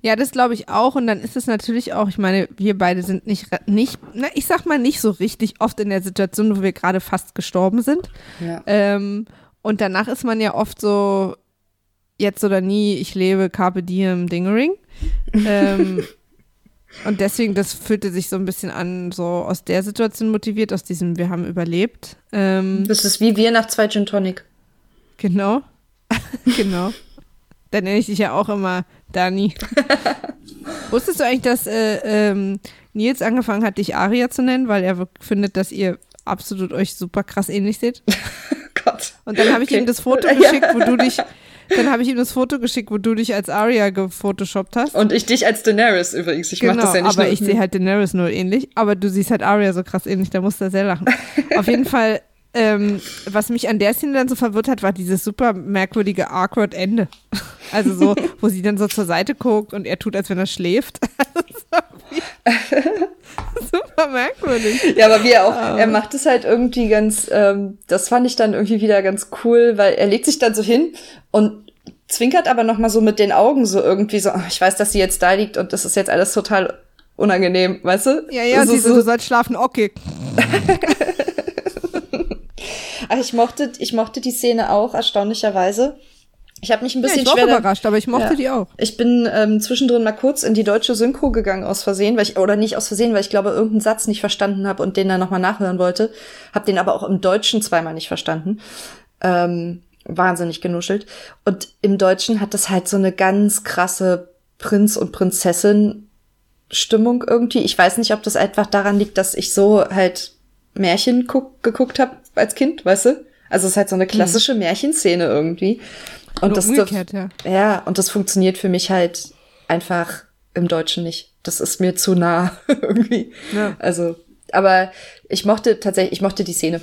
Ja, das glaube ich auch. Und dann ist es natürlich auch, ich meine, wir beide sind nicht, nicht, na, ich sag mal nicht so richtig oft in der Situation, wo wir gerade fast gestorben sind. Ja. Ähm, und danach ist man ja oft so, jetzt oder nie, ich lebe Carpe Diem Dingering. ähm, und deswegen, das fühlte sich so ein bisschen an, so aus der Situation motiviert, aus diesem, wir haben überlebt. Ähm, Das ist wie wir nach zwei Gin Tonic. Genau. genau. Dann nenne ich dich ja auch immer Dani. Wusstest du eigentlich, dass äh, ähm, Nils angefangen hat, dich Aria zu nennen, weil er findet, dass ihr absolut euch super krass ähnlich seht? Gott. Und dann habe ich Okay. ihm das Foto geschickt, wo du dich, dann habe ich ihm das Foto geschickt, wo du dich als Aria gefotoshoppt hast. Und ich dich als Daenerys übrigens. Ich genau, das ja nicht aber nur- ich sehe halt Daenerys nur ähnlich, aber du siehst halt Arya so krass ähnlich, da musst du sehr lachen. Auf jeden Fall, ähm, was mich an der Szene dann so verwirrt hat, war dieses super merkwürdige awkward Ende. Also so, wo sie dann so zur Seite guckt und er tut, als wenn er schläft. super merkwürdig. Ja, aber wie er auch, er macht es halt irgendwie ganz, ähm, das fand ich dann irgendwie wieder ganz cool, weil er legt sich dann so hin und zwinkert aber noch mal so mit den Augen so irgendwie so, "Ah, ich weiß, dass sie jetzt da liegt und das ist jetzt alles total unangenehm, weißt du? Ja, ja, so, sie so, so, du sollst schlafen, okay. Ach, ich mochte, ich mochte die Szene auch, erstaunlicherweise. Ich habe mich ein Ja, bisschen ich war schwer überrascht, aber ich mochte Ja. die auch. Ich bin ähm, zwischendrin mal kurz in die deutsche Synchro gegangen aus Versehen, weil ich oder nicht aus Versehen, weil ich glaube irgendeinen Satz nicht verstanden habe und den dann nochmal nachhören wollte. Hab den aber auch im Deutschen zweimal nicht verstanden. Ähm, wahnsinnig genuschelt. Und im Deutschen hat das halt so eine ganz krasse Prinz und Prinzessin Stimmung irgendwie. Ich weiß nicht, ob das einfach daran liegt, dass ich so halt Märchen guck, geguckt habe als Kind, weißt du? Also es ist halt so eine klassische Märchenszene irgendwie. Und das, umgekehrt, ja. ja, und das funktioniert für mich halt einfach im Deutschen nicht. Das ist mir zu nah irgendwie. Ja. Also, aber ich mochte tatsächlich, ich mochte die Szene.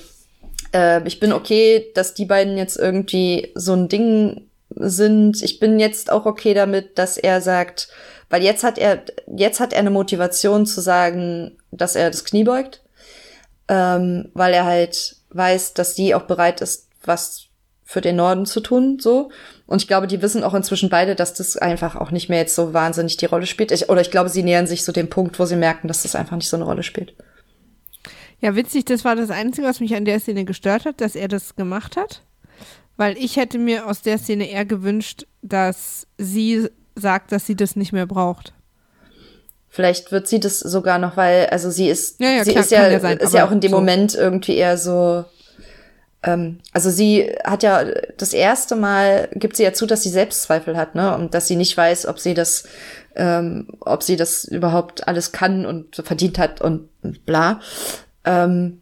Ähm, ich bin okay, dass die beiden jetzt irgendwie so ein Ding sind. Ich bin jetzt auch okay damit, dass er sagt, weil jetzt hat er, jetzt hat er eine Motivation zu sagen, dass er das Knie beugt, ähm, weil er halt weiß, dass sie auch bereit ist, was für den Norden zu tun, so. Und ich glaube, die wissen auch inzwischen beide, dass das einfach auch nicht mehr jetzt so wahnsinnig die Rolle spielt. Ich, oder ich glaube, sie nähern sich so dem Punkt, wo sie merken, dass das einfach nicht so eine Rolle spielt. Ja, witzig, das war das Einzige, was mich an der Szene gestört hat, dass er das gemacht hat. Weil ich hätte mir aus der Szene eher gewünscht, dass sie sagt, dass sie das nicht mehr braucht. Vielleicht wird sie das sogar noch, weil, also sie ist, Ja, ja, sie klar, ist ja, sein, ist ja auch in dem so. Moment irgendwie eher so, ähm, also sie hat ja das erste Mal, gibt sie ja zu, dass sie Selbstzweifel hat, ne, und dass sie nicht weiß, ob sie das, ähm, ob sie das überhaupt alles kann und verdient hat und bla. Ähm,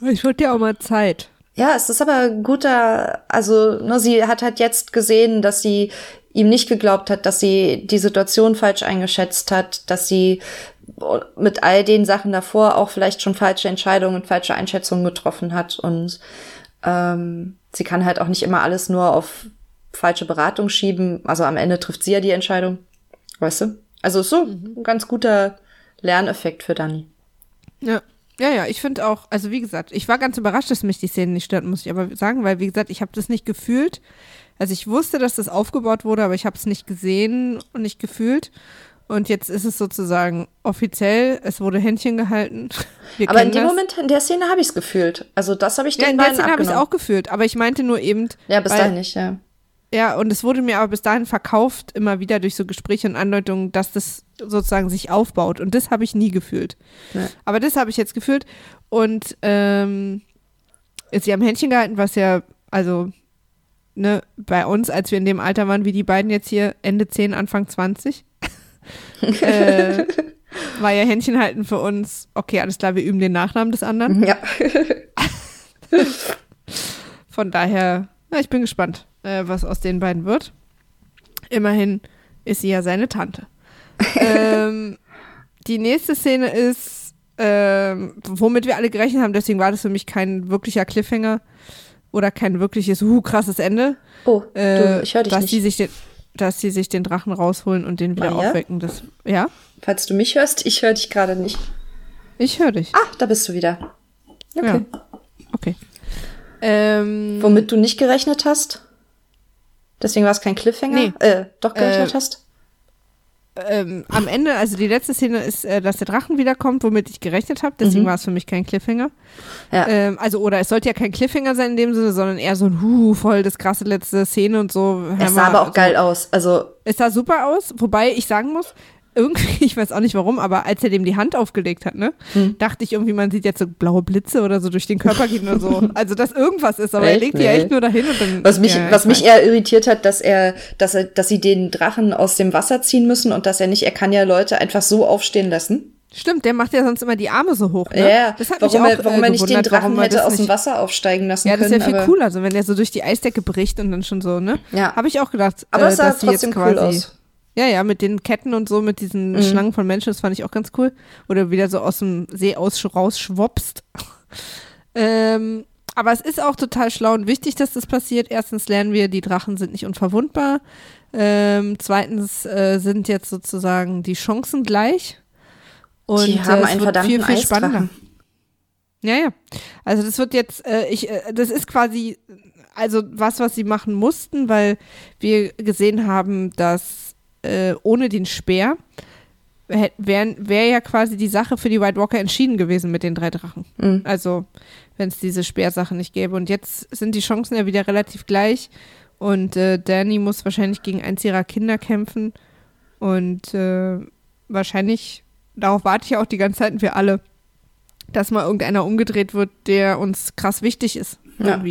Ich wollte ja auch mal Zeit. ja, es ist aber ein guter, also ne, sie hat halt jetzt gesehen, dass sie ihm nicht geglaubt hat, dass sie die Situation falsch eingeschätzt hat, dass sie mit all den Sachen davor auch vielleicht schon falsche Entscheidungen und falsche Einschätzungen getroffen hat. Und ähm, sie kann halt auch nicht immer alles nur auf falsche Beratung schieben. Also am Ende trifft sie ja die Entscheidung. Weißt du? Also ist so ein ganz guter Lerneffekt für Dani. Ja. Ja, ja, ich finde auch, also wie gesagt, ich war ganz überrascht, dass mich die Szene nicht stört, muss ich aber sagen, weil wie gesagt, ich habe das nicht gefühlt. Also ich wusste, dass das aufgebaut wurde, aber ich habe es nicht gesehen und nicht gefühlt. Und jetzt ist es sozusagen offiziell, es wurde Händchen gehalten. Wir Aber in dem das. Moment, in der Szene habe ich es gefühlt. Also das habe ich den ja, in der Szene habe ich es auch gefühlt, aber ich meinte nur eben, Ja, bis weil- dahin nicht, ja. Ja, und es wurde mir aber bis dahin verkauft, immer wieder durch so Gespräche und Andeutungen, dass das sozusagen sich aufbaut. Und das habe ich nie gefühlt. Ja. Aber das habe ich jetzt gefühlt. Und ähm, sie haben Händchen gehalten, was ja, also, ne, bei uns, als wir in dem Alter waren, wie die beiden jetzt hier, Ende 10, Anfang 20, äh, war ja Händchen halten für uns, okay, alles klar, wir üben den Nachnamen des anderen. Ja. Von daher, ja, ich bin gespannt, äh, was aus den beiden wird. Immerhin ist sie ja seine Tante. ähm, die nächste Szene ist, ähm, womit wir alle gerechnet haben, deswegen war das für mich kein wirklicher Cliffhanger oder kein wirkliches, uh, krasses Ende. Oh, du, Äh, ich höre dich dass nicht. Die sich den, dass sie sich den Drachen rausholen und den wieder Maja? aufwecken. Das, ja, Falls du mich hörst, ich höre dich gerade nicht. ich höre dich. Ah, da bist du wieder. Okay. Ja. Okay. Ähm, Womit du nicht gerechnet hast? Deswegen war es kein Cliffhanger? Nee. Äh, doch gerechnet Äh, hast? Ähm, am Ende, also die letzte Szene ist, äh, dass der Drachen wiederkommt, womit ich gerechnet habe. Deswegen Mhm. war es für mich kein Cliffhanger. Ja. Ähm, also, oder es sollte ja kein Cliffhanger sein in dem Sinne, sondern eher so ein Hu, voll das krasse letzte Szene und so. es sah aber auch geil aus. Also, Es sah super aus, wobei ich sagen muss, irgendwie, ich weiß auch nicht warum, aber als er dem die Hand aufgelegt hat, ne, Hm. dachte ich irgendwie, man sieht jetzt so blaue Blitze oder so durch den Körper gehen oder so. Also, dass irgendwas ist, aber er Echt? legt die ja Nee. echt nur dahin und dann. was mich, ja, was ich mich eher irritiert hat, dass er, dass er, dass sie den Drachen aus dem Wasser ziehen müssen und dass er nicht, er kann ja Leute einfach so aufstehen lassen. Stimmt, der macht ja sonst immer die Arme so hoch. Ne? Ja, ja. Das hat warum mich auch, er, warum äh, er nicht den Drachen er hätte aus dem Wasser aufsteigen lassen Ja, das können. wäre viel cooler, also wenn der so durch die Eisdecke bricht und dann schon so, ne? Ja. Habe ich auch gedacht. Aber äh, es sah trotzdem cool aus. Ja, ja, mit den Ketten und so, mit diesen Mhm. Schlangen von Menschen, das fand ich auch ganz cool. Oder wieder so aus dem See aus, rausschwopst. ähm, aber es ist auch total schlau und wichtig, dass das passiert. Erstens lernen wir, die Drachen sind nicht unverwundbar. Ähm, zweitens äh, sind jetzt sozusagen die Chancen gleich. Und die haben äh, es einen wird viel, viel spannender. Eisdrachen. Ja, ja. Also das wird jetzt, äh, ich, äh, das ist quasi, also was, was sie machen mussten, weil wir gesehen haben, dass äh, ohne den Speer wäre wär ja quasi die Sache für die White Walker entschieden gewesen mit den drei Drachen. Mhm. Also wenn es diese Speersache nicht gäbe. Und jetzt sind die Chancen ja wieder relativ gleich. Und äh, Danny muss wahrscheinlich gegen eins ihrer Kinder kämpfen. Und äh, wahrscheinlich, darauf warte ich ja auch die ganze Zeit, und wir alle, dass mal irgendeiner umgedreht wird, der uns krass wichtig ist. Ja.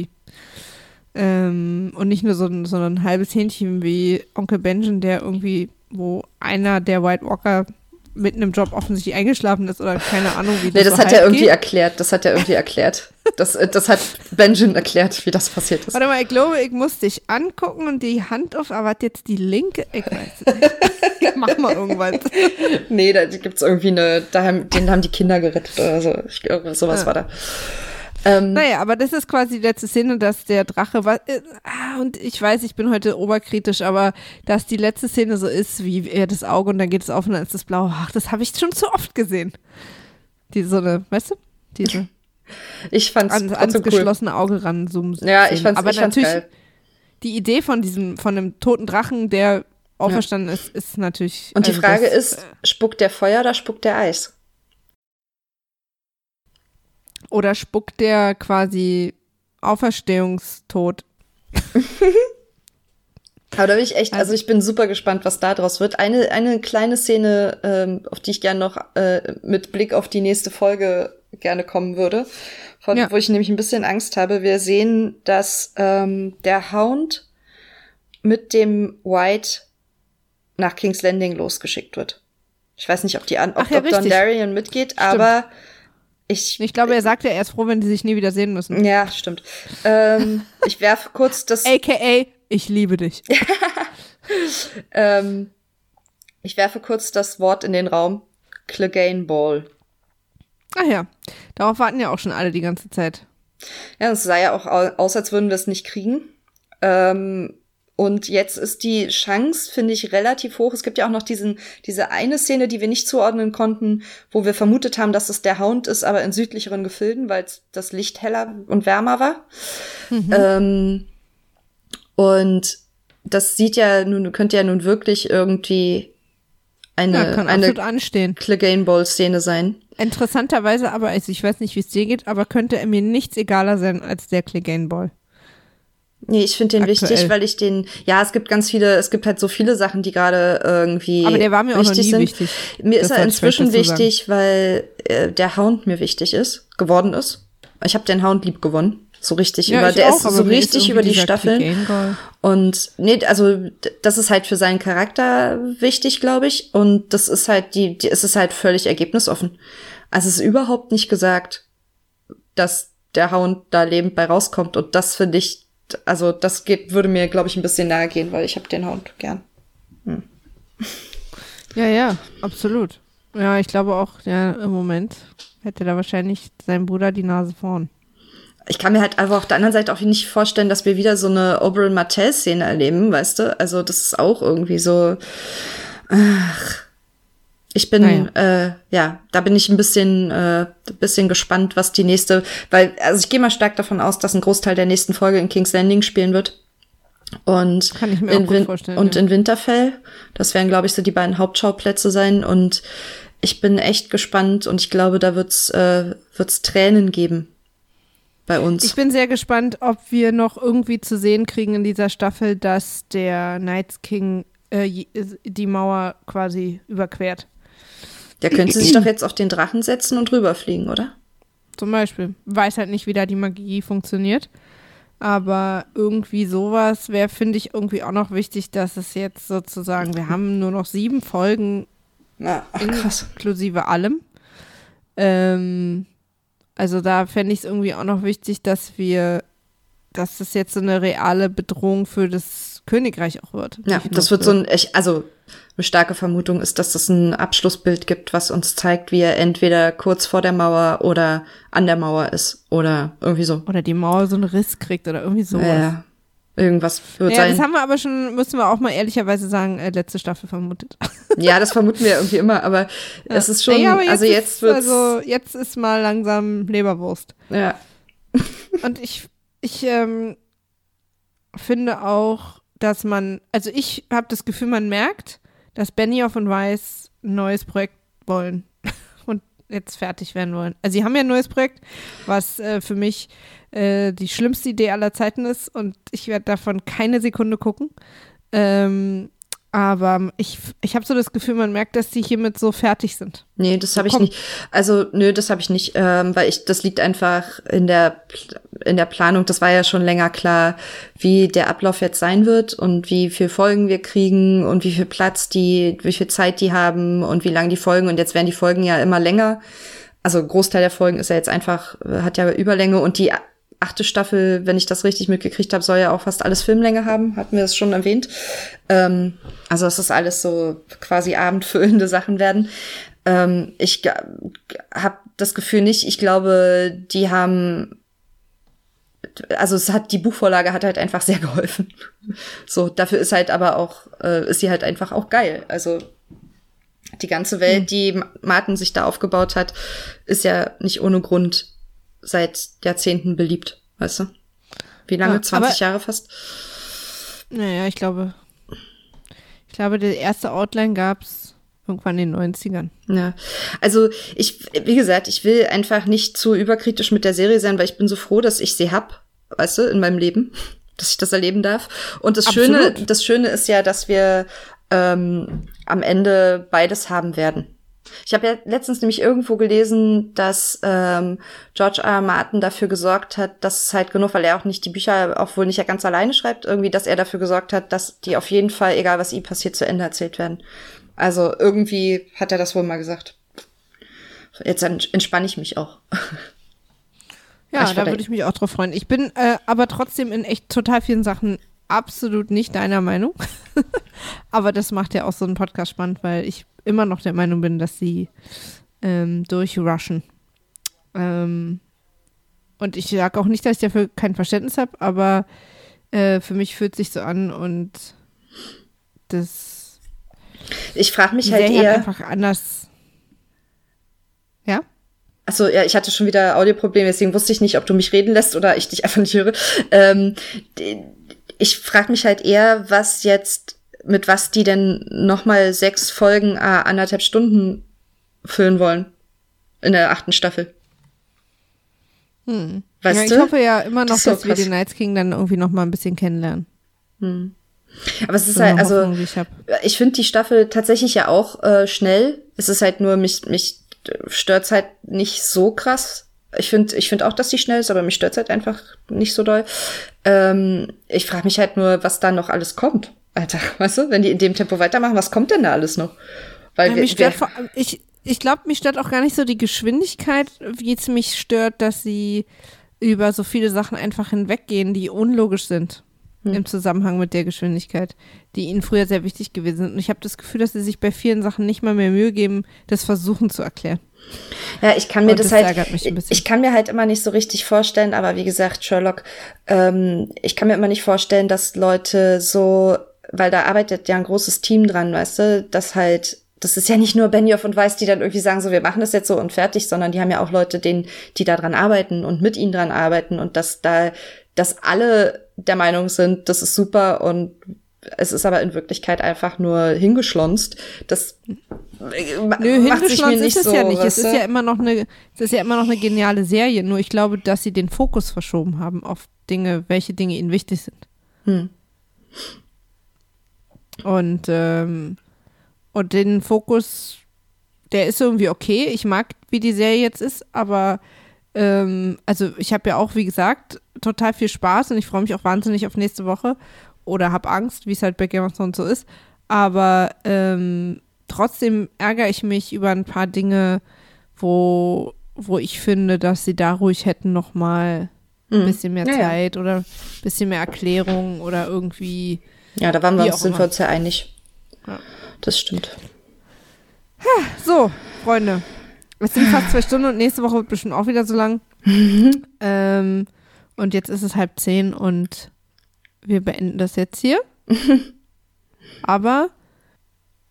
Ähm, und nicht nur so ein, so ein halbes Hähnchen wie Onkel Benjamin, der irgendwie, wo einer der White Walker mitten im Job offensichtlich eingeschlafen ist oder keine Ahnung, wie das Nee, das so hat er halb irgendwie geht. erklärt. Das hat er irgendwie erklärt. Das, äh, das hat Benjamin erklärt, wie das passiert ist. Warte mal, ich glaube, ich muss dich angucken und die Hand auf, aber hat jetzt die linke, ich weiß es nicht. Mach mal irgendwas. Nee, da gibt's irgendwie eine, da haben, den haben die Kinder gerettet oder so. Ich, irgendwie sowas Ah. war da. Ähm, Naja, aber das ist quasi die letzte Szene, dass der Drache, wa- äh, ah, und ich weiß, ich bin heute oberkritisch, aber dass die letzte Szene so ist, wie er das Auge und dann geht es auf und dann ist das blau. Ach, das habe ich schon zu oft gesehen. Die so eine, weißt du? Diese ich fand's an, ans trotzdem cool. geschlossene Auge ranzoomen. Ja, ich fand's, aber ich fand's natürlich, geil. die Idee von diesem, von einem toten Drachen, der auferstanden ist, ist natürlich. Und die also Frage das, ist, spuckt der Feuer oder spuckt der Eis? Oder spuckt der quasi Auferstehungstod? Aber da bin ich echt, also Also- ich bin super gespannt, was da draus wird. Eine, eine kleine Szene, ähm, auf die ich gerne noch äh, mit Blick auf die nächste Folge gerne kommen würde, von, Ja. wo ich nämlich ein bisschen Angst habe. Wir sehen, dass ähm, der Hound mit dem White nach King's Landing losgeschickt wird. Ich weiß nicht, ob die an, ob, Ach ja, ob richtig. Dondarrion mitgeht, aber ich, Ich glaube, er sagt ja, er ist froh, wenn die sich nie wieder sehen müssen. ja, stimmt. Ähm, ich werfe kurz das AKA, ich liebe dich. Ähm, ich werfe kurz das Wort in den Raum. Clegane Ball. Ach ja, darauf warten ja auch schon alle die ganze Zeit. Ja, es sah ja auch au- aus, als würden wir es nicht kriegen. Ähm, und jetzt ist die Chance, finde ich, relativ hoch. Es gibt ja auch noch diesen, diese eine Szene, die wir nicht zuordnen konnten, wo wir vermutet haben, dass es der Hound ist, aber in südlicheren Gefilden, weil das Licht heller und wärmer war. Mhm. Ähm, und das sieht ja nun, könnte ja nun wirklich irgendwie eine, Ja, eine anstehen. Clegane Ball Szene sein. Interessanterweise aber, also ich weiß nicht, wie es dir geht, aber könnte er mir nichts egaler sein als der Clegane Ball. Nee, ich finde den Aktuell. wichtig, weil ich den, ja, es gibt ganz viele, es gibt halt so viele Sachen, die gerade irgendwie Aber der war mir auch noch wichtig nie sind. wichtig. Mir Das ist er inzwischen sagen. wichtig, weil äh, der Hound mir wichtig ist, geworden ist. Ich habe den Hound lieb gewonnen. So richtig Ja, über, der auch, ist so ist richtig irgendwie über die Staffeln. Und nee, also das ist halt für seinen Charakter wichtig, glaube ich. Und das ist halt die, die, es ist halt völlig ergebnisoffen. Also es ist überhaupt nicht gesagt, dass der Hound da lebend bei rauskommt. Und das finde ich, also das geht, würde mir, glaube ich, ein bisschen nahe gehen, weil ich habe den Hound gern. Ja, ja, absolut. Ja, ich glaube auch, ja, im Moment hätte da wahrscheinlich sein Bruder die Nase vorn. Ich kann mir halt einfach auf der anderen Seite auch nicht vorstellen, dass wir wieder so eine Oberyn Martell-Szene erleben, weißt du? Also das ist auch irgendwie so. Ach. Ich bin, Naja. äh, ja, da bin ich ein bisschen, äh, bisschen gespannt, was die nächste, weil, also ich gehe mal stark davon aus, dass ein Großteil der nächsten Folge in King's Landing spielen wird. Und Kann ich mir auch in gut Win- vorstellen, Und ja. in Winterfell. Das werden, glaube ich, so die beiden Hauptschauplätze sein. Und ich bin echt gespannt und ich glaube, da wird's, äh, wird's Tränen geben bei uns. Ich bin sehr gespannt, ob wir noch irgendwie zu sehen kriegen in dieser Staffel, dass der Night King äh, die Mauer quasi überquert. Der könnte sich doch jetzt auf den Drachen setzen und rüberfliegen, oder? Zum Beispiel. Weiß halt nicht, wie da die Magie funktioniert. Aber irgendwie sowas wäre, finde ich, irgendwie auch noch wichtig, dass es jetzt sozusagen, wir haben nur noch sieben Folgen Ja, ach, inklusive allem. Ähm, also da fände ich es irgendwie auch noch wichtig, dass wir, dass das jetzt so eine reale Bedrohung für das Königreich auch wird. Ja, das wird so ein, echt, also eine starke Vermutung ist, dass das ein Abschlussbild gibt, was uns zeigt, wie er entweder kurz vor der Mauer oder an der Mauer ist oder irgendwie so. Oder die Mauer so einen Riss kriegt oder irgendwie sowas. Ja, irgendwas wird Ja, das sein. haben wir aber schon, müssen wir auch mal ehrlicherweise sagen, äh, letzte Staffel vermutet. Ja, das vermuten wir irgendwie immer, aber es ist schon, Ja, aber also jetzt ist, wird's, Also jetzt ist mal langsam Leberwurst. ja, Und ich, ich ähm, finde auch, dass man, also ich habe das Gefühl, man merkt, dass Benioff und Weiss ein neues Projekt wollen und jetzt fertig werden wollen. Also sie haben ja ein neues Projekt, was äh, für mich äh, die schlimmste Idee aller Zeiten ist und ich werde davon keine Sekunde gucken. Ähm, aber ich, ich habe so das Gefühl, man merkt, dass die hiermit so fertig sind. Nee, das habe ich nicht. Also, nö, das habe ich nicht, ähm, weil ich, das liegt einfach in der, in der Planung. Das war ja schon länger klar, wie der Ablauf jetzt sein wird und wie viel Folgen wir kriegen und wie viel Platz die, wie viel Zeit die haben und wie lang die Folgen. Und jetzt werden die Folgen ja immer länger. Also, Großteil der Folgen ist ja jetzt einfach, hat ja Überlänge und die achte Staffel, wenn ich das richtig mitgekriegt habe, soll ja auch fast alles Filmlänge haben, hatten wir das schon erwähnt. Ähm, also dass das alles so quasi abendfüllende Sachen werden. Ähm, ich habe das Gefühl nicht. Ich glaube, die haben also es hat die Buchvorlage hat halt einfach sehr geholfen. So dafür ist halt aber auch äh, ist sie halt einfach auch geil. Also die ganze Welt, die Martin sich da aufgebaut hat, ist ja nicht ohne Grund seit Jahrzehnten beliebt, weißt du? Wie lange? Ja, 20 aber- Jahre fast? Naja, ich glaube, ich glaube, die erste Outline gab es irgendwann in den 90ern. Ja, also ich, wie gesagt, ich will einfach nicht zu überkritisch mit der Serie sein, weil ich bin so froh, dass ich sie hab, weißt du, in meinem Leben, dass ich das erleben darf. Und das Schöne, das Schöne ist ja, dass wir ähm, am Ende beides haben werden. Ich habe ja letztens nämlich irgendwo gelesen, dass ähm, George R. R. Martin dafür gesorgt hat, dass es halt genug, weil er auch nicht die Bücher auch wohl nicht ja ganz alleine schreibt, irgendwie, dass er dafür gesorgt hat, dass die auf jeden Fall, egal was ihm passiert, zu Ende erzählt werden. Also irgendwie hat er das wohl mal gesagt. Jetzt ent- entspanne ich mich auch. Ja, da würde ich mich auch drauf freuen. Ich bin äh, aber trotzdem in echt total vielen Sachen absolut nicht deiner Meinung. aber das macht ja auch so einen Podcast spannend, weil ich immer noch der Meinung bin, dass sie ähm, durchrushen. Ähm, und ich sage auch nicht, dass ich dafür kein Verständnis habe, aber äh, für mich fühlt sich so an und das Ich frage mich halt eher. einfach anders. Ja? Achso, ja, ich hatte schon wieder Audioprobleme, deswegen wusste ich nicht, ob du mich reden lässt oder ich dich einfach nicht höre. Ähm, ich frage mich halt eher, was jetzt, mit was die denn nochmal sechs Folgen, äh, anderthalb Stunden füllen wollen. In der achten Staffel. Hm. Weißt ja, ich du? hoffe ja immer noch, Das dass wir den Night King dann irgendwie noch mal ein bisschen kennenlernen. Aber es ist halt, also, ich ich finde die Staffel tatsächlich ja auch äh, schnell. Es ist halt nur, mich, mich stört's halt nicht so krass. Ich finde ich finde auch, dass die schnell ist, aber mich stört halt einfach nicht so doll. Ähm, ich frage mich halt nur, was da noch alles kommt. Alter, weißt du, wenn die in dem Tempo weitermachen, was kommt denn da alles noch? Weil ja, wir, mich stört vor, ich, ich glaube, mich stört auch gar nicht so die Geschwindigkeit, wie es mich stört, dass sie über so viele Sachen einfach hinweggehen, die unlogisch sind hm. im Zusammenhang mit der Geschwindigkeit, die ihnen früher sehr wichtig gewesen sind. Und ich habe das Gefühl, dass sie sich bei vielen Sachen nicht mal mehr Mühe geben, das versuchen zu erklären. Ja, ich kann mir Und das, das halt, ich kann mir halt immer nicht so richtig vorstellen, aber wie gesagt, Sherlock, ähm, ich kann mir immer nicht vorstellen, dass Leute so, weil da arbeitet ja ein großes Team dran, weißt du, dass halt das ist ja nicht nur Benioff und Weiß, die dann irgendwie sagen, so, wir machen das jetzt so und fertig, sondern die haben ja auch Leute, denen, die da dran arbeiten und mit ihnen dran arbeiten und dass da, dass alle der Meinung sind, das ist super und es ist aber in Wirklichkeit einfach nur hingeschlonzt. Das Nö, hingeschlonzt ist es so, ja nicht. Es ist ja immer noch eine, es ist ja immer noch eine geniale Serie. Nur ich glaube, dass sie den Fokus verschoben haben auf Dinge, welche Dinge ihnen wichtig sind. Hm. Und ähm, und den Fokus, der ist irgendwie okay. Ich mag, wie die Serie jetzt ist, aber ähm, also ich habe ja auch, wie gesagt, total viel Spaß und ich freue mich auch wahnsinnig auf nächste Woche oder habe Angst, wie es halt bei Game of Thrones so ist. Aber ähm, trotzdem ärgere ich mich über ein paar Dinge, wo, wo ich finde, dass sie da ruhig hätten noch mal ein mhm. bisschen mehr ja, Zeit ja. oder ein bisschen mehr Erklärung oder irgendwie. Ja, da waren wir uns, sind wir uns ja einig. Ja das stimmt. So, Freunde. Es sind fast zwei Stunden und nächste Woche wird bestimmt auch wieder so lang. ähm, und jetzt ist es halb zehn und wir beenden das jetzt hier. Aber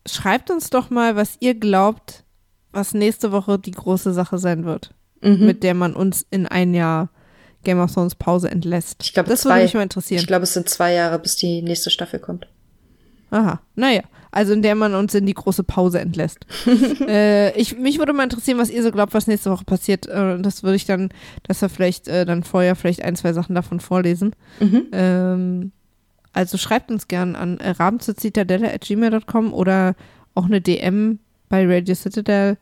schreibt uns doch mal, was ihr glaubt, was nächste Woche die große Sache sein wird, mhm. mit der man uns in ein Jahr Game of Thrones Pause entlässt. Ich glaube, das zwei, würde mich mal interessieren. Ich glaube, es sind zwei Jahre, bis die nächste Staffel kommt. Aha, naja also in der man uns in die große Pause entlässt. äh, ich, mich würde mal interessieren, was ihr so glaubt, was nächste Woche passiert. Äh, das würde ich dann, dass wir vielleicht äh, dann vorher vielleicht ein, zwei Sachen davon vorlesen. Mhm. Ähm, also schreibt uns gern an äh, rabenzuzitadelle.gmail.com oder auch eine DM bei Radio Citadel.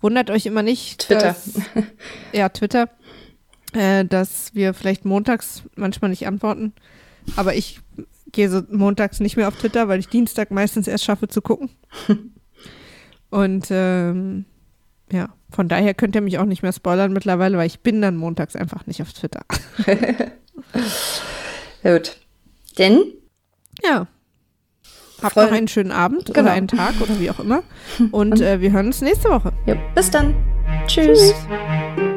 Wundert euch immer nicht. Twitter. Dass, ja, Twitter. Äh, dass wir vielleicht montags manchmal nicht antworten. Aber ich gehe so montags nicht mehr auf Twitter, weil ich Dienstag meistens erst schaffe zu gucken. Und ähm, ja, von daher könnt ihr mich auch nicht mehr spoilern mittlerweile, weil ich bin dann montags einfach nicht auf Twitter. Gut. Denn? Ja. Habt noch einen schönen Abend genau. oder einen Tag oder wie auch immer. Und, Und äh, wir hören uns nächste Woche. Ja, bis dann. Tschüss. Tschüss.